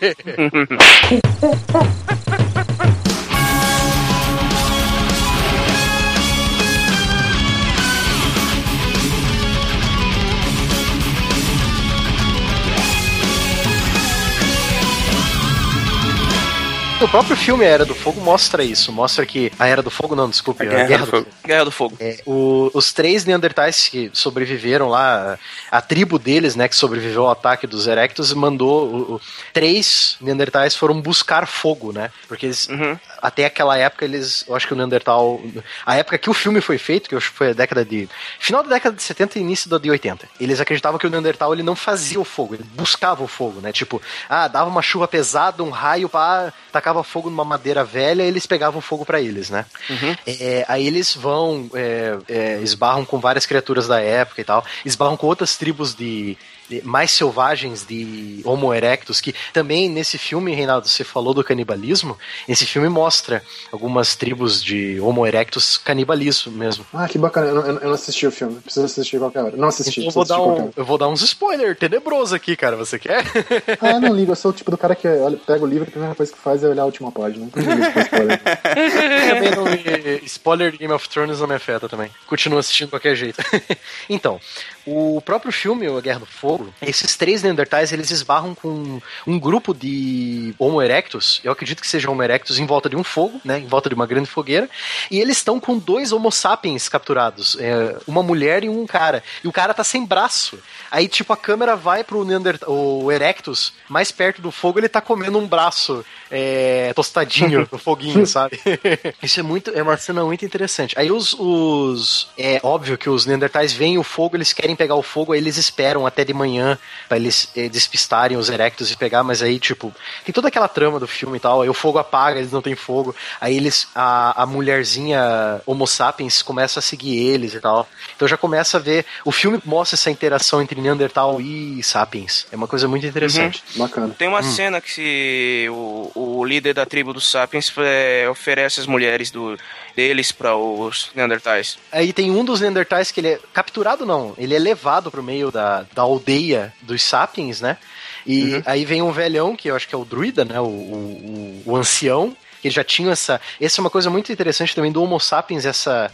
[laughs] Yeah. [laughs] [laughs] O próprio filme A Era do Fogo mostra isso. Mostra que. A Era do Fogo, não, desculpe. A, Guerra, a Guerra do, do, Fogo. Guerra do Fogo. É, o, os três Neandertais que sobreviveram lá, a tribo deles, né, que sobreviveu ao ataque dos Erectus, mandou. O, o, três Neandertais foram buscar fogo, né? Porque eles. Uhum. Até aquela época, eles. Eu acho que o Neandertal. A época que o filme foi feito, que eu acho que foi a década de. Final da década de 70 e início da de 80. Eles acreditavam que o Neandertal ele não fazia o fogo, ele buscava o fogo, né? Tipo, ah, dava uma chuva pesada, um raio, pá, tacava fogo numa madeira velha e eles pegavam fogo para eles, né? Uhum. É, aí eles vão, é, é, esbarram com várias criaturas da época e tal, esbarram com outras tribos de, mais selvagens de Homo erectus, que também nesse filme, Reinaldo, você falou do canibalismo, esse filme mostra algumas tribos de Homo erectus canibalismo mesmo. Ah, que bacana, eu não, eu não assisti o filme, preciso assistir qualquer hora. Não assisti, então eu vou, dar um, eu vou dar uns spoilers tenebroso aqui, cara, você quer? [laughs] ah, eu não ligo, eu sou o tipo do cara que olha, pega o livro e a primeira coisa que faz é olhar a última página. spoiler. [laughs] [laughs] também não. Spoiler de Game of Thrones não me afeta também. Continuo assistindo de qualquer jeito. então, o próprio filme, A Guerra do Fogo, esses três Neandertais, eles esbarram com um grupo de Homo erectus, eu acredito que sejam Homo erectus, em volta de um fogo, né, em volta de uma grande fogueira, e eles estão com dois Homo sapiens capturados, é, uma mulher e um cara, e o cara tá sem braço. Aí, tipo, a câmera vai pro Neandertal, o Erectus, mais perto do fogo, ele tá comendo um braço é, tostadinho [laughs] no foguinho, sabe? [laughs] Isso é muito, é uma cena muito interessante. Aí os, os, é óbvio que os Neandertais veem o fogo, eles querem pegar o fogo, aí eles esperam até de manhã para eles é, despistarem os Erectus e pegar, mas aí, tipo, tem toda aquela trama do filme e tal, aí o fogo apaga, eles não têm fogo, aí eles, a, a mulherzinha Homo sapiens começa a seguir eles e tal. Então já começa a ver, o filme mostra essa interação entre Neandertal e Sapiens. É uma coisa muito interessante. Uhum. Bacana. Tem uma hum. cena que o, o líder da tribo dos Sapiens é, oferece as mulheres do, deles para os Neandertais. Aí tem um dos Neandertais que ele é capturado, não, ele é levado pro meio da, da aldeia dos Sapiens, né? E uhum. aí vem um velhão, que eu acho que é o druida, né? O, o, o, o ancião, que já tinha essa. Essa é uma coisa muito interessante também do Homo sapiens, essa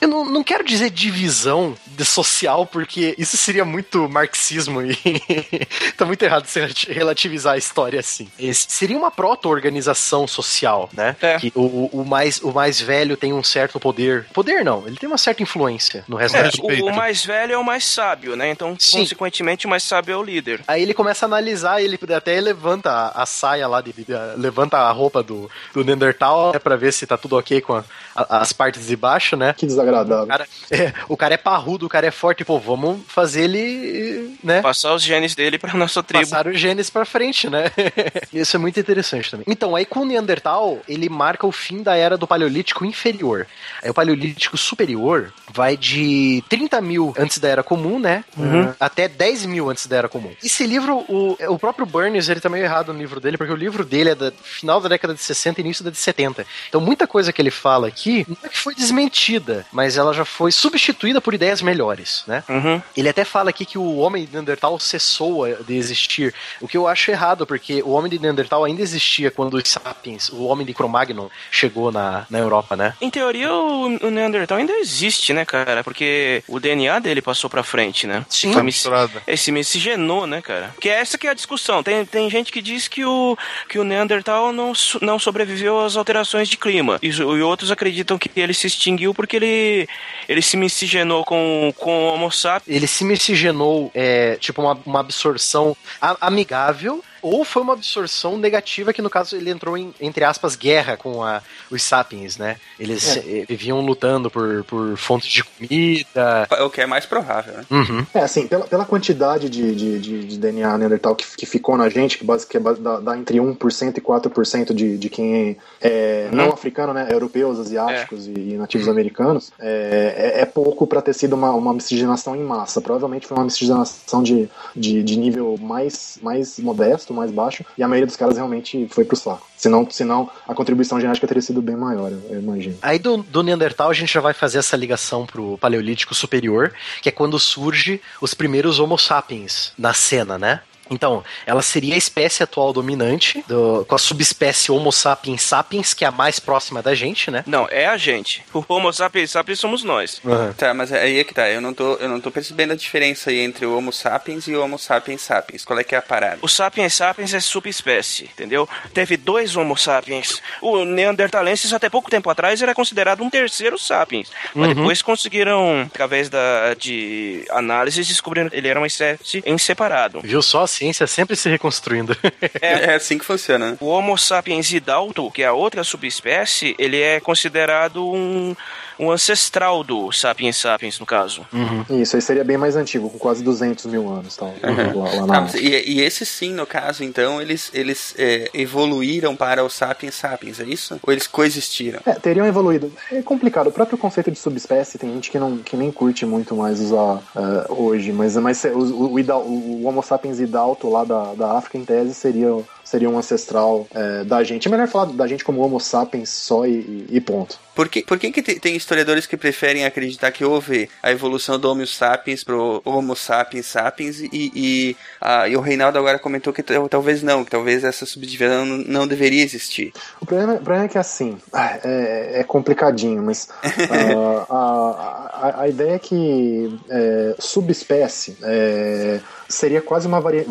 eu não, não quero dizer divisão social, porque isso seria muito marxismo e [laughs] tá muito errado você relativizar a história assim. Esse seria uma proto-organização social, né? É. Que o, o, mais, o mais velho tem um certo poder. Poder não, ele tem uma certa influência no resto é, da o, o, mais velho é o mais sábio, né? Então, Sim. consequentemente, o mais sábio é o líder. Aí ele começa a analisar, ele até levanta a, a saia lá, de, levanta a roupa do, do Neandertal né, pra ver se tá tudo ok com a, a, as partes de baixo baixo, né? Que desagradável. O cara, é, o cara é parrudo, o cara é forte, pô, vamos fazer ele, né? Passar os genes dele pra nossa tribo. Passar os genes pra frente, né? [laughs] Isso é muito interessante também. Então, aí com o Neandertal, ele marca o fim da era do Paleolítico inferior. Aí o Paleolítico superior vai de 30 mil antes da era comum, né? Uhum. Até 10 mil antes da era comum. Esse livro, o, o próprio Burns, ele tá meio errado no livro dele, porque o livro dele é do final da década de 60 e início da de 70. Então, muita coisa que ele fala aqui não é que foi desmentida mas ela já foi substituída por ideias melhores, né? Uhum. Ele até fala aqui que o homem de Neandertal cessou de existir, o que eu acho errado, porque o homem de Neandertal ainda existia quando os sapiens, o homem de Cro-Magnon, chegou na, na Europa, né? Em teoria, o, o Neandertal ainda existe, né, cara? Porque o DNA dele passou pra frente, né? Sim. Foi misturado. Esse miscigenou, né, cara? Que é essa que é a discussão. Tem, tem gente que diz que o, que o Neandertal não, não sobreviveu às alterações de clima. E, e outros acreditam que ele se extinguiu porque ele, ele se miscigenou com, com o Homo sapiens. Ele se miscigenou, é, tipo, uma, uma absorção amigável ou foi uma absorção negativa que no caso ele entrou em, entre aspas, guerra com a, os sapiens, né? Eles é. viviam lutando por, por fontes de comida. É o que é mais provável, né? Uhum. É, assim, pela, pela quantidade de, de, de, de DNA neandertal que, que ficou na gente, que, base, que é base, dá, dá, entre 1% e 4% de, de quem é, uhum. não africano, né? Europeus, asiáticos é. e, e, nativos uhum. americanos, é, é, é pouco para ter sido uma, uma miscigenação em massa. Provavelmente foi uma miscigenação de, de, de nível mais, mais modesto mais baixo, e a maioria dos caras realmente foi pro saco. Senão, senão a contribuição genética teria sido bem maior, eu imagino. Aí do, do Neandertal a gente já vai fazer essa ligação pro Paleolítico Superior, que é quando surge os primeiros Homo sapiens na cena, né? Então, ela seria a espécie atual dominante, do, com a subespécie Homo sapiens sapiens, que é a mais próxima da gente, né? Não, é a gente. O Homo sapiens sapiens somos nós. Uhum. Tá, mas aí é que tá. Eu não, tô, eu não tô percebendo a diferença aí entre o Homo sapiens e o Homo sapiens sapiens. Qual é que é a parada? O sapiens sapiens é subespécie, entendeu? Teve dois Homo sapiens. O Neandertalensis, até pouco tempo atrás, era considerado um terceiro sapiens. Mas uhum. depois conseguiram, através da, de análises, descobriram que ele era uma espécie em separado. Viu só? A ciência sempre se reconstruindo. [laughs] é, é assim que funciona. O Homo sapiens idalto, que é a outra subespécie, ele é considerado um um ancestral do Sapiens Sapiens, no caso. Uhum. Isso, aí seria bem mais antigo, com quase 200 mil anos. Tal, uhum. lá, lá na... ah, e, e esse sim, no caso, então, eles, eles é, evoluíram para o Sapiens Sapiens, é isso? Ou eles coexistiram? É, teriam evoluído. É complicado. O próprio conceito de subespécie, tem gente que, não, que nem curte muito mais usar uh, hoje, mas, mas o, o, o, o Homo sapiens idalto lá da, da África, em tese, seria seria um ancestral é, da gente. É melhor falar da gente como Homo sapiens só e, e ponto. Por que, por que, que tem historiadores que preferem acreditar que houve a evolução do Homo sapiens pro Homo sapiens sapiens e, e, a, e o Reinaldo agora comentou que talvez não, que talvez essa subdivisão não, deveria existir. O problema, o problema, é que assim, é, é complicadinho, mas uh, [laughs] a, a, a, ideia é que é, subespécie é, seria quase uma vari,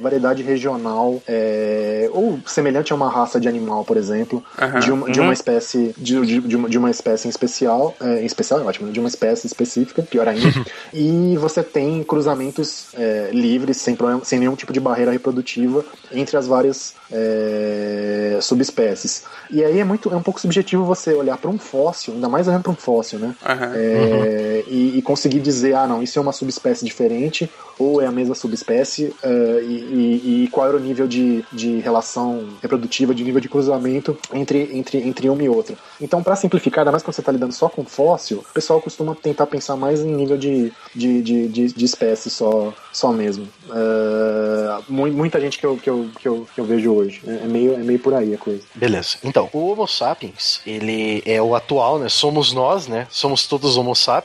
variedade regional, é, ou semelhante a uma raça de animal, por exemplo, uhum. de, uma, de uma uhum. espécie de, de, de, uma, de uma espécie em especial, é, em especial é ótimo, de uma espécie específica, pior ainda, [laughs] e você tem cruzamentos é, livres, sem, problema, sem nenhum tipo de barreira reprodutiva entre as várias é, subespécies. E aí é muito é um pouco subjetivo você olhar para um fóssil, ainda mais olhando para um fóssil, né? Uhum. É, e, e, conseguir dizer, ah, não, isso é uma subespécie diferente ou é a mesma subespécie uh, e, e, qual era o nível de, de relação reprodutiva, de nível de cruzamento entre, entre, entre uma e outra. Então, para simplificar, ainda mais quando você está lidando só com fóssil, o pessoal costuma tentar pensar mais em nível de, de, de, de, de espécie só, só mesmo. Uh, muita gente que eu, que, eu, que, eu, que eu vejo hoje. É meio, é meio por aí a coisa. Beleza. Então, o Homo sapiens, ele é o atual, né? Somos nós, né? Somos todos Homo sapiens.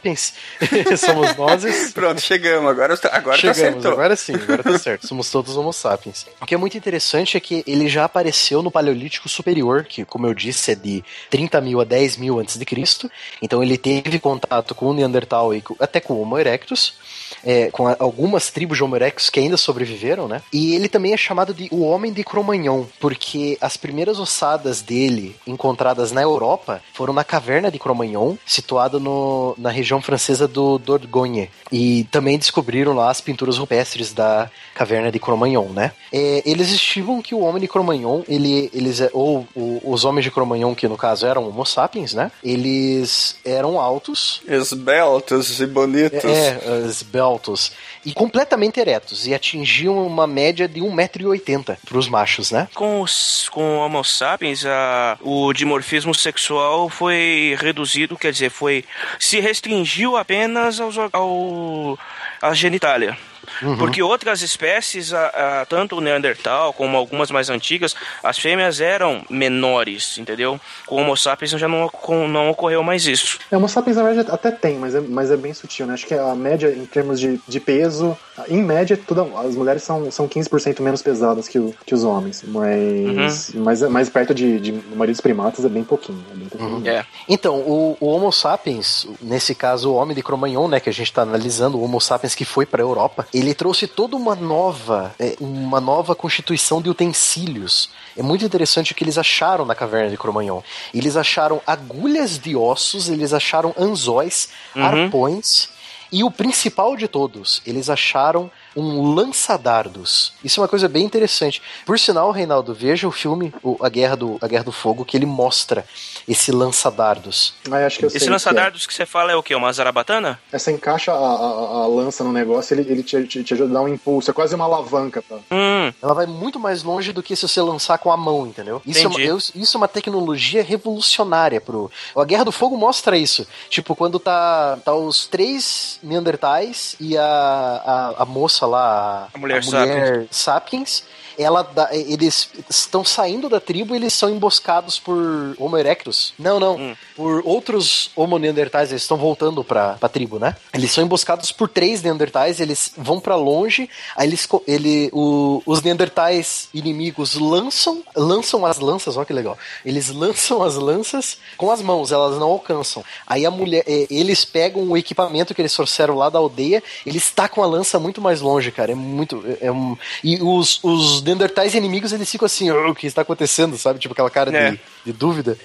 [laughs] Somos nós. [laughs] Pronto, chegamos. Agora, agora tá Chegamos, tá agora sim, agora tá [laughs] certo. Somos todos Homo sapiens. O que é muito interessante é que ele já apareceu no Paleolítico Superior, que, como eu disse, é de 30 mil a 10 mil antes de Cristo. Então ele teve contato com o Neandertal e até com o Homo erectus é, com algumas tribos de Homo erectus que ainda sobreviveram, né? E ele também é chamado de o Homem de Cromagnon, porque as primeiras ossadas dele encontradas na Europa foram na caverna de Cromagnon, situada no, na região francesa do Dordogne. E também descobriram lá as pinturas rupestres da caverna de Cromagnon, né? É, eles estimam que o Homem de Cromagnon, ele, eles, é, ou o, os homens de Cromagnon, que no caso eram Homo sapiens, né? Eles eram altos. Esbeltos e bonitos. É, é esbeltos e completamente eretos e atingiam uma média de 1,80m para os machos, né? Com os com Homo sapiens, a, o dimorfismo sexual foi reduzido, quer dizer, foi se restringiu apenas aos, ao, à genitália. Uhum. Porque outras espécies, a, a, tanto o Neandertal como algumas mais antigas, as fêmeas eram menores, entendeu? Com o Homo sapiens já não, com, não ocorreu mais isso. É, o Homo sapiens na verdade até tem, mas é, mas é bem sutil, né? Acho que a média em termos de, de peso, em média, tudo, as mulheres são, são 15% menos pesadas que, o, que os homens, mas, uhum. mas, mas perto de, de maioria dos primatas é bem pouquinho. É bem pouquinho. Uhum. É. Então, o, o, Homo sapiens, nesse caso o homem de Cro-Magnon, né, que a gente está analisando, o Homo sapiens que foi para a Europa, ele trouxe toda uma nova, é, uma nova constituição de utensílios. É muito interessante o que eles acharam na caverna de Cromagnon. Eles acharam agulhas de ossos, eles acharam anzóis, uhum. arpões. E o principal de todos, eles acharam um lança-dardos. Isso é uma coisa bem interessante. Por sinal, Reinaldo, veja o filme a, Guerra do, a Guerra do Fogo, que ele mostra esse lança-dardos. Ah, acho que eu esse lança-dardos que, é. que, você fala é o quê? Uma zarabatana? Essa encaixa a, a, a, lança no negócio, ele, ele te, te, te, ajuda a dar um impulso. É quase uma alavanca. Tá? Hum. Ela vai muito mais longe do que se você lançar com a mão, entendeu? Isso, é uma, eu, isso é uma tecnologia revolucionária pro. A Guerra do Fogo mostra isso. Tipo, quando tá, tá os três Neandertais e a, a, a moça lá, a mulher, a mulher sapiens. sapiens ela dá, eles estão saindo da tribo e eles são emboscados por Homo erectus. Não, não. Hum. Por outros Homo neandertais, eles estão voltando pra, pra tribo, né? Eles são emboscados por três neandertais, eles vão para longe, aí eles, ele, o, os neandertais inimigos lançam, lançam as lanças, olha que legal. Eles lançam as lanças com as mãos, elas não alcançam. Aí a mulher, eles pegam o equipamento que eles trouxeram lá da aldeia, eles tacam a lança muito mais longe, cara. É muito. É, é um... E os, os Neandertais inimigos, eles ficam assim, o que está acontecendo, sabe? Tipo aquela cara é. de, de, dúvida.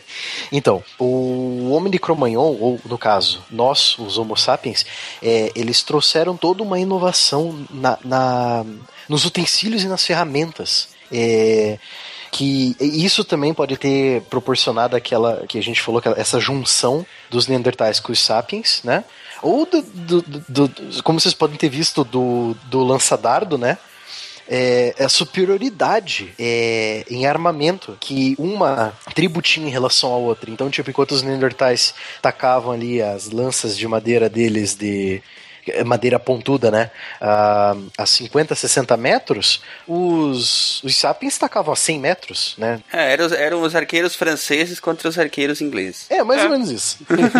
Então, o homem de Cro-Magnon, ou no caso, nós, os Homo sapiens, é, eles trouxeram toda uma inovação na, na nos utensílios e nas ferramentas. É, que isso também pode ter proporcionado aquela que a gente falou, essa junção dos Neandertais com os Sapiens, né? Ou do, do, do, como vocês podem ter visto do, do lançadardo, né? É, a superioridade é, em armamento que uma tribo tinha em relação à outra. Então, tipo, enquanto os Neandertais tacavam ali as lanças de madeira deles de madeira pontuda, né? A, a 50, 60 metros, os, os sapiens tacavam a 100 metros, né? É, eram, eram os arqueiros franceses contra os arqueiros ingleses. É, mais é. ou menos isso.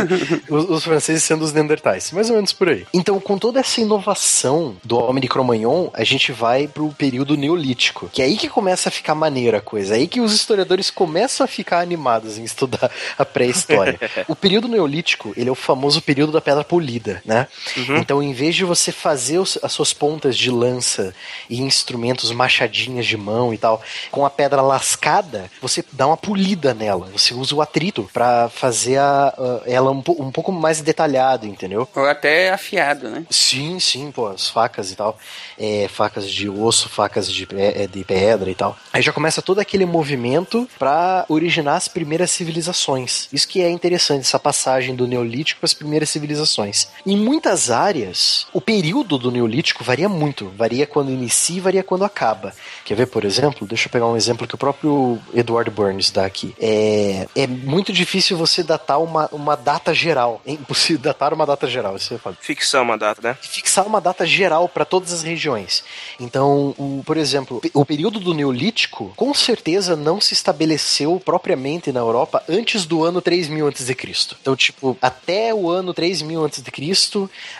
[laughs] os, os, franceses sendo os neandertais, mais ou menos por aí. Então, com toda essa inovação do homem de Cro-Magnon, a gente vai pro período neolítico, que é aí que começa a ficar maneira a coisa, é aí que os historiadores começam a ficar animados em estudar a pré-história. [laughs] o período neolítico, ele é o famoso período da pedra polida, né? Uhum. Então, então, em vez de você fazer os, as suas pontas de lança e instrumentos, machadinhas de mão e tal, com a pedra lascada, você dá uma polida nela. Você usa o atrito para fazer a, a, ela um, um, pouco mais detalhada, entendeu? Ou até afiado, né? Sim, sim, pô, as facas e tal. É, facas de osso, facas de, é, de pedra e tal. Aí já começa todo aquele movimento para originar as primeiras civilizações. Isso que é interessante, essa passagem do Neolítico para as primeiras civilizações. Em muitas áreas, áreas, o período do Neolítico varia muito. Varia quando inicia e varia quando acaba. Quer ver, por exemplo? Deixa eu pegar um exemplo que o próprio Edward Burns dá aqui. É, é muito difícil você datar uma, uma data geral. É impossível [laughs] datar uma data geral. Isso fala. Fixar uma data, né? Fixar uma data geral para todas as regiões. Então, o, por exemplo, o período do Neolítico com certeza não se estabeleceu propriamente na Europa antes do ano 3000 a.C. Então, tipo, até o ano 3000 a.C.,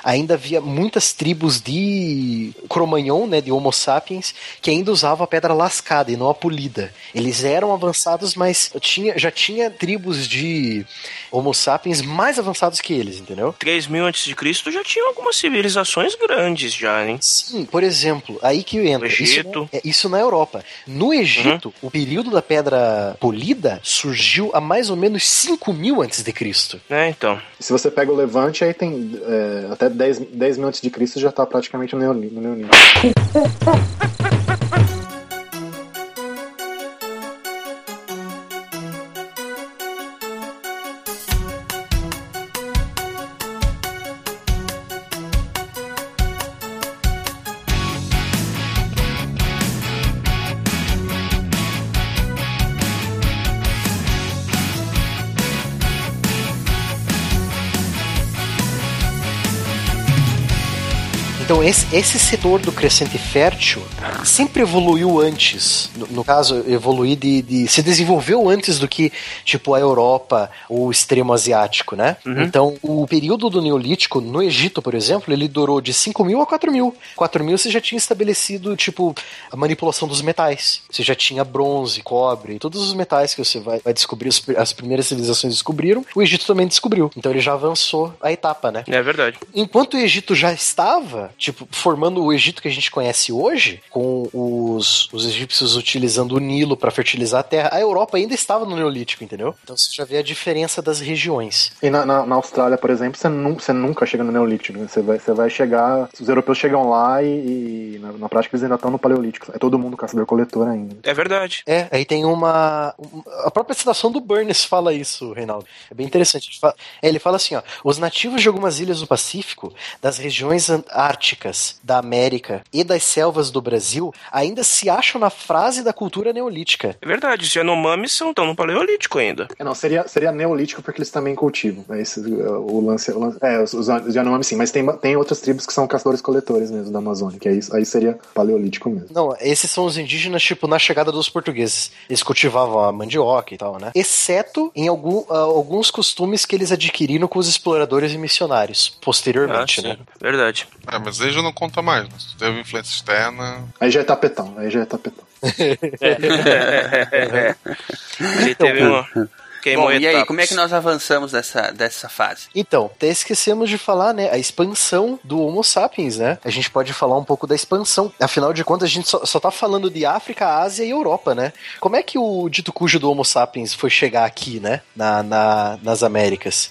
ainda havia muitas tribos de Cro-Magnon, né, de Homo sapiens, que ainda usavam a pedra lascada e não a polida. Eles eram avançados, mas tinha, já tinha tribos de Homo sapiens mais avançados que eles, entendeu? 3 mil antes de Cristo já tinha algumas civilizações grandes já, hein? Sim, por exemplo, aí que entra. Egito. Isso, é, isso na Europa. No Egito, uhum. o período da pedra polida surgiu há mais ou menos 5 mil antes de Cristo. É, então. Se você pega o Levante, aí tem é, até 10 10 mil antes de Cristo já está praticamente no neolítico. [laughs] esse, esse setor do crescente fértil sempre evoluiu antes. No, no caso, evoluir de, de, se desenvolveu antes do que, tipo, a Europa ou o extremo asiático, né? Uhum. Então, o período do Neolítico, no Egito, por exemplo, ele durou de 5 mil a 4 mil. 4 mil você já tinha estabelecido, tipo, a manipulação dos metais. Você já tinha bronze, cobre, todos os metais que você vai, vai descobrir, as primeiras civilizações descobriram, o Egito também descobriu. Então, ele já avançou a etapa, né? É verdade. Enquanto o Egito já estava tipo, formando o Egito que a gente conhece hoje, com os, os egípcios utilizando o Nilo para fertilizar a terra, a Europa ainda estava no Neolítico, entendeu? Então você já vê a diferença das regiões. E na, na, na Austrália, por exemplo, você, nu, você nunca chega no Neolítico. Né? Você, vai, você vai chegar. Os europeus chegam lá e, e na, na, prática eles ainda estão no Paleolítico. É todo mundo caçador-coletor ainda. É verdade. É, aí tem uma. A própria citação do Burns fala isso, Reinaldo. É bem interessante. Ele fala, é, ele fala assim: ó, os nativos de algumas ilhas do Pacífico, das regiões árticas, da América e das selvas do Brasil ainda se acham na frase da cultura neolítica. É verdade, os Yanomamis são estão no Paleolítico ainda. É, não, seria, seria neolítico porque eles também cultivam. É, esse, o lance, o lance é, os, os Yanomamis sim, mas tem, tem outras tribos que são caçadores-coletores mesmo da Amazônia, que aí, aí seria paleolítico mesmo. Não, esses são os indígenas, tipo, na chegada dos portugueses. Eles cultivavam a mandioca e tal, né? Exceto em algum, uh, alguns costumes que eles adquiriram com os exploradores e missionários, posteriormente, Ah, sim, né? Verdade. É, mas aí já não conta mais, né? Se teve influência externa. Aí já é tapetão, aí já é tapetão. [laughs] [laughs] Ele teve uma. Queimou Bom, e aí, como é que nós avançamos dessa, dessa fase? Então, até esquecemos de falar, né? A expansão do Homo sapiens, né? A gente pode falar um pouco da expansão. Afinal de contas, a gente só, só tá falando de África, Ásia e Europa, né? Como é que o dito cujo do Homo sapiens foi chegar aqui, né? Na, na- nas Américas?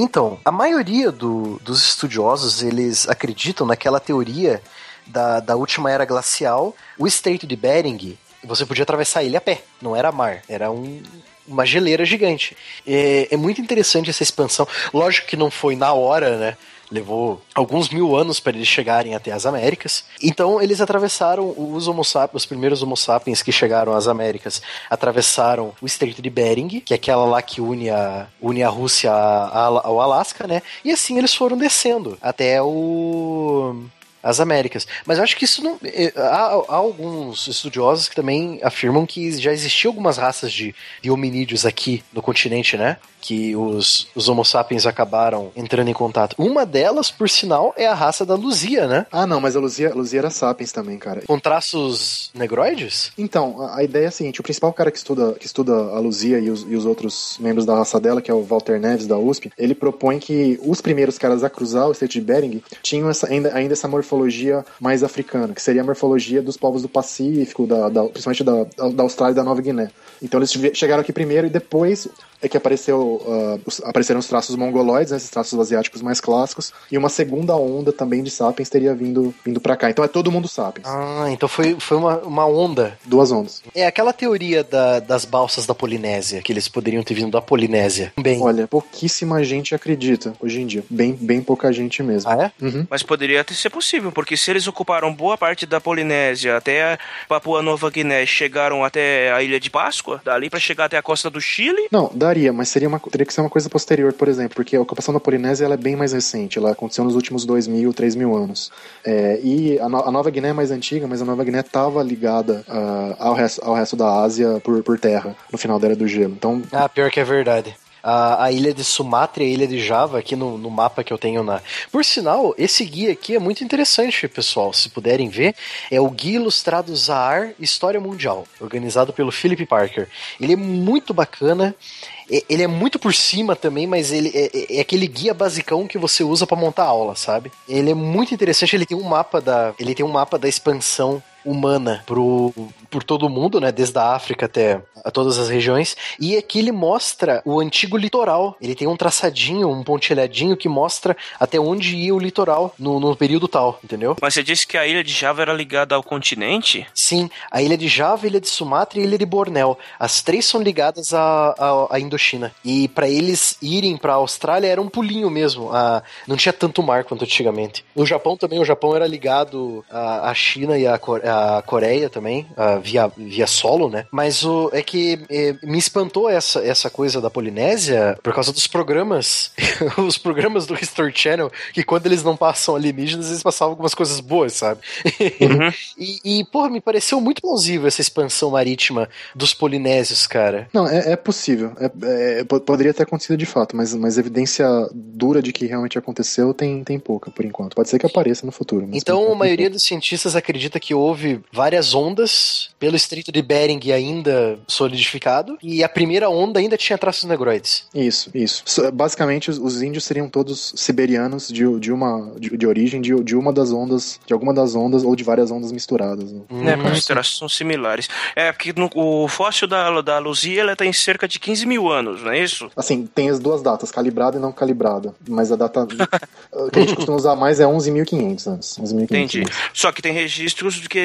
Então, a maioria do- dos estudiosos, eles acreditam naquela teoria da, da última era glacial. O Estreito de Bering, você podia atravessar ele a pé, não era mar, era um- uma geleira gigante. É, é muito interessante essa expansão. Lógico que não foi na hora, né? Levou alguns mil anos para eles chegarem até as Américas. Então eles atravessaram os Homo sapiens, os primeiros Homo sapiens que chegaram às Américas, atravessaram o Estreito de Bering, que é aquela lá que une a, une a Rússia ao Alasca, né? E assim eles foram descendo até o as Américas. Mas eu acho que isso não. eh, Há, há alguns estudiosos que também afirmam que já existiam algumas raças de, de hominídeos aqui no continente, né? Que os, os Homo sapiens acabaram entrando em contato. Uma delas, por sinal, é a raça da Luzia, né? Ah, não, mas a Luzia, a Luzia era sapiens também, cara. Com traços negroides? Então, a, a ideia é a seguinte: o principal cara que estuda, que estuda a Luzia e os, e os outros membros da raça dela, que é o Walter Neves da USP, ele propõe que os primeiros caras a cruzar o Estreito de Bering tinham essa- ainda, ainda essa morfologia mais africana, que seria a morfologia dos povos do Pacífico, da, da- principalmente da, da Austrália e da Nova Guiné. Então eles che- chegaram aqui primeiro e depois é que apareceu, ah, os- apareceram os traços mongoloides, né, esses traços asiáticos mais clássicos, e uma segunda onda também de sapiens teria vindo, vindo para cá. Então é todo mundo sapiens. Ah, então foi, foi uma, uma onda. Duas ondas. É aquela teoria da- das balsas da Polinésia, que eles poderiam ter vindo da Polinésia. Bem. Olha, pouquíssima gente acredita hoje em dia. Bem, bem pouca gente mesmo. Ah, é? Uhum. Mas poderia até ser possível, porque se eles ocuparam boa parte da Polinésia até a Papua Nova Guiné, chegaram até a Ilha de Páscoa, dali pra chegar até a costa do Chile, Não, mas seria uma, teria que ser uma coisa posterior, por exemplo, porque a ocupação da Polinésia ela é bem mais recente, ela aconteceu nos últimos 2 mil, 3 mil anos. É, e a, No- a Nova Guiné é mais antiga, mas a Nova Guiné estava ligada ah, ao, resto, ao resto da Ásia por, por terra, no final da Era do Gelo. Então, Ah, pior que é verdade. A, a ilha de Sumatra e a ilha de Java, aqui no, no mapa que eu tenho na. Por sinal, esse guia aqui é muito interessante, pessoal. Se puderem ver, é o Guia Ilustrado Zaar História Mundial, organizado pelo Philip Parker. Ele é muito bacana. Ele é muito por cima também, mas ele é, é- é aquele guia basicão que você usa pra montar aula, sabe? Ele é muito interessante, ele tem um mapa da, ele tem um mapa da expansão humana pro, por todo o mundo, né? Desde a África até a todas as regiões. E aqui ele mostra o antigo litoral. Ele tem um traçadinho, um pontilhadinho que mostra até onde ia o litoral no, no período tal, entendeu? mas você disse que a Ilha de Java era ligada ao continente? Sim, a ilha de Java, a ilha de Sumatra e a ilha de Bornéu. As três são ligadas à, Indochina. E para eles irem para a Austrália era um pulinho mesmo. A, não tinha tanto mar quanto antigamente. O Japão também, o Japão era ligado à, à China e à, Co- Coreia também, ah, via, via solo, né? Mas o, é que eh, me espantou essa, essa coisa da Polinésia por causa dos programas. [laughs] os programas do History Channel, que quando eles não passam alienígenas, eles passavam algumas coisas boas, sabe? [laughs] E, e, porra, me pareceu muito plausível essa expansão marítima dos polinésios, cara. não, é, é possível. É- é- po- poderia ter acontecido de fato, mas, mas evidência dura de que realmente aconteceu tem, tem pouca, por enquanto. Pode ser que apareça no futuro. Então, a maioria dos cientistas acredita que houve várias ondas pelo Estreito de Bering ainda solidificado, e a primeira onda ainda tinha traços negroides. Isso, isso. So- Basicamente, os, os índios seriam todos siberianos de, de uma de, de origem de, de uma das ondas, de alguma das ondas ou de várias ondas misturadas. né? É, porque os traços são similares. É, porque no- o fóssil da, da Luzia ela tem cerca de 15 mil anos, não é isso? Assim, tem as duas datas, calibrada e não calibrada. Mas a data [laughs] que a gente costuma usar mais é 11.500 anos. 11.500 Entendi. anos. Só que tem registros de que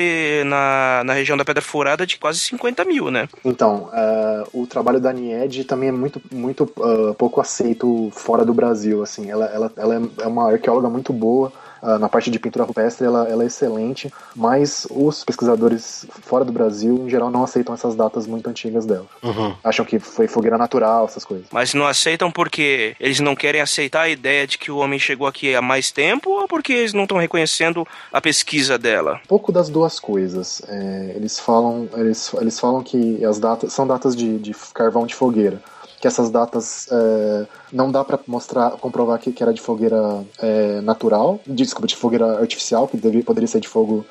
na, na região da Pedra Furada de quase 50 mil, né? Então, é, o trabalho da Nied também é muito, muito ah, pouco aceito fora do Brasil. Assim, ela, ela, ela é- é uma arqueóloga muito boa. Uh, na parte de pintura rupestre ela, ela, é excelente, mas os pesquisadores fora do Brasil, em geral, não aceitam essas datas muito antigas dela. Uhum. Acham que foi fogueira natural, essas coisas. Mas não aceitam porque eles não querem aceitar a ideia de que o homem chegou aqui há mais tempo ou porque eles não estão reconhecendo a pesquisa dela? Um pouco das duas coisas. É, eles falam eles, eles falam que as datas são datas de, de carvão de fogueira que essas datas é, não dá para mostrar, comprovar que, que era de fogueira é, natural, desculpa, de fogueira artificial, que deve, poderia ser de fogo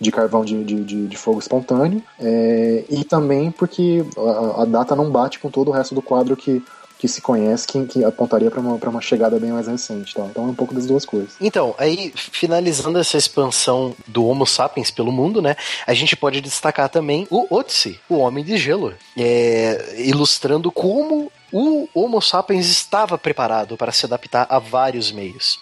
de carvão de, de, de, fogo espontâneo, é, e também porque a, a, data não bate com todo o resto do quadro que que se conhece que, que apontaria para uma, uma chegada bem mais recente. Tá? Então é um pouco das duas coisas. Então, aí, finalizando essa expansão do Homo sapiens pelo mundo, né, a gente pode destacar também o Otzi, o Homem de Gelo, é, ilustrando como o Homo sapiens estava preparado para se adaptar a vários meios.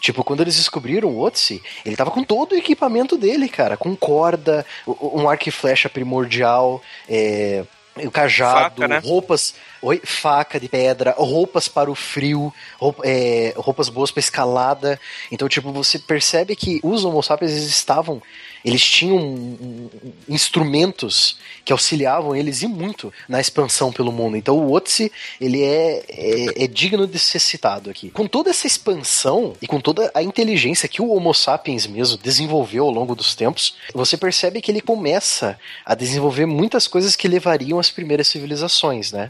Tipo, quando eles descobriram o Otzi, ele tava com todo o equipamento dele, cara, com corda, um arco e flecha primordial, é, o cajado, Faca, né? roupas, oi, faca de pedra, roupas para o frio, roupa, é, roupas boas para escalada. Então, tipo, você percebe que os Homo sapiens estavam eles tinham um, um, instrumentos que auxiliavam eles e muito na expansão pelo mundo. Então o Otzi, ele é, é, é, digno de ser citado aqui. Com toda essa expansão e com toda a inteligência que o Homo sapiens mesmo desenvolveu ao longo dos tempos, você percebe que ele começa a desenvolver muitas coisas que levariam às primeiras civilizações, né?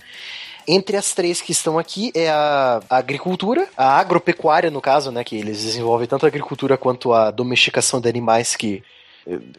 Entre as três que estão aqui é a, agricultura, a agropecuária, no caso, né? Que eles desenvolvem tanto a agricultura quanto a domesticação de animais que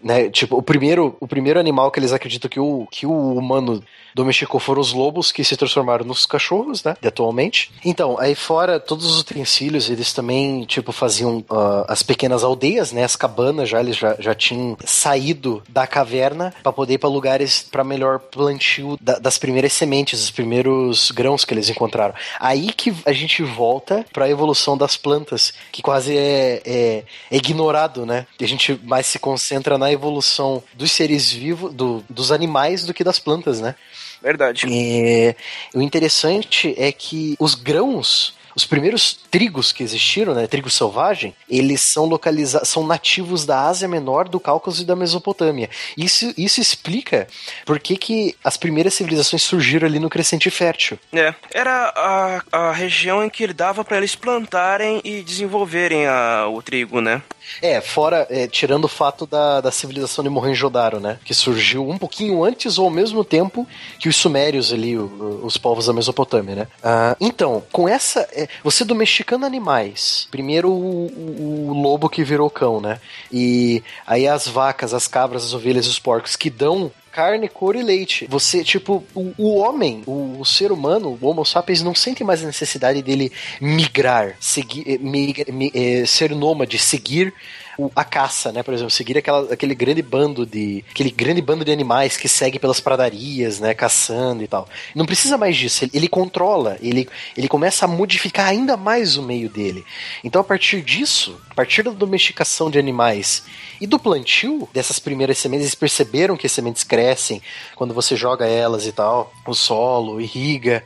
né, tipo, o primeiro, o primeiro animal que eles acreditam que o, que o humano domesticou foram os lobos que se transformaram nos cachorros, né? De atualmente. Então, aí fora todos os utensílios, eles também, tipo, faziam uh, as pequenas aldeias, né? As cabanas já, eles já, já tinham saído da caverna para poder ir pra lugares para melhor plantio da, das primeiras sementes, os primeiros grãos que eles encontraram. Aí que a gente volta para a evolução das plantas, que quase é, é, é ignorado, né? A gente mais se concentra na evolução dos seres vivos, do, dos animais do que das plantas, né? Verdade. É, o interessante é que os grãos os primeiros trigos que existiram, né, trigo selvagem, eles são localizados, são nativos da Ásia Menor, do Cáucaso e da Mesopotâmia. Isso, isso explica por que, que as primeiras civilizações surgiram ali no crescente fértil. É, era a, a região em que ele dava para eles plantarem e desenvolverem a, o trigo, né? É, fora, é, tirando o fato da, da civilização de Mohenjo-Daro, né? Que surgiu um pouquinho antes ou ao mesmo tempo que os sumérios ali, o, os povos da Mesopotâmia, né? Ah, então, com essa... É, você domesticando animais, primeiro o, o, o, lobo que virou cão, né? E aí as vacas, as cabras, as ovelhas e os porcos que dão carne, couro e leite. Você, tipo, o, o homem, o, o, ser humano, o Homo sapiens, não sente mais a necessidade dele migrar, seguir, eh, mig, eh, ser nômade, seguir a caça, né? Por exemplo, seguir aquela, aquele grande bando de. aquele grande bando de animais que segue pelas pradarias, né? Caçando e tal. Não precisa mais disso. Ele, ele controla, ele, ele começa a modificar ainda mais o meio dele. Então, a partir disso, a partir da domesticação de animais e do plantio dessas primeiras sementes, eles perceberam que as sementes crescem quando você joga elas e tal, o solo, irriga.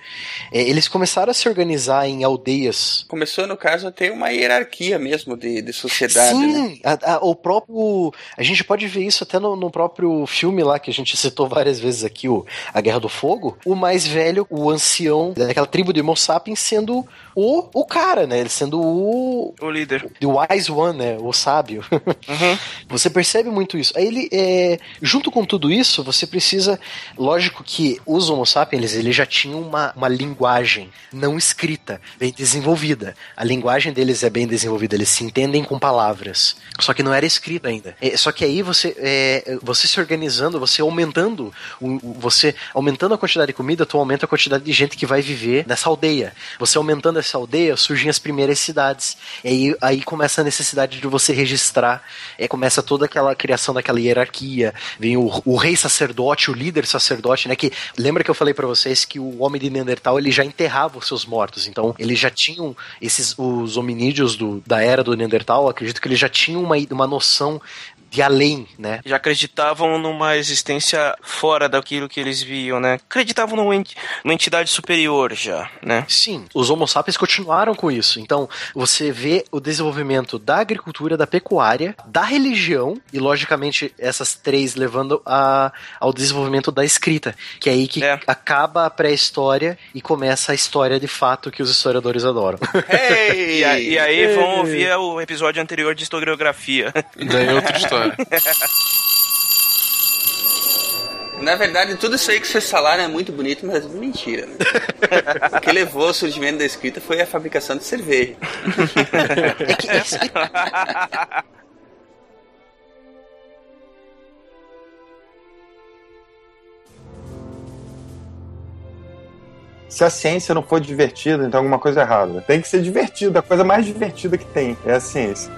É, eles começaram a se organizar em aldeias. Começou, no caso, a ter uma hierarquia mesmo de, de sociedade. Sim, né? a, a, o próprio. A gente pode ver isso até no, no, próprio filme lá que a gente [laughs] citou várias vezes aqui, o A Guerra do Fogo. O mais velho, o ancião daquela tribo de Homo sapiens, sendo o, o cara, né? Ele sendo o. O líder. The Wise One, né? O sábio. [laughs] Uhum. Você percebe muito isso. Aí ele. É, junto com tudo isso, você precisa. Lógico que os Homo sapiens, eles já tinham uma, uma linguagem não escrita, bem desenvolvida. A linguagem deles é bem desenvolvida, eles se entendem com palavras. Só que não era escrito ainda. É, só que aí você, é, você se organizando, você aumentando, você aumentando a quantidade de comida, tu aumenta a quantidade de gente que vai viver nessa aldeia. Você aumentando essa aldeia, surgem as primeiras cidades. E aí, aí começa a necessidade de você registrar, é, começa toda aquela criação daquela hierarquia. Vem o, o rei sacerdote, o líder sacerdote, né? Que lembra que eu falei para vocês que o homem de Neandertal ele já enterrava os seus mortos. Então, eles já tinham esses os hominídeos do, da era do Neandertal, acredito que eles já tinham uma, uma noção de além, né? Já acreditavam numa existência fora daquilo que eles viam, né? Acreditavam numa, ent numa entidade superior já, né? Sim, os Homo sapiens continuaram com isso. Então, você vê o desenvolvimento da agricultura, da pecuária, da religião e, logicamente, essas três levando a, ao desenvolvimento da escrita, que é aí que é. acaba a pré-história e começa a história de fato que os historiadores adoram. Hey! [laughs] e, e, aí vão ouvir o episódio anterior de historiografia. Daí é outra história. Na verdade, tudo isso aí que vocês falaram é muito bonito, mas é mentira. Né? o que levou ao surgimento da escrita foi a fabricação de cerveja. Se a ciência não for divertida, então alguma coisa é errada. Tem que ser divertida, a coisa mais divertida que tem é a ciência.